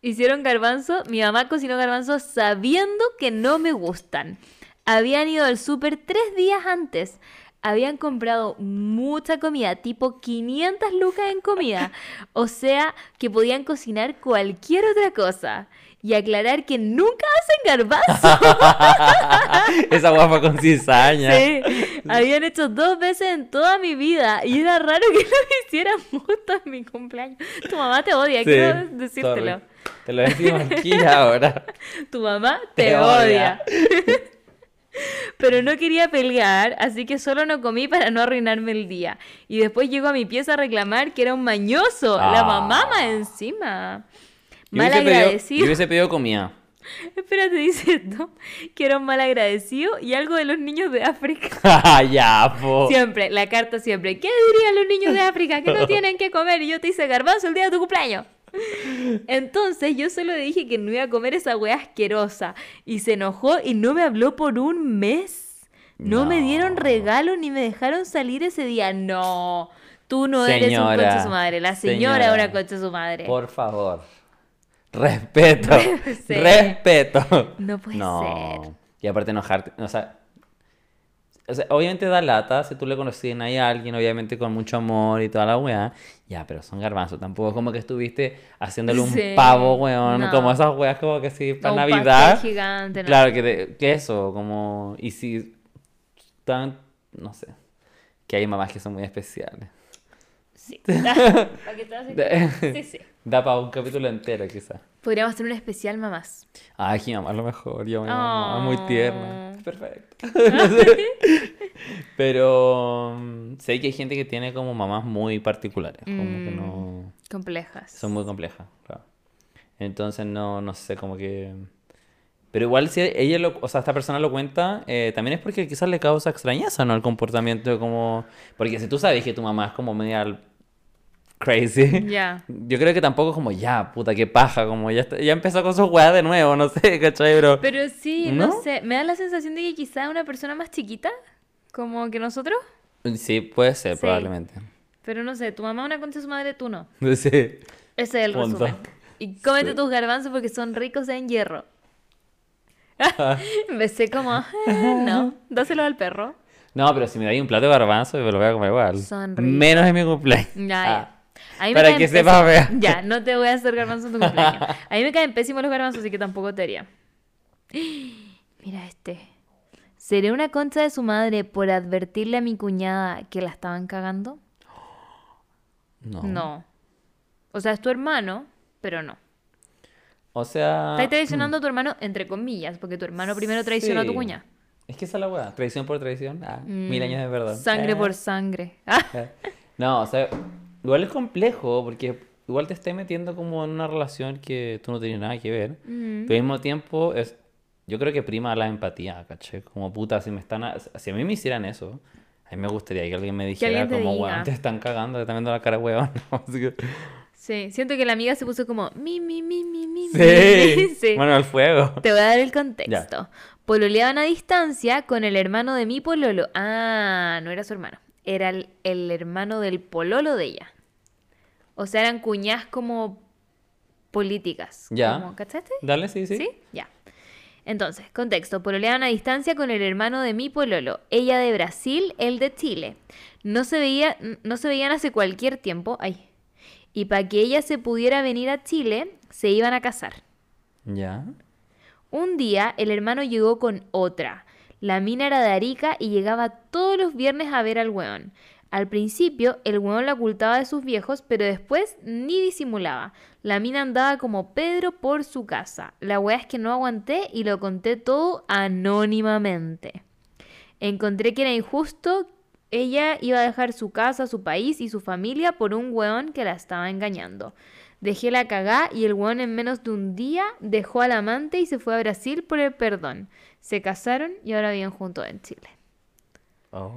Hicieron garbanzo, mi mamá cocinó garbanzos sabiendo que no me gustan. Habían ido al súper tres días antes. Habían comprado mucha comida, tipo 500 lucas en comida. O sea, que podían cocinar cualquier otra cosa. Y aclarar que nunca hacen garbanzo. Esa guapa con cizaña. Sí, habían hecho dos veces en toda mi vida y era raro que lo hicieran justo en mi cumpleaños. Tu mamá te odia, Sí, quiero decírtelo. sorry. Te lo decimos aquí ahora. Tu mamá te, Te odia. odia. Pero no quería pelear, así que solo no comí para no arruinarme el día. Y después llego a mi pieza a reclamar que era un mañoso. La Ah. mamá más encima. Yo Mal hubiese pedido- agradecido. yo hubiese pedido comida. Espérate, dice esto. Que era un mal agradecido y algo de los niños de África. ya, po. Siempre, la carta siempre. ¿Qué dirían los niños de África que no tienen que comer? Y yo te hice garbanzo el día de tu cumpleaños. Entonces yo solo le dije que no iba a comer esa wea asquerosa. Y se enojó y no me habló por un mes. No, me dieron regalo ni me dejaron salir ese día. No. Tú no eres un concha su madre. La señora, señora, es una concha su madre. Por favor. Respeto. Respeto. No puede no. ser. Y aparte enojarte. O sea, o sea, obviamente da lata si tú le conocías a alguien, obviamente con mucho amor y toda la weá. Ya, pero son garbanzos. Tampoco es como que estuviste haciéndole un Sí, pavo, weón. no. Como esas weas como que sí, para O un Navidad. pastel gigante, no. Claro, que, te- que eso, como. Y si. Tan. No sé. Que hay mamás que son muy especiales. Sí. ¿Para qué te? Sí, sí. Da para un capítulo entero, quizás. Podríamos hacer un especial mamás. Ay, mi mamá es lo mejor. Yo mi mamá muy tierna. Oh. Es perfecto. Pero mm, sé que hay gente que tiene como mamás muy particulares. Como que Mm. no. Complejas. Son muy complejas, claro. Entonces no, no sé, como que. Pero igual si ella lo, o sea, esta persona lo cuenta, eh, también es porque quizás le causa extrañeza, ¿no? El comportamiento como... Porque si tú sabes que tu mamá es como media crazy, Ya. yo creo que tampoco es como, ya, puta, qué paja, como ya, está- ya empezó con sus weas de nuevo, no sé, ¿cachai? Pero... Pero sí, no, ¿No? sé, me da la sensación de que quizá una persona más chiquita, como que nosotros, Sí, puede ser, Sí. probablemente. pero no sé, tu mamá una concha de su madre, tú no. Sí. Ese es el Punto. resumen. Y cómete Sí. tus garbanzos porque son ricos en hierro. Empecé como, "Eh, no, dáselos al perro. No, pero si me dais un plato de garbanzo, me lo voy a comer igual. Son ricos. Menos en mi cumpleaños. Ya, Ah. Para que sepas, vea. Ya, no te voy a hacer garbanzos en tu cumpleaños. A mí me caen pésimos los garbanzos, así que tampoco te haría. Mira este. ¿Seré una concha de su madre por advertirle a mi cuñada que la estaban cagando? No. No. O sea, es tu hermano, pero no. O sea... Estás traicionando a tu hermano, entre comillas, porque tu hermano primero traicionó a tu Sí. cuñada. Es que esa es la weá. Traición por traición. Ah, mil Mm, años de verdad. Sangre Eh, por sangre. Ah. No, o sea, igual es complejo porque igual te estás metiendo como en una relación que tú no tienes nada que ver. Mm. Pero al mismo tiempo es... Yo creo que prima la empatía, ¿caché? Como puta, si me están... a- Si a mí me hicieran eso, a mí me gustaría que alguien me dijera alguien como, weón, te están cagando, te están viendo la cara, weón. Sí, siento que la amiga se puso como mi, mi, mi, mi, mi. Sí. Sí. Bueno, al fuego. Te voy a dar el contexto. Pololeaban a distancia con el hermano de mi pololo. Ah, no era su hermano. Era el, el hermano del pololo de ella. O sea, eran cuñadas como políticas. Ya. Como, ¿Cachaste? Dale, sí, sí. ¿Sí? Ya. Entonces, contexto. Pololeaban a distancia con el hermano de mi pololo. Ella de Brasil, él de Chile. No se, veía, no se veían hace cualquier tiempo. Ay. Y para que ella se pudiera venir a Chile, se iban a casar. Ya. Un día el hermano llegó con otra. La mina era de Arica y llegaba todos los viernes a ver al weón. Al principio, el weón la ocultaba de sus viejos, pero después ni disimulaba. La mina andaba como Pedro por su casa. La weá es que no aguanté y lo conté todo anónimamente. Encontré que era injusto. Ella iba a dejar su casa, su país y su familia por un weón que la estaba engañando. Dejé la cagá y el weón en menos de un día dejó al amante y se fue a Brasil por el perdón. Se casaron y ahora viven juntos en Chile. Oh.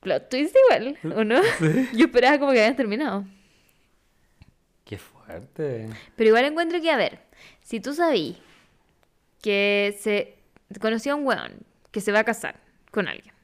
Plot twist igual, ¿o no? Yo esperaba como que habían terminado. Qué fuerte. Pero igual encuentro que, a ver, si tú sabías que se conoció a un weón que se va a casar con alguien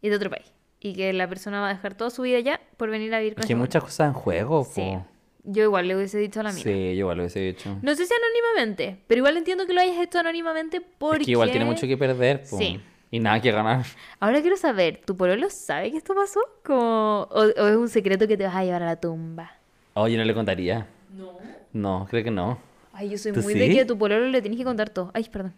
y de otro país y que la persona va a dejar toda su vida allá por venir a vivir con que hay weón. muchas cosas en juego, po. Yo igual le hubiese dicho a la mina. Sí, yo igual lo hubiese dicho. No sé si anónimamente, pero igual entiendo que lo hayas hecho anónimamente porque... Es que igual tiene mucho que perder, po. Sí. Y nada que ganar. Ahora quiero saber, ¿tu pololo sabe que esto pasó? Como... O, o es un secreto que te vas a llevar a la tumba? Oye, no le contaría. No. No, creo que no. Ay, yo soy ¿Tú muy sí? de que a tu pololo le tienes que contar todo. Ay, perdón.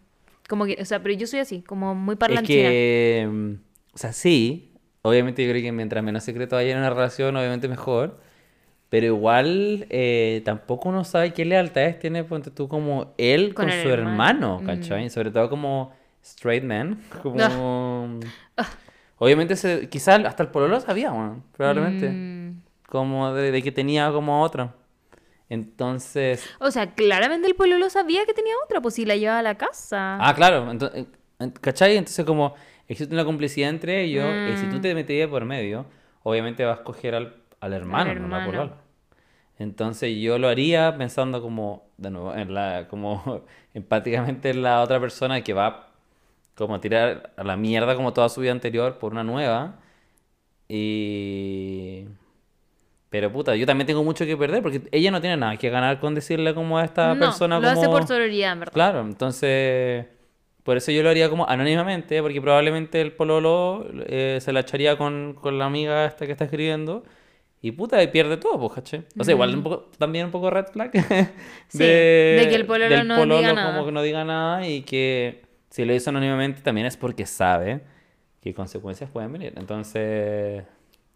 Como que, o sea, pero yo soy así, como muy Es parlanchina. que, mm, o sea, sí. Obviamente yo creo que mientras menos secreto haya en una relación, obviamente mejor. Pero igual eh, tampoco uno sabe qué lealtades tiene, ponte tú, como él Con su hermano. hermano, ¿cachai? Sobre todo como straight man. Como... Ah. Obviamente, se, quizás hasta el pololo sabía, probablemente. Mm. Como de, de que tenía como otro. Entonces... O sea, claramente el pololo sabía que tenía otra, pues si la llevaba a la casa. Ah, claro. Entonces, ¿Cachai? Entonces como existe una complicidad entre ellos y si tú Mm. te metías por medio, obviamente vas a escoger al, al hermano, no a la hermano. polola. Entonces yo lo haría pensando como, de nuevo, en la, como empáticamente en la otra persona que va como a tirar a la mierda como toda su vida anterior por una nueva. Y... Pero puta, yo también tengo mucho que perder porque ella no tiene nada que ganar con decirle como a esta no, persona lo hace como... por sororidad, en verdad. Claro, entonces por eso yo lo haría como anónimamente, porque probablemente el pololo eh, se la echaría con, con la amiga esta que está escribiendo y puta, y pierde todo, pues, ¿cachai? O sea, igual un poco, también un poco red flag de, Sí, de que el pololo del no pololo diga como nada. que no diga nada y que si lo hizo anónimamente también es porque sabe qué consecuencias pueden venir. Entonces,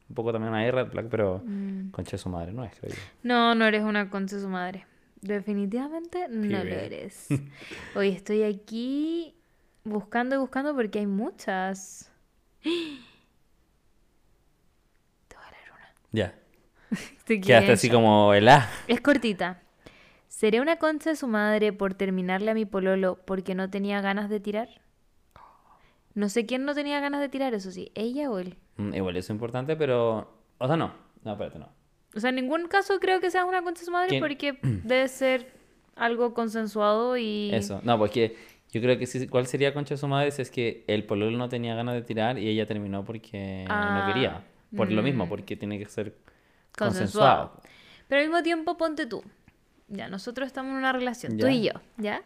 un poco también hay red flag, pero Mm. concha de su madre no es, creo yo. No, no eres una concha de su madre. Definitivamente no lo eres. Hoy estoy aquí buscando y buscando porque hay muchas. Te voy a leer una. Ya. Te Quedaste así como el A. Es cortita. ¿Seré una concha de su madre por terminarle a mi pololo porque no tenía ganas de tirar? No sé quién no tenía ganas de tirar, eso sí, ella o él. Mm, Igual eso es importante, pero... O sea, no. No, espérate, no. O sea, en ningún caso creo que seas una concha de su madre ¿Quién? porque debe ser algo consensuado y... Eso. No, porque yo creo que sí, ¿cuál sería concha de su madre si es que el pololo no tenía ganas de tirar y ella terminó porque Ah, no quería? Por lo mismo, mm. porque tiene que ser Consensuado. consensuado. Pero al mismo tiempo ponte tú. Ya, nosotros estamos en una relación, tú Ya. y yo, ¿ya?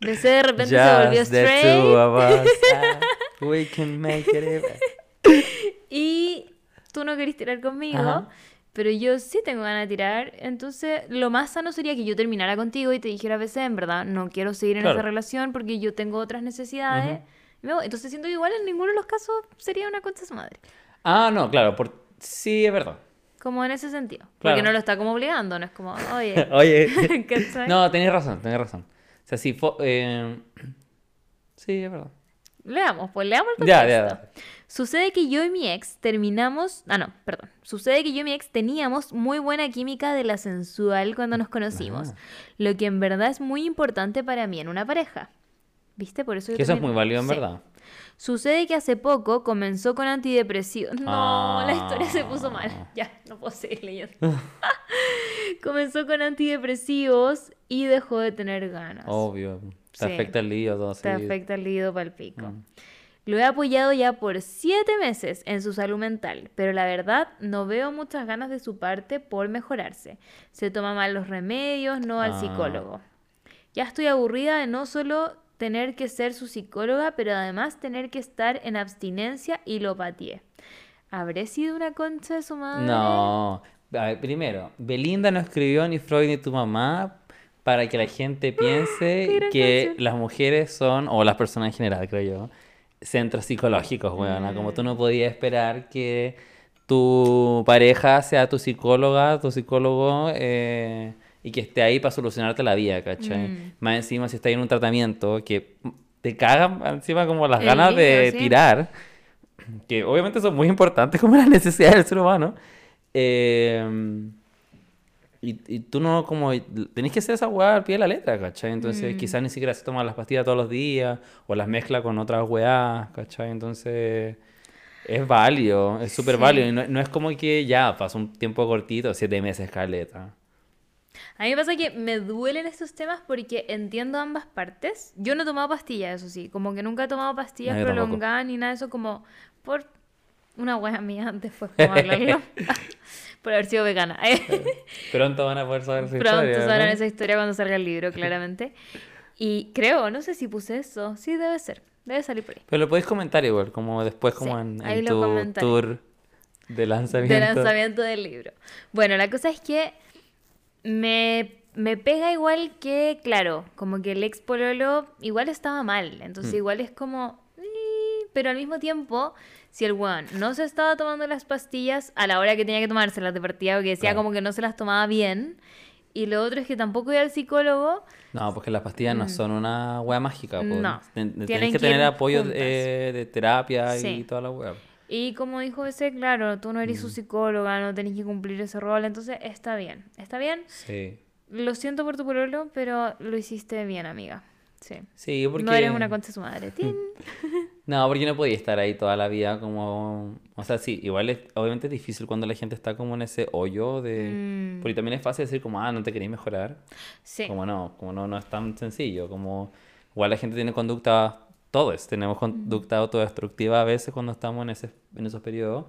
De ser de repente se volvió Just the straight two of us, ah, we can make it y tú no querés tirar conmigo, Ajá. pero yo sí tengo ganas de tirar. Entonces, lo más sano sería que yo terminara contigo y te dijera a veces, en verdad, no quiero seguir en Claro. esa relación porque yo tengo otras necesidades. Me voy. Entonces, siento que igual en ninguno de los casos sería una concha su madre. Ah, no, claro, por... sí, es verdad. Como en ese sentido. Porque no lo está como obligando, no es como, oye, Oye, ¿cachai? no, tenés razón, tenés razón. O sea, sí, fo- eh, sí, es verdad. Leamos, pues leamos el Ya, contexto. ya, ya. Sucede que yo y mi ex terminamos. Ah, no, perdón. Sucede que yo y mi ex teníamos muy buena química de la sensual cuando nos conocimos. Ah. Lo que en verdad es muy importante para mí en una pareja. ¿Viste? Por eso yo Que eso es muy válido en Sí. verdad. Sucede que hace poco comenzó con antidepresivos. No, la historia se puso Ah. mal. Ya, no puedo seguir leyendo. comenzó con antidepresivos y dejó de tener ganas. Obvio. Te Sí. afecta el lío, todo Te así. afecta el lío para el pico. Mm. Lo he apoyado ya por siete meses en su salud mental, pero la verdad no veo muchas ganas de su parte por mejorarse. Se toma mal los remedios, no al Ah. psicólogo. Ya estoy aburrida de no solo tener que ser su psicóloga, pero además tener que estar en abstinencia y lo pateé. ¿Habré sido una concha de su madre? No. A ver, primero, Belinda no escribió ni Freud ni tu mamá para que la gente piense que canción. las mujeres son, o las personas en general, creo yo, centros psicológicos, weona. Como tú no podías esperar que tu pareja sea tu psicóloga, tu psicólogo, eh, y que esté ahí para solucionarte la vida, ¿cachai? Mm. Más encima si estás en un tratamiento que te cagan encima como las El ganas de sí. tirar, que obviamente son muy importantes como las necesidades del ser humano. eh, y, y tú no, como, tenés que hacer esa weá al pie de la letra, ¿cachai? Entonces, Mm. quizás ni siquiera se toma las pastillas todos los días, o las mezcla con otras weás, ¿cachai? Entonces, es válido, es súper Sí. válido. Y no, no es como que ya pasó un tiempo cortito, siete meses, caleta. A mí me pasa que me duelen estos temas porque entiendo ambas partes. Yo no he tomado pastillas, eso sí. Como que nunca he tomado pastillas No, prolongadas ni nada de eso, como por una wea mía después, como hablarlo. por haber sido vegana. Pronto van a poder saber esa Pronto historia, sabrán ¿no? esa historia cuando salga el libro, claramente. Y creo, no sé si puse eso. Sí, debe ser. Debe salir por ahí. Pero lo podéis comentar igual, como después, como Sí, en, en tu tour de lanzamiento. de lanzamiento del libro. Bueno, la cosa es que me, me pega igual que, claro, como que el ex pololo igual estaba mal. Entonces Mm. igual es como... "Eh", Pero al mismo tiempo, si el weón no se estaba tomando las pastillas a la hora que tenía que tomárselas de partida, porque decía Claro. como que no se las tomaba bien. Y lo otro es que tampoco iba al psicólogo. No, porque las pastillas no son una wea mágica. Mm. No, Tenés que que tener apoyo de, de terapia y Sí. toda la wea. Y como dijo ese, claro, tú no eres Mm. su psicóloga, no tenés que cumplir ese rol. Entonces está bien. Está bien. Sí. Lo siento por tu pololo, pero lo hiciste bien, amiga. Sí. Sí, porque... No eres una concha de su madre. Tin. No, porque no podía estar ahí toda la vida como... O sea, sí, igual es... Obviamente es difícil cuando la gente está como en ese hoyo de... Mm, Porque también es fácil decir como, ah, no te queréis mejorar. sí. Como no, como no, no es tan sencillo. Como igual la gente tiene conducta, todos tenemos conducta autodestructiva a veces cuando estamos en, ese, en esos periodos.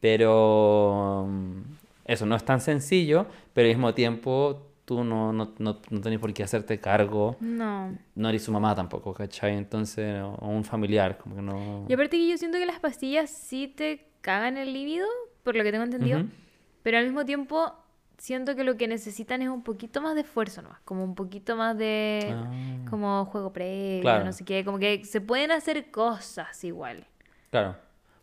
Pero mm, eso no es tan sencillo, pero al mismo tiempo tú no, no, no, no tenés por qué hacerte cargo. No. No eres su mamá tampoco, ¿cachai? Entonces, o un familiar, como que no... Y aparte que yo siento que las pastillas sí te cagan el líbido, por lo que tengo entendido. Ujú. Pero al mismo tiempo siento que lo que necesitan es un poquito más de esfuerzo nomás. Como un poquito más de... Ah, Como juego previo, Claro. no sé qué. Como que se pueden hacer cosas igual. claro.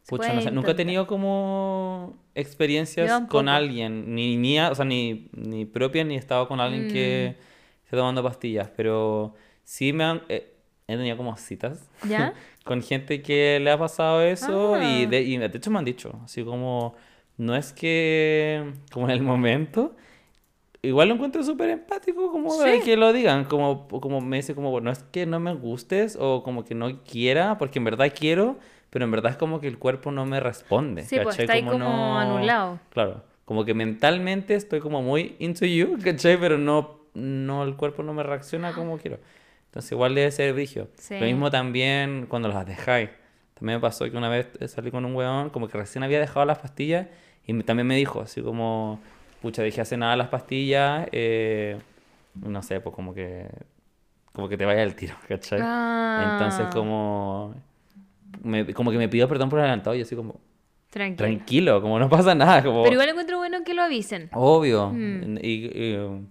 Pucha, no sé, nunca he tenido como experiencias con alguien, ni mía, o sea, ni, ni propia, ni he estado con alguien que Mm. esté tomando pastillas, pero sí me han, eh, he tenido como citas ¿Ya? con gente que le ha pasado eso y Ah. de, y de hecho me han dicho, así como, no es que, como en el momento, igual lo encuentro súper empático como Sí. que lo digan, como, como me dice como, no es que no me gustes o como que no quiera, porque en verdad quiero, pero en verdad es como que el cuerpo no me responde, Sí, pues está ahí como no- anulado. Claro, como que mentalmente estoy como muy into you, ¿cachai? Pero no, no, el cuerpo no me reacciona como quiero. Entonces igual debe ser vigio. Sí. Lo mismo también cuando las dejáis. También me pasó que una vez salí con un weón, como que recién había dejado las pastillas y también me dijo, así como, pucha, dejé hace nada las pastillas, eh, no sé, pues como que, como que te vaya el tiro, ¿cachai? Entonces Ah, como, me- como que me pidió perdón por adelantado y así como, Tranquilo. tranquilo, como no pasa nada, como... Pero igual encuentro bueno que lo avisen. Obvio. Mm. Y, y,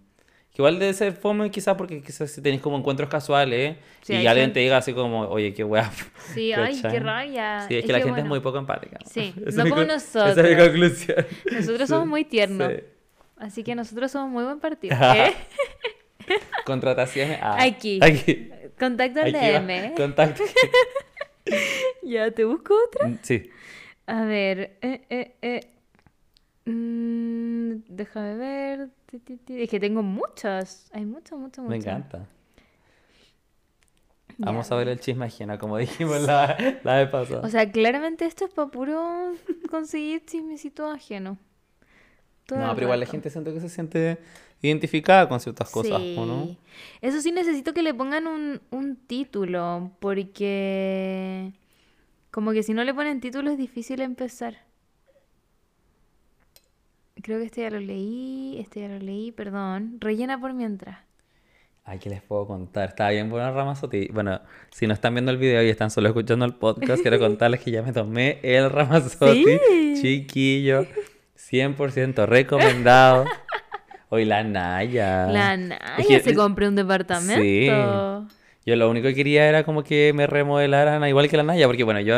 que igual debe ser fome quizás porque quizás si tenéis como encuentros casuales Sí, y alguien gente- te diga así como, oye, qué weá. Sí, ay, qué rabia. Sí, es que la gente es muy poco empática. Sí, no como con- Esa es mi nosotros. conclusión. Nosotros somos muy tiernos. Sí. Así que nosotros somos muy buen partido. ¿eh? Contrataciones. ah, Aquí. Aquí. Contacto al. DM. ¿eh? Contacto. Ya, ¿te busco otra? Mm, Sí. A ver. Eh, eh, eh. Mm, déjame ver. Es que tengo muchas. Hay muchas, muchas, muchas. Me encanta. Ya. Vamos a ver el chisme ajeno, como dijimos la, la vez pasada. O sea, claramente esto es para puro conseguir chismecito ajeno. Todo no, pero igual la rato. gente siento que se siente identificada con ciertas cosas, ¿o no? Sí. Eso sí necesito que le pongan un, un título, porque como que si no le ponen título es difícil empezar. Creo que este ya lo leí, este ya lo leí, perdón. Rellena por mientras. Ay, ¿qué les puedo contar? Estaba bien buena Ramazotti. Bueno, si no están viendo el video y están solo escuchando el podcast, quiero contarles que ya me tomé el Ramazotti. Sí. Chiquillo. 100% recomendado. Hoy la Naya. La Naya Es que- se compró un departamento. Yo lo único que quería era como que me remodelaran igual que la Naya, porque bueno, yo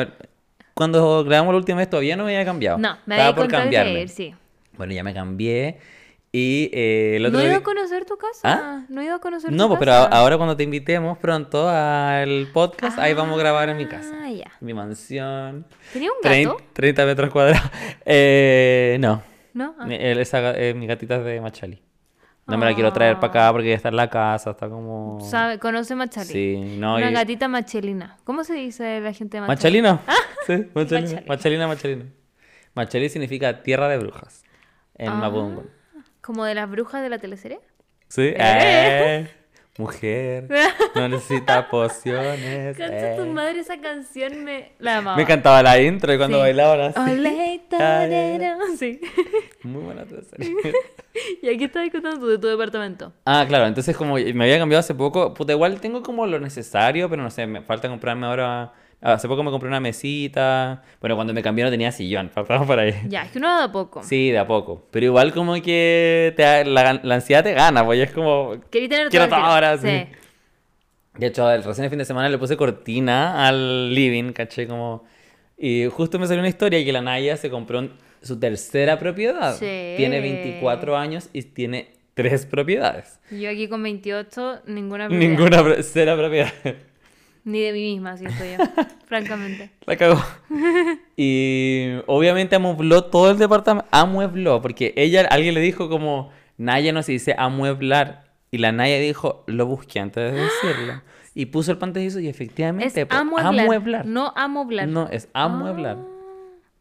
cuando grabamos la última vez todavía no me había cambiado. No, me había por cambiarme. sí. Bueno, ya me cambié. Y eh, el otro ¿No he ido a conocer tu casa? ¿Ah? ¿No he ido a conocer No, tu pues, pero casa? a- ahora cuando te invitemos pronto al podcast, ahí vamos a grabar en mi casa. Ah, ya. Mi mansión. ¿Tenía un gato? 30 metros cuadrados. Eh, no. ¿No? Ah. Mi- esa, eh, mi gatita es de Machali. No me la quiero traer para acá porque ya está en la casa, está como... ¿Sabe? ¿Conoce Machali? Sí, no. Una y- gatita machelina. ¿Cómo se dice la gente de Machali? Machalina. Sí, Machalina. Machali. Machalina, Machalina. Machali significa tierra de brujas en Ah. Mapudungun. ¿Como de las brujas de la teleserie? Sí. Eh, mujer. No necesita pociones. Cancha tu eh. madre esa canción, me la amaba. Me encantaba la intro y cuando Sí. bailaban así. Olé, torero. Sí. Muy buena teleserie. ¿Y aquí estás contando de tu departamento? Ah, claro, entonces como me había cambiado hace poco, puta, igual tengo como lo necesario, pero no sé, me falta comprarme ahora... Hace poco me compré una mesita. Bueno, cuando me cambié no tenía sillón, faltaba por ahí. Ya, es que uno de a poco. Sí, de a poco. Pero igual como que te, la, la ansiedad te gana, pues es como... Quería tener Quiero todo ahora, sí. De hecho, el- recién el fin de semana le puse cortina al living, caché como... Y justo me salió una historia que la Naya se compró un- su tercera propiedad. Sí. Tiene 24 años y tiene tres propiedades. Yo aquí con 28, ninguna propiedad. Ninguna tercera propiedad. Ni de mí misma, siento yo. francamente. La cagó. Y obviamente amuebló todo el departamento. Amuebló, porque ella, alguien le dijo como, Naya no se dice amueblar. Y la Naya dijo, lo busqué antes de decirlo. Y puso el pantallazo y Es efectivamente, po, amueblar, amueblar. no amoblar. No, es amueblar. Ah,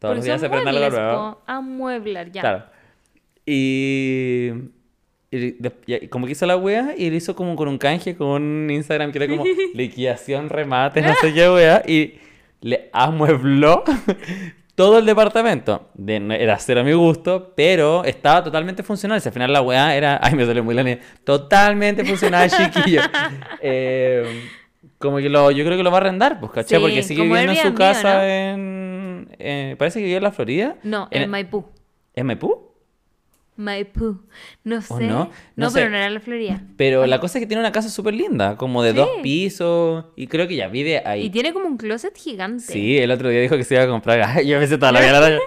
Todos los días se nuevo. po. Amueblar, ya. Claro. Y, y como que hizo la wea y le hizo como con un canje con un Instagram que era como liquidación, remate, no sé qué wea. Y le amuebló todo el departamento. De, era cero a mi gusto, pero estaba totalmente funcional. Si al final la wea era. Ay, me duele muy la niña. Totalmente funcional, chiquillo. Eh, como que lo, yo creo que lo va a arrendar, pues, ¿cachai? Sí, Porque sigue viviendo en su Airbnb, ¿o casa no? en. eh, parece que vive en la Florida. No, en, en Maipú. ¿En Maipú? Maipú. No sé. ¿O no? no? No sé. pero no era la Florida. Pero la cosa es que tiene una casa súper linda, como de dos pisos, y creo que ya vive ahí. Y tiene como un closet gigante. Sí, el otro día dijo que se iba a comprar, yo pensé toda la vida,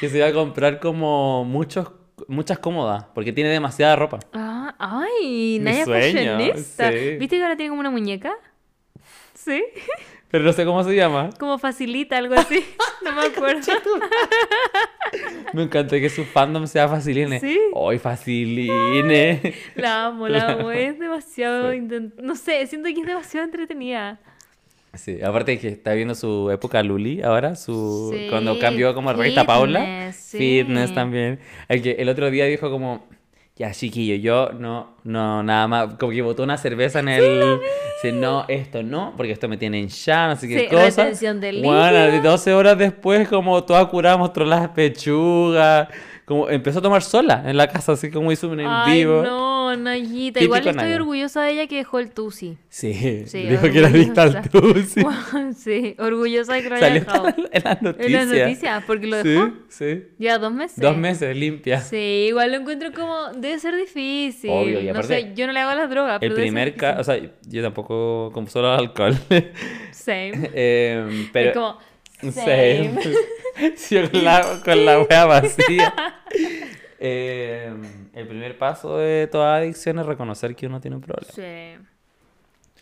que se iba a comprar como muchos, muchas cómodas, porque tiene demasiada ropa. Ah, ay, Naya sueño, fashionista. sí. ¿Viste que ahora tiene como una muñeca? Sí. Pero no sé cómo se llama. Como facilita, algo así. No me acuerdo. Me encanta que su fandom sea Faciline. Sí. ¡Ay, Faciline! La amo, la amo. Es demasiado. Sí. No sé, siento que es demasiado entretenida. Sí, aparte que está viendo su época Luli ahora, su Sí, cuando cambió como revista Paula. sí. Fitness también. El, que el otro día dijo como, ya chiquillo, yo no, no, nada más, como que botó una cerveza en el... Sí, no, esto no, porque esto me tiene en ya, no sé qué Sí, cosa. retención de Bueno, líquido. 12 horas después, como toda curada, mostró las pechugas, como empezó a tomar sola en la casa, así como hizo un en vivo. no, Nayita. Igual estoy Naya. orgullosa de ella que dejó el tusi. Sí, Sí, dijo que era adicta al tusi. sí, orgullosa de que lo haya dejado. en las noticias. En las noticias, porque lo dejó. Sí, sí. Ya dos meses. Dos meses limpia. Sí, igual lo encuentro como. Debe ser difícil. Obvio, y no aparte, sé, yo no le hago las drogas. El pero primer caso, o sea, yo tampoco como solo alcohol. Same. Em, pero es como. Same. Same. Sí, yo con la, con la wea vacía. Em, el primer paso de toda adicción es reconocer que uno tiene un problema. Sí.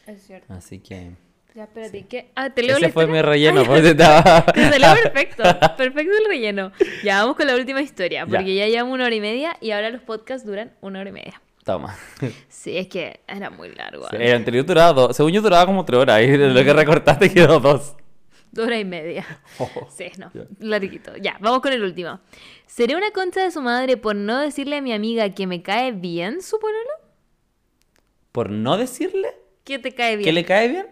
Es cierto. Así que Ya, espérate, ¿qué? Ah, te leo ese la fue mi relleno. estaba- Te salió perfecto. Perfecto el relleno. Ya, vamos con la última historia. Ya. Porque ya llevamos una hora y media y ahora los podcasts duran una hora y media. Toma. Sí, es que era muy largo. Sí, el anterior duraba dos. Según yo duraba como tres horas. Y lo que recortaste quedó dos. Dos horas y media. Oh, Sí, no. ya. Larguito. Ya, vamos con el último. ¿Seré una concha de su madre por no decirle a mi amiga que me cae bien su pololo? Por no decirle ¿Que te cae bien? que le cae bien.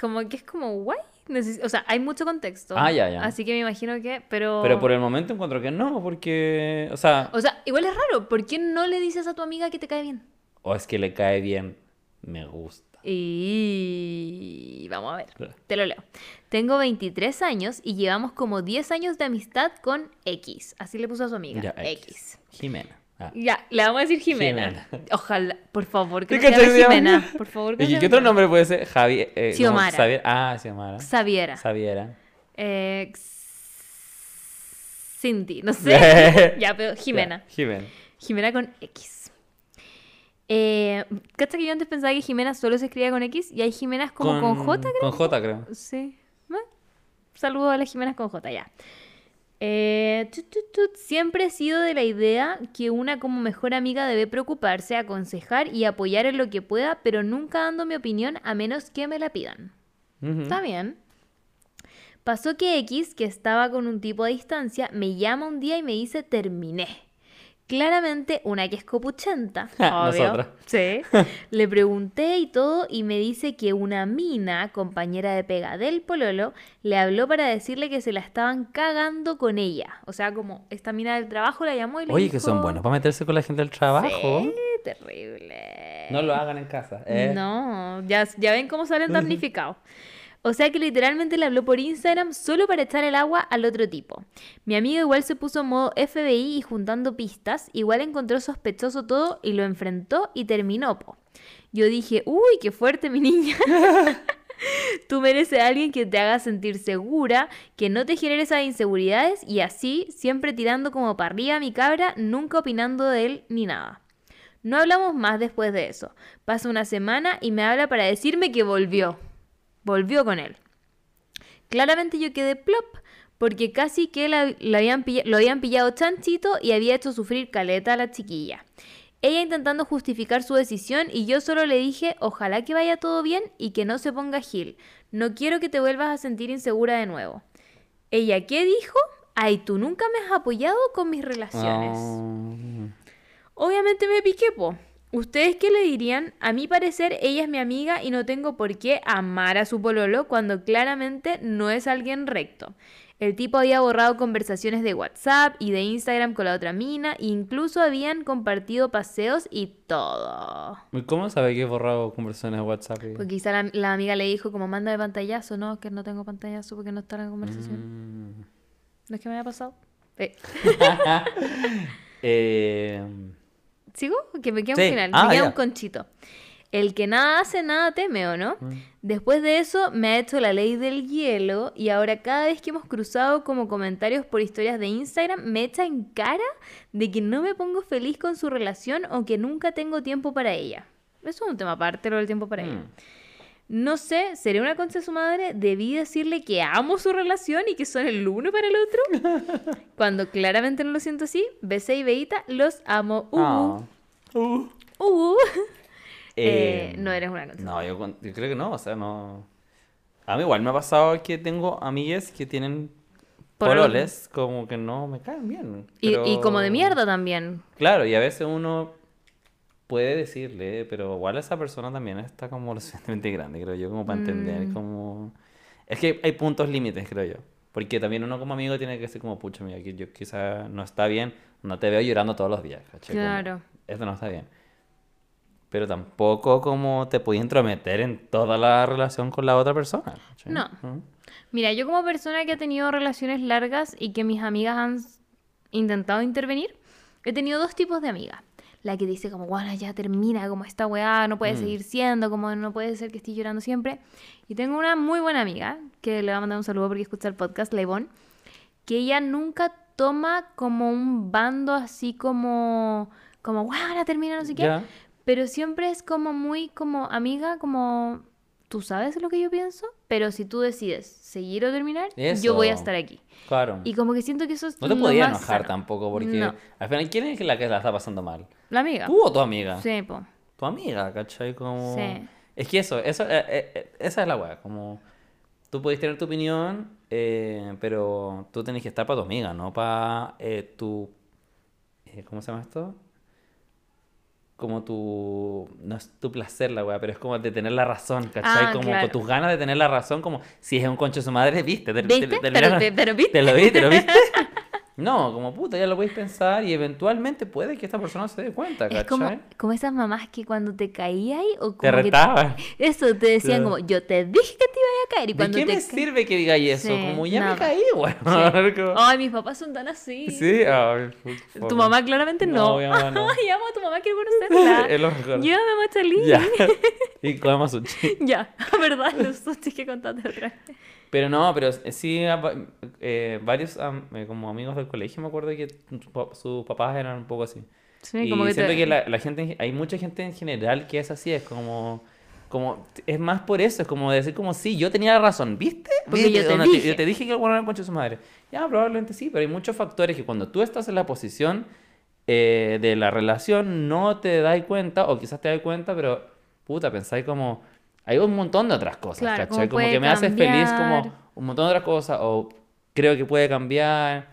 Como que es como guay. Neces- o sea, hay mucho contexto. Ah, ya, ya. Así que me imagino que, pero... Pero por el momento encuentro que no, porque, o sea, O sea, igual es raro. ¿Por qué no le dices a tu amiga que te cae bien? o es que le cae bien, me gusta. Y vamos a ver, te lo leo. Tengo 23 años y llevamos como 10 años de amistad con X. Así le puso a su amiga. Ya, X. Jimena. Ah. Ya, le vamos a decir Jimena. Jimena. Ojalá, por favor, que ¿Te no se cachai llame que se llama? Jimena. Por favor, que ¿Y se qué otro nombre puede ser? Javier. Eh, Xiomara. Xavier- Ah, Xiomara. Xaviera. Xaviera. Eh, Cindy, no sé. ya, pero Jimena. Ya, Jimena. Jimena con X. Eh, ¿Cacha que yo antes pensaba que Jimena solo se escribía con X y hay Jimenas como con, J, creo? Con J, creo. Sí. Bueno, Saludos a las Jimenas con J, ya. Eh, tut, tut, tut. Siempre he sido de la idea que una como mejor amiga debe preocuparse, aconsejar y apoyar en lo que pueda, pero nunca dando mi opinión a menos que me la pidan. Ujú. Está bien. Pasó que X, que estaba con un tipo a distancia, me llama un día y me dice terminé. Claramente una que es copuchenta, obvio. Sí. Le pregunté y todo y me dice que una mina, compañera de pega del pololo, le habló para decirle que se la estaban cagando con ella. O sea, como esta mina del trabajo la llamó y le Oye, dijo... que son buenos para meterse con la gente del trabajo. Sí, terrible. No lo hagan en casa. ¿eh? No, ya, ya ven cómo salen damnificados. O sea que literalmente le habló por Instagram solo para echar el agua al otro tipo. Mi amigo igual se puso en modo FBI y juntando pistas, igual encontró sospechoso todo y lo enfrentó y terminó, po. Yo dije, uy, qué fuerte mi niña. Tú mereces a alguien que te haga sentir segura, que no te genere esas inseguridades y así, siempre tirando como para arriba mi cabra, nunca opinando de él ni nada. No hablamos más después de eso. Pasa una semana y me habla para decirme que volvió. Volvió con él. Claramente yo quedé plop, porque casi que la- la habían lo habían pillado chanchito y había hecho sufrir caleta a la chiquilla. Ella intentando justificar su decisión y yo solo le dije, ojalá que vaya todo bien y que no se ponga Gil. No quiero que te vuelvas a sentir insegura de nuevo. Ella, ¿qué dijo? Ay, tú nunca me has apoyado con mis relaciones. Ah. Obviamente me piqué, po. ¿Ustedes qué le dirían? A mi parecer, ella es mi amiga y no tengo por qué amar a su pololo cuando claramente no es alguien recto. El tipo había borrado conversaciones de WhatsApp y de Instagram con la otra mina, e incluso habían compartido paseos y todo. ¿Y ¿Cómo sabe que he borrado conversaciones de WhatsApp? y- Porque quizá la, la amiga le dijo como mándame pantallazo, no, que no tengo pantallazo porque no está en la conversación. Mm. ¿No es que me haya pasado? Eh, Eh, ¿Sigo? Que me queda Sí. un final, Ah, me queda ya. un conchito. El que nada hace, nada teme, ¿o no? Mm. Después de eso me ha hecho la ley del hielo y ahora cada vez que hemos cruzado como comentarios por historias de Instagram me echa en cara de que no me pongo feliz con su relación o que nunca tengo tiempo para ella. Eso es un tema aparte, lo del tiempo para ella. No sé, ¿seré una concha de su madre? Debí decirle que amo su relación y que son el uno para el otro. Cuando claramente no lo siento así, Besé y Beita, los amo. Uh, Ah. Uh. uh. Eh, Eh, no eres una concha. No, yo, creo que no, o sea, no. A mí igual me ha pasado que tengo amigues que tienen pololes como que no me caen bien. Y, y como de mierda también. Claro, y a veces uno puede decirle, pero igual esa persona también está como lo suficientemente grande, creo yo, como para entender, Mm. como... Es que hay puntos límites, creo yo. Porque también uno como amigo tiene que ser como, pucha, mira, que yo quizá no está bien, no te veo llorando todos los días, ¿cachai? Como, Claro. esto no está bien. Pero tampoco como te puedes intrometer en toda la relación con la otra persona. ¿cachai? No. ¿Mm? Mira, yo como persona que ha tenido relaciones largas y que mis amigas han intentado intervenir, he tenido dos tipos de amigas. La que dice como, bueno, ya termina, como esta weá no puede Mm. seguir siendo, como no puede ser que estés llorando siempre. Y tengo una muy buena amiga, que le voy a mandar un saludo porque escucha el podcast, la Ivonne, que ella nunca toma como un bando así como, como, bueno, termina, no sé qué. Pero siempre es como muy como amiga, como tú sabes lo que yo pienso, pero si tú decides seguir o terminar, yo voy a estar aquí. Claro. Y como que siento que eso es No te podías enojar sano. tampoco, porque No. al final, ¿quién es la que la está pasando mal? La amiga. ¿Tú o tu amiga? Sí, po. Tu amiga, ¿cachai? Como... Sí. Es que eso, eso eh, eh, eh, esa es la weá, como... Tú puedes tener tu opinión, eh, pero tú tenés que estar para tu amiga, no para tu... ¿Cómo se llama esto? Como tu... No es tu placer la weá, pero es como de tener la razón, ¿cachai? Ah, como claro. con tus ganas de tener la razón, como si es un concho de su madre, viste. te- te- ¿Viste? te- te- pero ¿viste? ¿Te lo viste? ¿Te lo viste? No, como puta, ya lo podéis pensar y eventualmente puede que esta persona se dé cuenta, Es ¿cachai? como, como esas mamás que cuando te caías o como Te que retaban. eso te decían Claro. como yo te dije que te iba a caer y ¿De cuando qué te me sirve que digáis eso? Sí, como ya nada. me caí, weón. Sí. Como- Ay, mis papás son tan así. Sí, ay, Tu mamá claramente no. No, mamá no. Ay, amo a tu mamá, quiero conocerla. Es lo mejor. Llévame a Chalí. Ya. y comemos sushi. Ya, verdad, los sushi que contaste otra vez. Pero no, pero sí, a va- eh, varios eh, como amigos del colegio me acuerdo que sus papás eran un poco así. Sí, y como que siento te- que la, la gente, en ge- hay mucha gente en general que es así, es como, como, es más por eso, es como decir como, sí, yo tenía razón, ¿viste? Porque ¿Viste? yo te dije. yo te dije que el el concha de su madre. Ya, probablemente sí, pero hay muchos factores que cuando tú estás en la posición eh, de la relación no te das cuenta, o quizás te das cuenta, pero, puta, pensáis como, hay un montón de otras cosas, Claro, ¿cachai? cómo Como que me hace feliz como un montón de otras cosas, o creo que puede cambiar.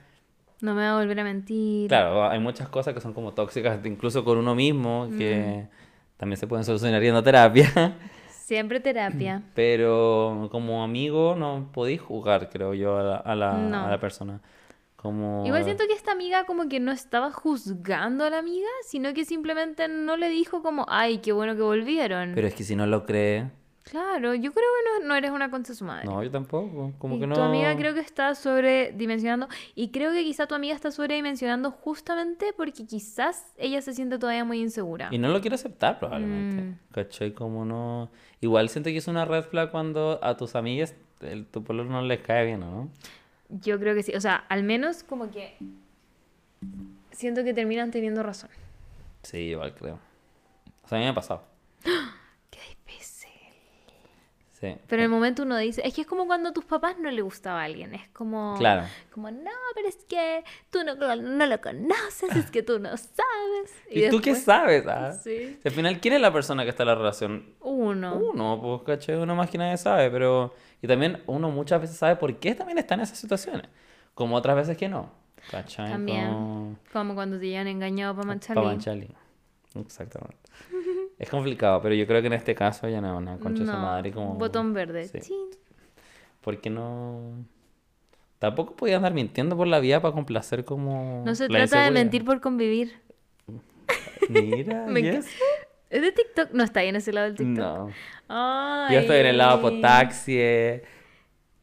No me va a volver a mentir. Claro, hay muchas cosas que son como tóxicas, incluso con uno mismo, que también se pueden solucionar yendo a terapia. Siempre terapia. Pero como amigo no podéis jugar, creo yo, a la, a la, No. a la persona. Como... Igual siento que esta amiga como que no estaba juzgando a la amiga, sino que simplemente no le dijo como, ay, qué bueno que volvieron. Pero es que si no lo cree... Claro, yo creo que no, no eres una concha su madre. No, yo tampoco. Como Y que no... tu amiga creo que está sobredimensionando y creo que quizá tu amiga está sobredimensionando justamente porque quizás ella se siente todavía muy insegura. Y no lo quiere aceptar probablemente. Mm. ¿Cachai? Como no... Igual siento que es una red flag cuando a tus amigas el, tu pueblo no les cae bien, ¿no? Yo creo que sí, o sea, al menos como que siento que terminan teniendo razón. Sí, igual creo. O sea, a mí me ha pasado. Qué difícil. Sí. Pero en el momento uno dice, es que es como cuando a tus papás no le gustaba a alguien, es como, Claro. como no, pero es que tú no, no lo conoces, es que tú no sabes. ¿Y, tú qué después, sabes? ah? Sí. Si al final, ¿quién es la persona que está en la relación? Uno. Uno, pues, ¿cachai? Uno más que nadie sabe, pero... Y también uno muchas veces sabe por qué también está en esas situaciones, como otras veces que no, ¿cachai? También. Como... Como cuando te llevan engañado para manchar. Pa' mancharle. Exactamente. es complicado, pero yo creo que en este caso ya no, una concha de su No, madre como... botón verde. Sí. Porque no... Tampoco podía andar mintiendo por la vida para complacer como... No se trata de mentir por convivir. Mira, Me ¿y enca- eso? ¿Es de TikTok? No está ahí en ese lado del TikTok. No. Ay. Yo estoy en el lado potaxi.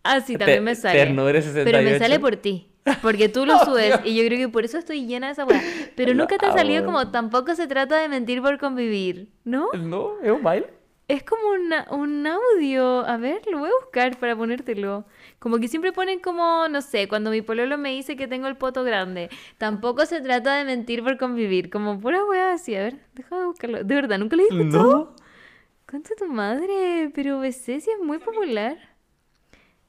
Ah, sí, también Te- me sale. Ternura 68. Pero me sale por ti. Porque tú lo subes y yo creo que por eso estoy llena de esa weá. Pero Lo nunca te ha salido amo. como tampoco se trata de mentir por convivir, ¿no? No, es un baile. Es como una- un audio. A ver, lo voy a buscar para ponértelo. Como que siempre ponen como, no sé, cuando mi pololo me dice que tengo el poto grande. Tampoco se trata de mentir por convivir. Como pura weá así. A ver, déjame buscarlo. De verdad, ¿nunca lo he escuchado? No. Concha tu madre, pero BC sí es muy popular.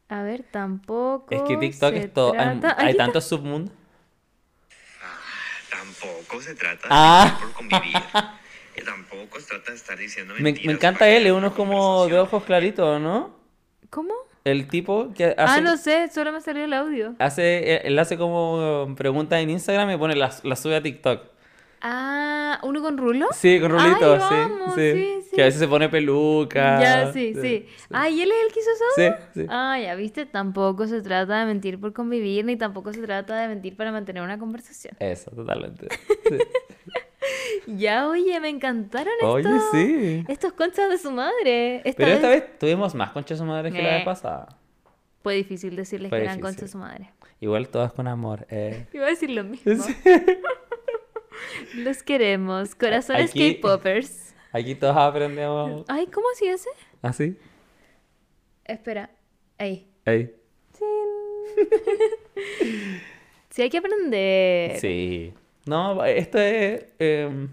A ver, tampoco. Es que TikTok se es todo. Hay, trata- hay está. tantos submundos. Tampoco se trata de Ah. por convivir. Y tampoco se trata de estar diciendo Me, mentiras. me encanta él, es uno una como de ojos claritos, ¿no? ¿Cómo? El tipo que hace. Ah, no sé, solo me salió el audio. hace él hace como preguntas en Instagram y pone las las sube a TikTok. Ah, ¿uno con rulo? Sí, con Ay, rulitos, sí, vamos, sí, sí, sí. Que a veces se pone peluca. Ya, sí, sí. Ah, ¿y él es el que hizo eso? Sí, sí. Ah, ya viste, tampoco se trata de mentir por convivir, ni tampoco se trata de mentir para mantener una conversación. Eso, totalmente. Ya, oye, me encantaron Oye, estos, sí. estos conchas de su madre. Esta Pero esta vez tuvimos más conchas su madre que la Eh. vez pasada. fue difícil decirles Fue que eran difícil. conchas de su madre. Igual todas con amor. Eh. Iba a decir lo mismo. Los queremos, corazones K-popers. Aquí todos aprendemos Ay, ¿cómo así ese? así. Espera, ahí. Ahí. Sí, hay que aprender. Sí. No, esto es. em,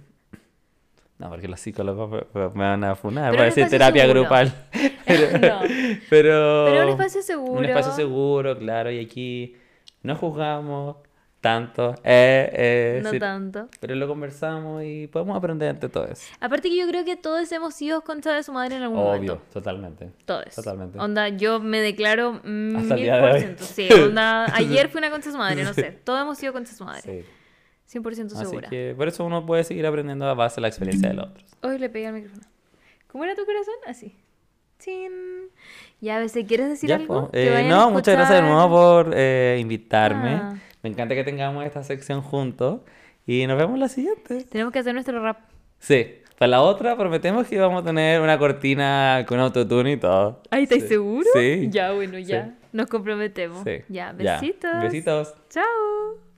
no, porque los psicólogos me, van a funar. Pero espacio terapia seguro. grupal. No. Pero. Pero un espacio seguro. Un espacio seguro, claro. Y aquí no juzgamos tanto. eh, eh, No sí, tanto. Pero lo conversamos y podemos aprender ante todo eso. Aparte que yo creo que todos hemos sido concha de su madre en algún Obvio, momento. totalmente. Todos. Totalmente. Onda, yo me declaro mm, Hasta el mil por hoy. ciento. Sí, onda, ayer fui una concha de su madre, no sé. Todos hemos sido concha de su madre. Sí. 100% Así segura. que por eso uno puede seguir aprendiendo a base de la experiencia de los otros. Hoy le pegué al micrófono. ¿Cómo era tu corazón? Así. Chin. Ya, a veces, ¿quieres decir Ya, algo? Que Eh, no, muchas gracias de nuevo por eh, invitarme. Ah. Me encanta que tengamos esta sección juntos. Y nos vemos la siguiente. Tenemos que hacer nuestro rap. Sí, para la otra prometemos que vamos a tener una cortina con autotune y todo. Ay, ¿estás Sí. seguro? Sí. Ya, bueno, ya. Sí. Nos comprometemos. Sí. Ya, Ya. besitos. Besitos. Chao.